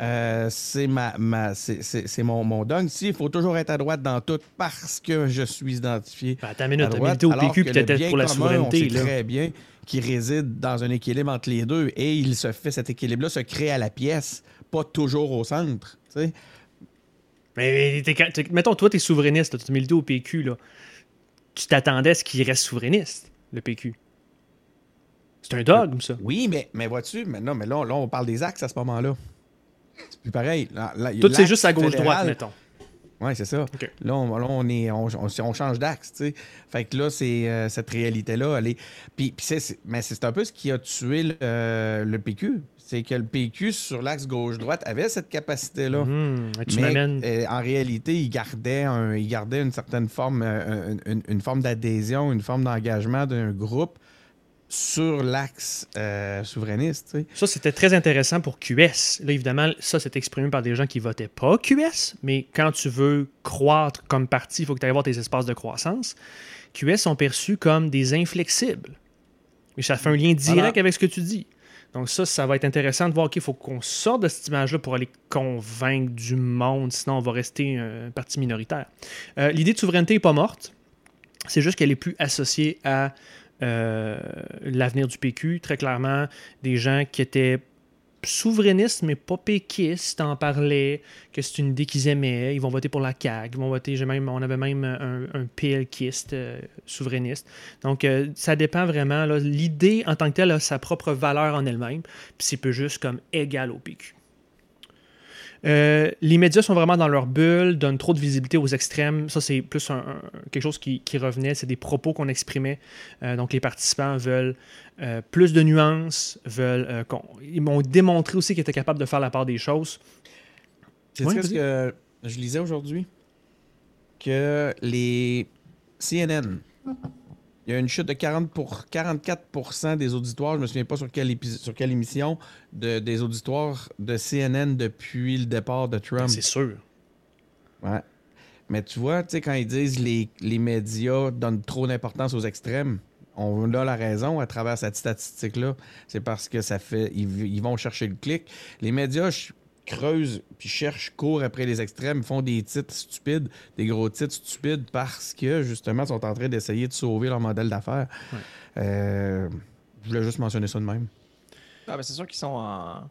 Speaker 1: euh, c'est ma, ma c'est, mon, mon dogme, s'il faut toujours être à droite dans tout parce que je suis identifié
Speaker 2: Ben, attends une minute, t'as au PQ
Speaker 1: le bien
Speaker 2: pour la
Speaker 1: commun,
Speaker 2: souveraineté.
Speaker 1: On sait
Speaker 2: là.
Speaker 1: très bien qu'il réside dans un équilibre entre les deux et il se fait cet équilibre-là se crée à la pièce, pas toujours au centre.
Speaker 2: Mais t'es- t'es- mettons, toi, t'es souverainiste, tu milité au PQ, là. Tu t'attendais à ce qu'il reste souverainiste, le PQ. C'est un dogme, ça.
Speaker 1: Oui, mais, mais vois-tu, mais non, mais là, là, on parle des axes à ce moment-là. C'est plus pareil. Là, là,
Speaker 2: Tout, c'est juste à gauche-droite, mettons.
Speaker 1: Oui, c'est ça. Là, on, là, on est, on, on- on change d'axe, tu sais. Fait que là, c'est euh, cette réalité-là, elle est... Puis, puis c'est, mais c'est un peu ce qui a tué le, euh, le PQ. C'est que le PQ, sur l'axe gauche-droite, avait cette capacité-là.
Speaker 2: Tu
Speaker 1: Mais euh, en réalité, il gardait, un, il gardait une certaine forme, une forme d'adhésion, une forme d'engagement d'un groupe sur l'axe euh, souverainiste. tu sais.
Speaker 2: Ça, c'était très intéressant pour QS. Là, évidemment, ça, c'est exprimé par des gens qui votaient pas QS, mais quand tu veux croître comme parti, il faut que tu ailles voir tes espaces de croissance. QS sont perçus comme des inflexibles. Mais ça fait un lien direct
Speaker 1: Voilà.
Speaker 2: avec ce que tu dis. Donc ça, ça va être intéressant de voir qu'il faut qu'on sorte de cette image-là pour aller convaincre du monde, sinon on va rester un parti minoritaire. Euh, L'idée de souveraineté n'est pas morte, c'est juste qu'elle est plus associée à euh, l'avenir du PQ. Très clairement, des gens qui étaient souverainistes, mais pas péquistes, en parlaient, que c'est une idée qu'ils aimaient. Ils vont voter pour la CAQ. Ils vont voter, on avait même un, un euh, souverainiste. Donc, euh, ça dépend vraiment. L'idée, en tant que telle, a sa propre valeur en elle-même. Puis c'est peu juste comme égal au PQ. Euh, les médias sont vraiment dans leur bulle, donnent trop de visibilité aux extrêmes. Ça, c'est plus un- un- quelque chose qui, qui revenait. C'est des propos qu'on exprimait. Euh, donc, les participants veulent euh, plus de nuances, veulent. qu'on- ils m'ont démontré aussi qu'ils étaient capables de faire la part des choses.
Speaker 1: C'est
Speaker 2: Ouais,
Speaker 1: ce que je lisais aujourd'hui? Que les CNN, il y a une chute de 40 pour 44 des auditoires, je me souviens pas sur quelle, épi- sur quelle émission, de, des auditoires de CNN depuis le départ de Trump.
Speaker 2: C'est sûr.
Speaker 1: Ouais. Mais tu vois, tu sais, quand ils disent les, les médias donnent trop d'importance aux extrêmes, on a la raison à travers cette statistique-là. C'est parce que ça fait. Ils, ils vont chercher le clic. Les médias ch- creusent puis cherchent, courent après les extrêmes, font des titres stupides, des gros titres stupides parce que justement, ils sont en train d'essayer de sauver leur modèle d'affaires.
Speaker 2: Ouais.
Speaker 1: Euh, je voulais juste mentionner ça de même.
Speaker 3: Ah, ben, c'est sûr qu'ils sont en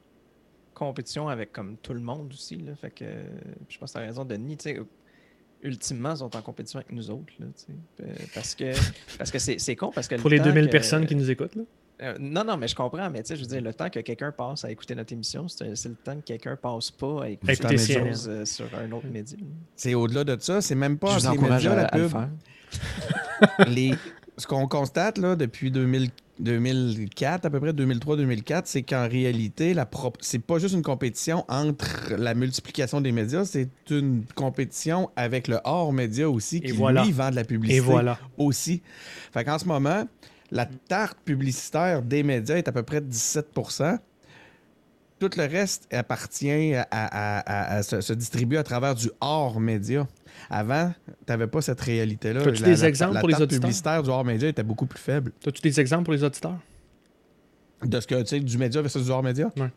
Speaker 3: compétition avec comme tout le monde aussi. Là, fait que je pense que tu as raison, Denis. tu sais, Ultimement, ils sont en compétition avec nous autres. Là, tu sais, euh, parce que parce que c'est c'est con. Parce que
Speaker 2: Pour
Speaker 3: le
Speaker 2: les
Speaker 3: temps
Speaker 2: 2000
Speaker 3: que-
Speaker 2: personnes qui nous écoutent, là.
Speaker 3: Euh, non, non, mais je comprends. Mais tu sais, je veux dire, le temps que quelqu'un passe à écouter notre émission, c'est le temps que quelqu'un passe pas à écouter
Speaker 2: Écouter
Speaker 3: quelque
Speaker 2: CNN.
Speaker 3: chose euh, sur un autre média.
Speaker 1: C'est au-delà de ça, c'est même pas
Speaker 3: Je vous encourage
Speaker 1: médias,
Speaker 3: à,
Speaker 1: la
Speaker 3: à le faire.
Speaker 1: les, ce qu'on constate là, depuis 2000 2004, à peu près 2003-2004, c'est qu'en réalité, la prop- c'est pas juste une compétition entre la multiplication des médias, c'est une compétition avec le hors-média aussi,
Speaker 2: Et
Speaker 1: qui
Speaker 2: voilà.
Speaker 1: lui vend de la publicité
Speaker 2: Et voilà.
Speaker 1: aussi. Fait qu'en ce moment, la tarte publicitaire des médias est à peu près de 17% Tout le reste appartient à, à- à- à se, se distribuer à travers du hors-média. Avant, tu n'avais pas cette réalité-là.
Speaker 2: As-tu des
Speaker 1: la-
Speaker 2: exemples
Speaker 1: la
Speaker 2: pour les auditeurs?
Speaker 1: publicitaire du hors-média était beaucoup plus faible.
Speaker 2: As-tu des exemples pour les auditeurs?
Speaker 1: De ce que tu sais, du média versus du hors-média?
Speaker 2: Ouais.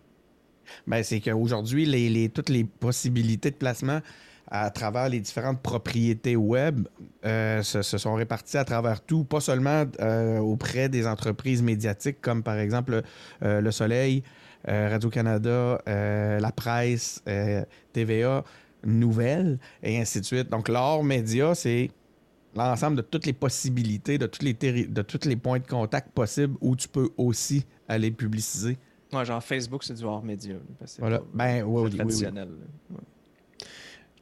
Speaker 1: Ben, c'est qu'aujourd'hui, les, les- toutes les possibilités de placement à travers les différentes propriétés web euh, se, se sont réparties à travers tout, pas seulement euh, auprès des entreprises médiatiques comme par exemple euh, Le Soleil, euh, Radio-Canada, La Presse, TVA, Nouvelles, et ainsi de suite. Donc, l'hors média, c'est l'ensemble de toutes les possibilités, de tous les, terri- de tous les points de contact possibles où tu peux aussi aller publiciser.
Speaker 3: Ouais, genre Facebook, c'est du hors-média. là, parce que c'est
Speaker 1: Voilà.
Speaker 3: pas-
Speaker 1: Ben, oui,
Speaker 3: c'est
Speaker 1: oui, oui,
Speaker 3: traditionnel. Ouais.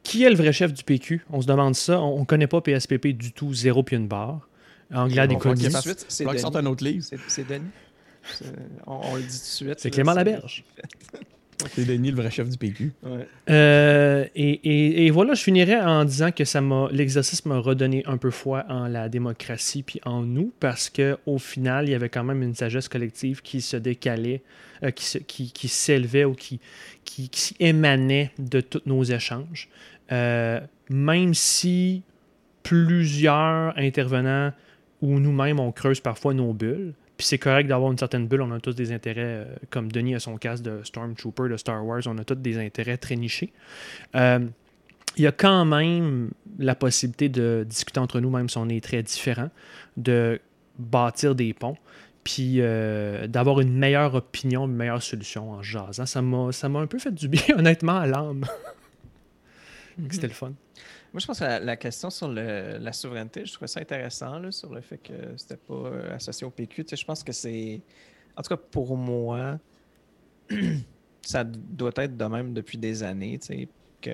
Speaker 2: Qui est le vrai chef du PQ? On se demande ça. On ne connaît pas PSPP du tout, zéro puis une barre. Anglade
Speaker 1: fasse-
Speaker 3: suite, c'est
Speaker 1: un autre livre.
Speaker 3: C'est Denis. On, on le dit tout de suite.
Speaker 2: C'est Clément Laberge.
Speaker 1: C'est Denis, le vrai chef du PQ.
Speaker 3: Ouais.
Speaker 2: Euh, et, et- et voilà, je finirais en disant que ça m'a l'exercice m'a redonné un peu foi en la démocratie puis en nous parce que au final, il y avait quand même une sagesse collective qui se décalait, euh, qui, se- qui, qui s'élevait ou qui, qui, qui émanait de tous nos échanges. Euh, même si plusieurs intervenants ou nous-mêmes, on creuse parfois nos bulles. Puis c'est correct d'avoir une certaine bulle. On a tous des intérêts, euh, comme Denis a son casque de Stormtrooper de Star Wars, on a tous des intérêts très nichés. Euh, il y a quand même la possibilité de discuter entre nous, même si on est très différents, de bâtir des ponts, puis d'avoir une meilleure opinion, une meilleure solution en jasant. Ça m'a, ça m'a un peu fait du bien, honnêtement, à l'âme. C'était le fun.
Speaker 3: Moi, je pense que la, la question sur le- la souveraineté, je trouvais ça intéressant, là, sur le fait que c'était pas euh, associé au PQ. Tu sais, je pense que c'est. En tout cas, pour moi, ça doit être de même depuis des années. Tu sais, que,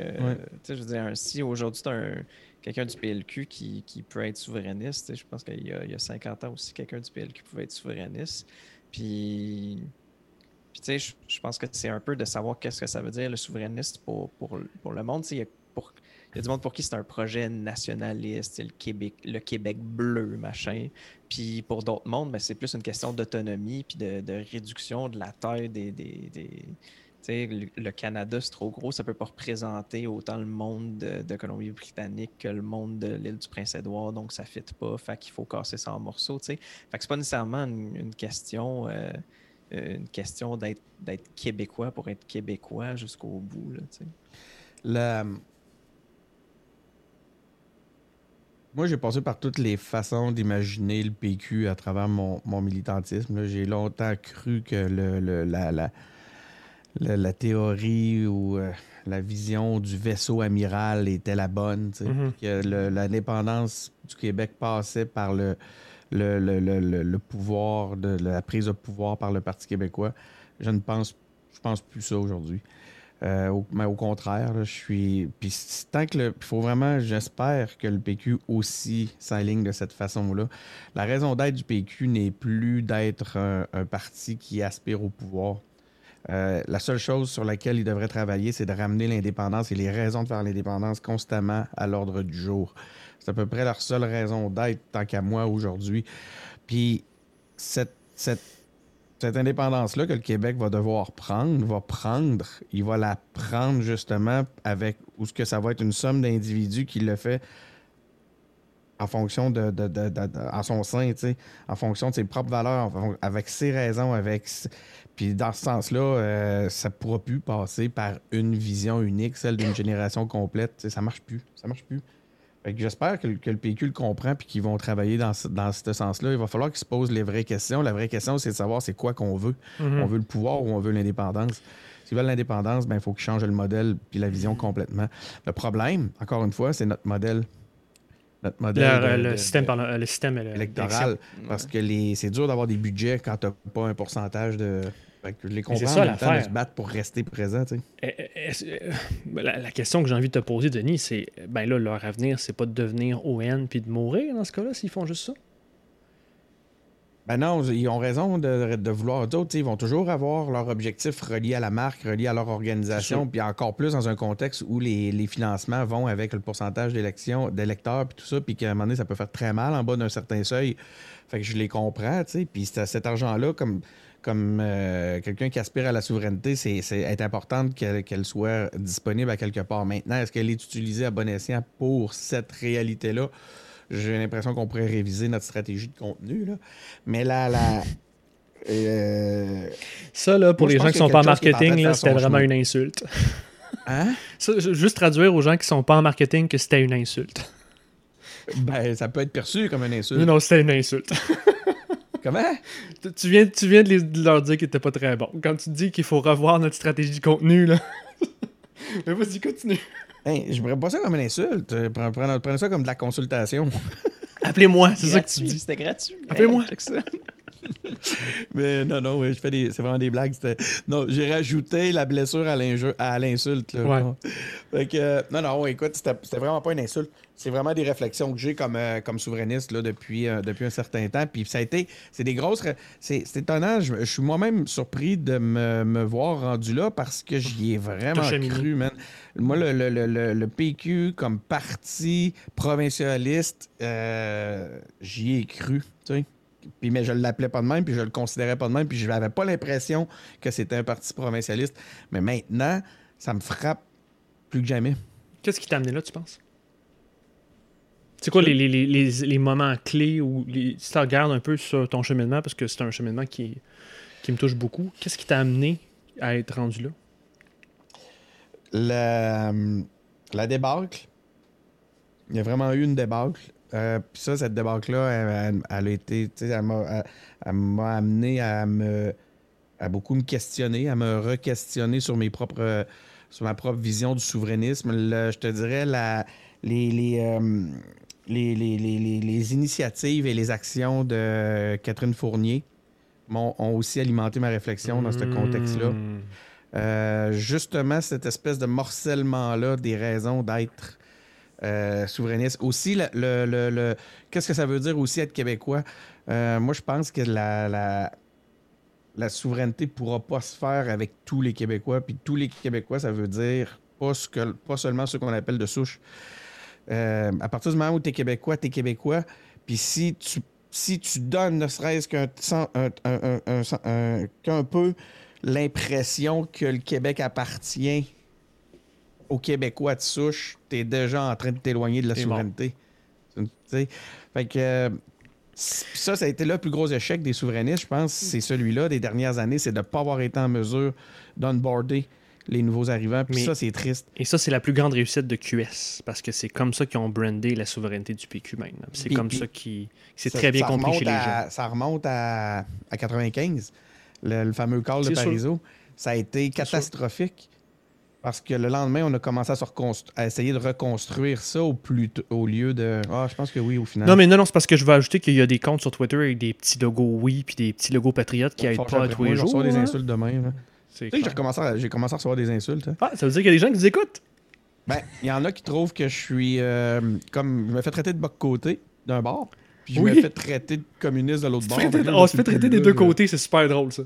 Speaker 3: tu sais, je veux dire, si aujourd'hui, tu as quelqu'un du PLQ qui, qui peut être souverainiste, je pense qu'il y, a- il y a 50 ans aussi, quelqu'un du PLQ pouvait être souverainiste. Puis. Puis, tu sais, je, je pense que c'est un peu de savoir qu'est-ce que ça veut dire le souverainiste pour, pour, pour le monde. Tu sais, il y a pour, il y a du monde pour qui c'est un projet nationaliste, le Québec, le Québec bleu, machin. Puis pour d'autres mondes, ben, c'est plus une question d'autonomie puis de, réduction de la taille des. des, le, le Canada, c'est trop gros, ça peut pas représenter autant le monde de, Colombie-Britannique que le monde de l'île du Prince-Édouard, donc ça fit pas, fait qu'il faut casser ça en morceaux, tu. Fait que c'est pas nécessairement une, une question, euh, euh, question d'être québécois pour être québécois jusqu'au bout, là,
Speaker 1: Moi, j'ai passé par toutes les façons d'imaginer le PQ à travers mon, mon militantisme. J'ai longtemps cru que le, le- la, la, la- la théorie ou euh, la vision du vaisseau amiral était la bonne.
Speaker 2: Mhm.
Speaker 1: Que l'indépendance du Québec passait par le, le, le- le- le- le pouvoir, de la prise de pouvoir par le Parti québécois. Je ne pense, je pense plus ça aujourd'hui. Euh, au, mais au contraire, je suis. Puis tant que le. Il faut vraiment, j'espère que le PQ aussi s'aligne de cette façon-là. La raison d'être du PQ n'est plus d'être un, parti qui aspire au pouvoir. Euh, la seule chose sur laquelle il devrait travailler, c'est de ramener l'indépendance et les raisons de faire l'indépendance constamment à l'ordre du jour. C'est à peu près leur seule raison d'être, tant qu'à moi, aujourd'hui. Puis cette cette indépendance-là que le Québec va devoir prendre, va prendre, il va la prendre justement avec, ou ce que ça va être une somme d'individus qui le fait en fonction de, en son sein, en fonction de ses propres valeurs, avec ses raisons, avec. Puis dans ce sens-là, euh, ça ne pourra plus passer par une vision unique, celle d'une génération complète. Ça marche plus. Ça marche plus. J'espère que, le- que le PQ le comprend puis qu'ils vont travailler dans ce, dans ce sens-là. Il va falloir qu'ils se posent les vraies questions. La vraie question, c'est de savoir c'est quoi qu'on veut.
Speaker 2: Mhm.
Speaker 1: On veut le pouvoir ou on veut l'indépendance. S'ils veulent l'indépendance, ben, il faut qu'ils changent le modèle puis la vision complètement. Le problème, encore une fois, c'est notre modèle. Notre
Speaker 2: Le,
Speaker 1: modèle de-
Speaker 2: le
Speaker 1: de-
Speaker 2: système,
Speaker 1: de-
Speaker 2: parla- le système
Speaker 1: électoral. Parce que les, c'est dur d'avoir des budgets quand tu n'as pas un pourcentage de. Fait que je les comprends
Speaker 2: ça,
Speaker 1: en même temps de se battre pour rester présent. tu sais.
Speaker 2: Eh, eh, est-ce- euh, La, la question que j'ai envie de te poser, Denis, c'est ben là, leur avenir, c'est pas de devenir ON puis de mourir dans ce cas-là, s'ils font juste ça?
Speaker 1: Ben non, ils ont raison de, de vouloir. D'autres, ils vont toujours avoir leur objectif relié à la marque, relié à leur organisation, puis encore plus dans un contexte où les, les financements vont avec le pourcentage d'élections, d'électeurs, puis tout ça, puis qu'à un moment donné, ça peut faire très mal en bas d'un certain seuil. Fait que je les comprends, tu sais. Puis cet argent-là, comme, comme euh, quelqu'un qui aspire à la souveraineté, c'est c'est est important qu'elle qu'elle soit disponible à quelque part. Maintenant, est-ce qu'elle est utilisée à bon escient pour cette réalité-là? J'ai l'impression qu'on pourrait réviser notre stratégie de contenu. Là. Mais là, la. euh,
Speaker 2: Ça, là, pour
Speaker 1: Moi,
Speaker 2: les gens qui sont pas en marketing, là, c'était vraiment
Speaker 1: chemin.
Speaker 2: une insulte.
Speaker 1: hein?
Speaker 2: Ça, juste traduire aux gens qui sont pas en marketing que c'était une insulte.
Speaker 1: Ben, ça peut être perçu comme une insulte.
Speaker 2: Non, non, c'était une insulte.
Speaker 1: Comment?
Speaker 2: Tu- tu viens, tu viens de, les- de leur dire qu'ils étaient pas très bons. Quand tu dis qu'il faut revoir notre stratégie de contenu, là. Mais vas-y, continue.
Speaker 1: Hein, je ne pas ça comme une insulte. Euh, Prends, prends- prenez ça comme de la consultation.
Speaker 2: Appelez-moi, c'est ça que tu dis.
Speaker 3: C'était gratuit.
Speaker 2: Appelez-moi.
Speaker 3: Hey.
Speaker 1: Mais non, non, oui, je fais des. C'est vraiment des blagues. Non, j'ai rajouté la blessure à l'insulte.
Speaker 2: Ouais.
Speaker 1: Fait que, euh, non, non, écoute, c'était vraiment pas une insulte. C'est vraiment des réflexions que j'ai comme, euh, comme souverainiste là, depuis, euh, depuis un certain temps. Puis ça a été. C'est des grosses. C'est étonnant. Je, je suis moi-même surpris de me, me voir rendu là parce que j'y ai vraiment cru, man. Moi, le, le- le- le- PQ comme parti provincialiste, j'y ai cru, tu sais. Puis, mais je l'appelais pas de même, puis je le considérais pas de même, puis je n'avais pas l'impression que c'était un parti provincialiste. Mais maintenant, ça me frappe plus que jamais.
Speaker 2: Qu'est-ce qui t'a amené là, tu penses? C'est quoi les, les- les- les- les moments clés où les, si tu regardes un peu sur ton cheminement, parce que c'est un cheminement qui, qui me touche beaucoup, qu'est-ce qui t'a amené à être rendu là?
Speaker 1: La, la débâcle, il y a vraiment eu une débâcle. Euh, Puis ça, cette débâcle-là, elle, elle- elle a été, elle m'a elle- elle m'a amené à me à beaucoup me questionner, à me re-questionner sur mes propres sur ma propre vision du souverainisme. Le- je te dirais la, les, les, euh, les, initiatives et les actions de Catherine Fournier m'ont ont aussi alimenté ma réflexion dans ce contexte-là.
Speaker 2: Hmm.
Speaker 1: Euh, justement, cette espèce de morcellement-là des raisons d'être euh. Aussi, le, le- le- qu'est-ce que ça veut dire aussi être québécois? Euh, moi, je pense que la, souveraineté ne pourra pas se faire avec tous les Québécois. Puis tous les Québécois, ça veut dire pas, ce que, pas seulement ceux qu'on appelle de souche. Euh, à partir du moment où tu es Québécois, tu es Québécois. Puis si tu, donnes ne serait-ce qu'un un, peu l'impression que le Québec appartient aux Québécois de souche, tu es déjà en train de t'éloigner de la
Speaker 2: T'es
Speaker 1: souveraineté. Fait que ça, ça a été le plus gros échec des souverainistes, je pense. C'est celui-là des dernières années, c'est de ne pas avoir été en mesure d'onboarder les nouveaux arrivants. Puis
Speaker 2: Mais-
Speaker 1: ça, c'est triste.
Speaker 2: Et ça, c'est la plus grande réussite de QS, parce que c'est comme ça qu'ils ont brandé la souveraineté du PQ maintenant. C'est comme
Speaker 1: puis-
Speaker 2: ça qui c'est très bien compris chez les
Speaker 1: à-
Speaker 2: gens.
Speaker 1: Ça remonte à, à 95, le, le fameux call de
Speaker 2: sûr.
Speaker 1: Parizeau. Ça a été catastrophique parce que le lendemain, on a commencé à, se à essayer de reconstruire ça au, plus au lieu de. Ah, je pense que oui, au final.
Speaker 2: Non, mais non, non, c'est parce que je vais ajouter qu'il y a des comptes sur Twitter avec des petits logos oui puis des petits logos patriotes qui
Speaker 1: Fort
Speaker 2: aident pas à tous les
Speaker 1: je
Speaker 2: jours.
Speaker 1: reçois des insultes demain. Tu sais que j'ai commencé, à- j'ai commencé à recevoir des insultes. hein.
Speaker 2: Ah, ça veut dire qu'il y a des gens qui nous écoutent?
Speaker 1: Ben, il y en a qui trouvent que je suis euh, comme. Je me fais traiter de bas côté d'un bord, puis je
Speaker 2: Oui.
Speaker 1: me fais traiter de communiste de l'autre bord.
Speaker 2: On
Speaker 1: je
Speaker 2: se fait traiter des deux
Speaker 1: je-
Speaker 2: côtés, c'est super drôle ça.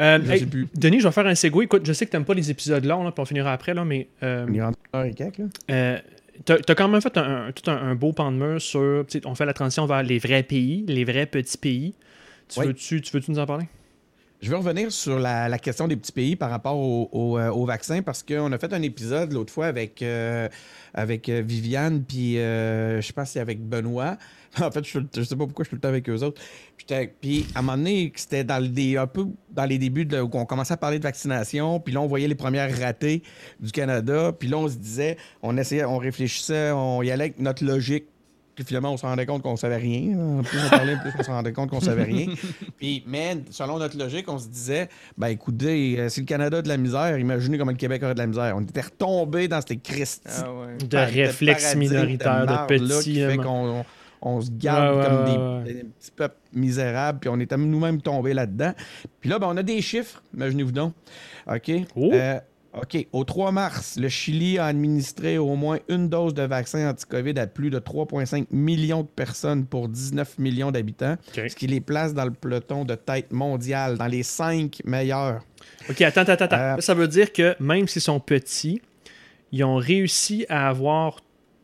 Speaker 2: Euh,
Speaker 1: Je
Speaker 2: hey,
Speaker 1: sais plus.
Speaker 2: Denis, je vais faire un segue. Écoute, je sais que t'aimes pas les épisodes longs, là, puis on finira après, là, mais euh,
Speaker 1: On est rendu à une heure et quelques, là.
Speaker 2: euh, t'as as quand même fait un, un- tout un, un beau pan de mur sur. On fait la transition vers les vrais pays, les vrais petits pays. Tu veux-tu tu veux nous en parler?
Speaker 1: Je veux revenir sur la, question des petits pays par rapport au, euh, au vaccin parce qu'on a fait un épisode l'autre fois avec, euh, avec euh, Viviane, puis euh, je pense c'est avec Benoît. En fait, je, je sais pas pourquoi je suis tout le temps avec eux autres. Puis, à un moment donné, c'était dans un peu dans les débuts où on commençait à parler de vaccination, puis là on voyait les premières ratées du Canada, puis là on se disait, on essayait, on réfléchissait, on y allait avec notre logique. Puis finalement, on se rendait compte qu'on savait rien. En plus on parlait, plus on se rendait compte qu'on savait rien. Puis, mais selon notre logique, on se disait, ben écoutez, euh, si le Canada a de la misère, imaginez comment le Québec aurait de la misère. On était retombé dans ces Christy
Speaker 3: Ah ouais.
Speaker 2: De réflexes minoritaires, de petits.
Speaker 1: qui fait
Speaker 2: euh,
Speaker 1: qu'on on, on se garde
Speaker 2: Ouais, ouais,
Speaker 1: comme des petits peuples misérables, puis on était nous-mêmes tombés là-dedans. Puis là, ben, on a des chiffres, imaginez-vous donc. OK?
Speaker 2: Oh.
Speaker 1: Euh, OK. Au 3 mars, le Chili a administré au moins une dose de vaccin anti-COVID à plus de 3,5 millions de personnes pour 19 millions d'habitants, ce qui les place dans le peloton de tête mondiale, dans les cinq meilleurs.
Speaker 2: OK, attends, attends, attends.
Speaker 1: Euh,
Speaker 2: ça veut dire que même s'ils sont petits, ils ont réussi à avoir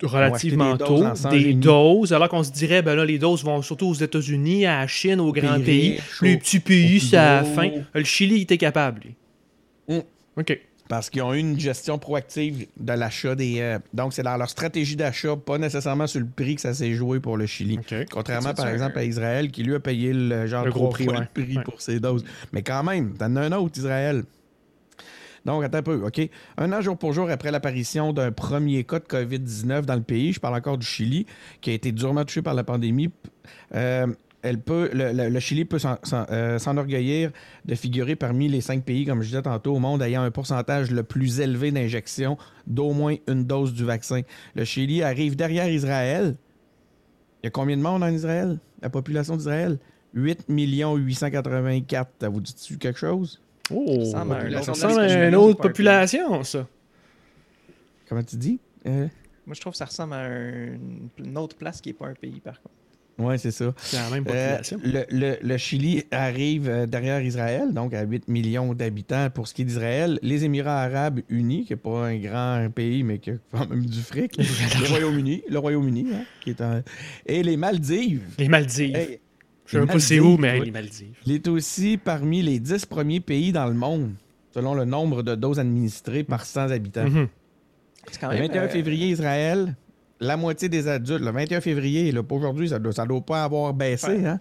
Speaker 2: relativement tôt des doses, alors qu'on se dirait, ben là, les doses vont surtout aux États-Unis, à la Chine, aux grands
Speaker 1: Pays
Speaker 2: Les petits pays, c'est à la fin. Le Chili, il était capable, lui.
Speaker 1: Mm.
Speaker 2: OK.
Speaker 1: Parce qu'ils ont eu une gestion proactive de l'achat des. euh, donc, c'est dans leur stratégie d'achat, pas nécessairement sur le prix que ça s'est joué pour le Chili. Contrairement, par exemple, à Israël, qui lui a payé le genre
Speaker 2: Le gros prix,
Speaker 1: fois
Speaker 2: ouais.
Speaker 1: le prix
Speaker 2: Ouais.
Speaker 1: pour ses doses. Mais quand même, t'en as un autre, Israël. Donc, attends un peu, OK? Un an jour pour jour après l'apparition d'un premier cas de COVID-19 dans le pays, je parle encore du Chili, qui a été durement touché par la pandémie, euh, elle peut, le, le- le Chili peut euh, s'enorgueillir de figurer parmi les cinq pays, comme je disais tantôt, au monde ayant un pourcentage le plus élevé d'injection d'au moins une dose du vaccin. Le Chili arrive derrière Israël. Il y a combien de monde en Israël? La population d'Israël? 8 884. Ça vous dit quelque chose?
Speaker 2: Oh,
Speaker 3: Ça ressemble à
Speaker 2: une autre population, ça.
Speaker 1: Comment tu dis? Euh,
Speaker 3: Moi, je trouve que ça ressemble à un- une autre place qui n'est pas un pays, par contre.
Speaker 1: Ouais, c'est ça.
Speaker 2: C'est la même
Speaker 1: Euh,
Speaker 2: population.
Speaker 1: le, le- le Chili arrive euh, derrière Israël, donc à 8 millions d'habitants pour ce qui est d'Israël. Les Émirats arabes unis, qui n'est pas un grand pays, mais qui a quand même du fric. le Royaume-Uni, le Royaume-Uni, hein, qui est un... Et les Maldives.
Speaker 2: Les Maldives.
Speaker 1: Hey,
Speaker 2: je sais même
Speaker 1: les
Speaker 2: pas c'est où, mais les Maldives.
Speaker 1: Il est aussi parmi les 10 premiers pays dans le monde, selon le nombre de doses administrées par 100 habitants.
Speaker 2: Mhm.
Speaker 3: Quand
Speaker 1: Le
Speaker 3: même.
Speaker 1: 21
Speaker 3: euh,
Speaker 1: février, Israël, la moitié des adultes. Le 21 février, là, pas aujourd'hui, ça ne doit, ça doit pas avoir baissé.
Speaker 3: Ouais.
Speaker 1: Hein?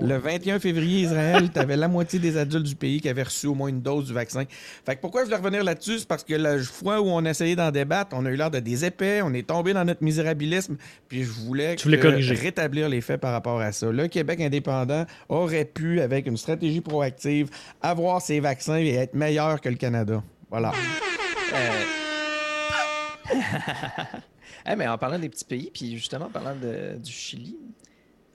Speaker 1: Le 21 février, Israël, tu avais la moitié des adultes du pays qui avaient reçu au moins une dose du vaccin. Fait que pourquoi je voulais revenir là-dessus? C'est parce que la fois où on a essayé d'en débattre, on a eu l'air de des épais, on est tombé dans notre misérabilisme, puis je voulais,
Speaker 2: Tu voulais
Speaker 1: que-
Speaker 2: corriger.
Speaker 1: rétablir les faits par rapport à ça. Le Québec indépendant aurait pu, avec une stratégie proactive, avoir ses vaccins et être meilleur que le Canada. Voilà.
Speaker 3: Euh, Eh, mais en parlant des petits pays, puis justement en parlant de- du Chili,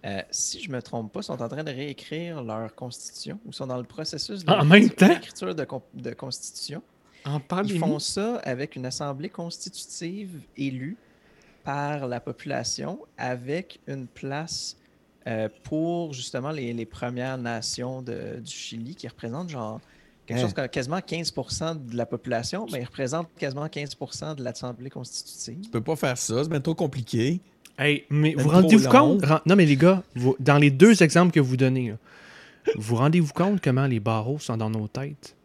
Speaker 3: euh, si je me trompe pas, sont en train de réécrire leur constitution ou sont dans le processus de
Speaker 2: Ah, en même temps?
Speaker 3: de, con- de constitution.
Speaker 2: En
Speaker 3: Ils font ça avec une assemblée constitutive élue par la population avec une place euh, pour justement les, les Premières Nations de- du Chili qui représentent genre quelque
Speaker 1: Hein?
Speaker 3: chose comme quasiment 15% de la population, mais ils représentent quasiment 15% de l'Assemblée constitutive.
Speaker 1: Tu peux pas faire ça, c'est bien trop compliqué.
Speaker 2: Hey, mais vous rendez-vous compte? Non, mais les gars, vous- dans les deux exemples que vous donnez, là, vous rendez-vous compte comment les barreaux sont dans nos têtes?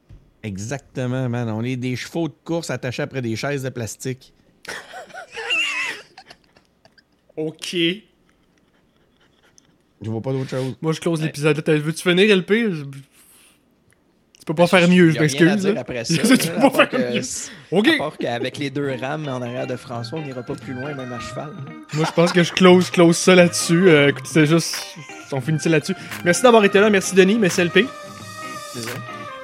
Speaker 1: Exactement, man. On est des chevaux de course attachés après des chaises de plastique.
Speaker 2: OK.
Speaker 1: Je vois pas d'autre chose.
Speaker 2: Moi, je close l'épisode. Veux-tu finir, LP? Peux pas faire mieux, je m'excuse.
Speaker 3: après ça.
Speaker 2: Tu peux pas faire
Speaker 3: que-
Speaker 2: mieux. OK.
Speaker 3: à part qu'avec les deux rames en arrière de François, on n'ira pas plus loin, même à cheval.
Speaker 2: Moi, je pense que je close, close ça là-dessus. Euh, écoute, c'est juste... On finit ça là-dessus. Merci d'avoir été là. Merci, Denis. Merci, LP.
Speaker 3: Désolé.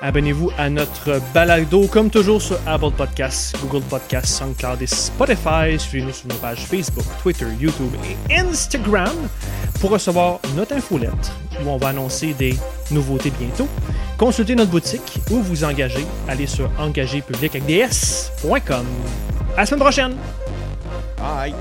Speaker 2: Abonnez-vous à notre balado, comme toujours, sur Apple Podcasts, Google Podcasts, SoundCloud et Spotify. Suivez-nous sur nos pages Facebook, Twitter, YouTube et Instagram pour recevoir notre infolettre où on va annoncer des nouveautés bientôt. Consultez notre boutique ou vous engager. Allez sur engagerpublic avec des S.com. À la semaine prochaine!
Speaker 1: Bye!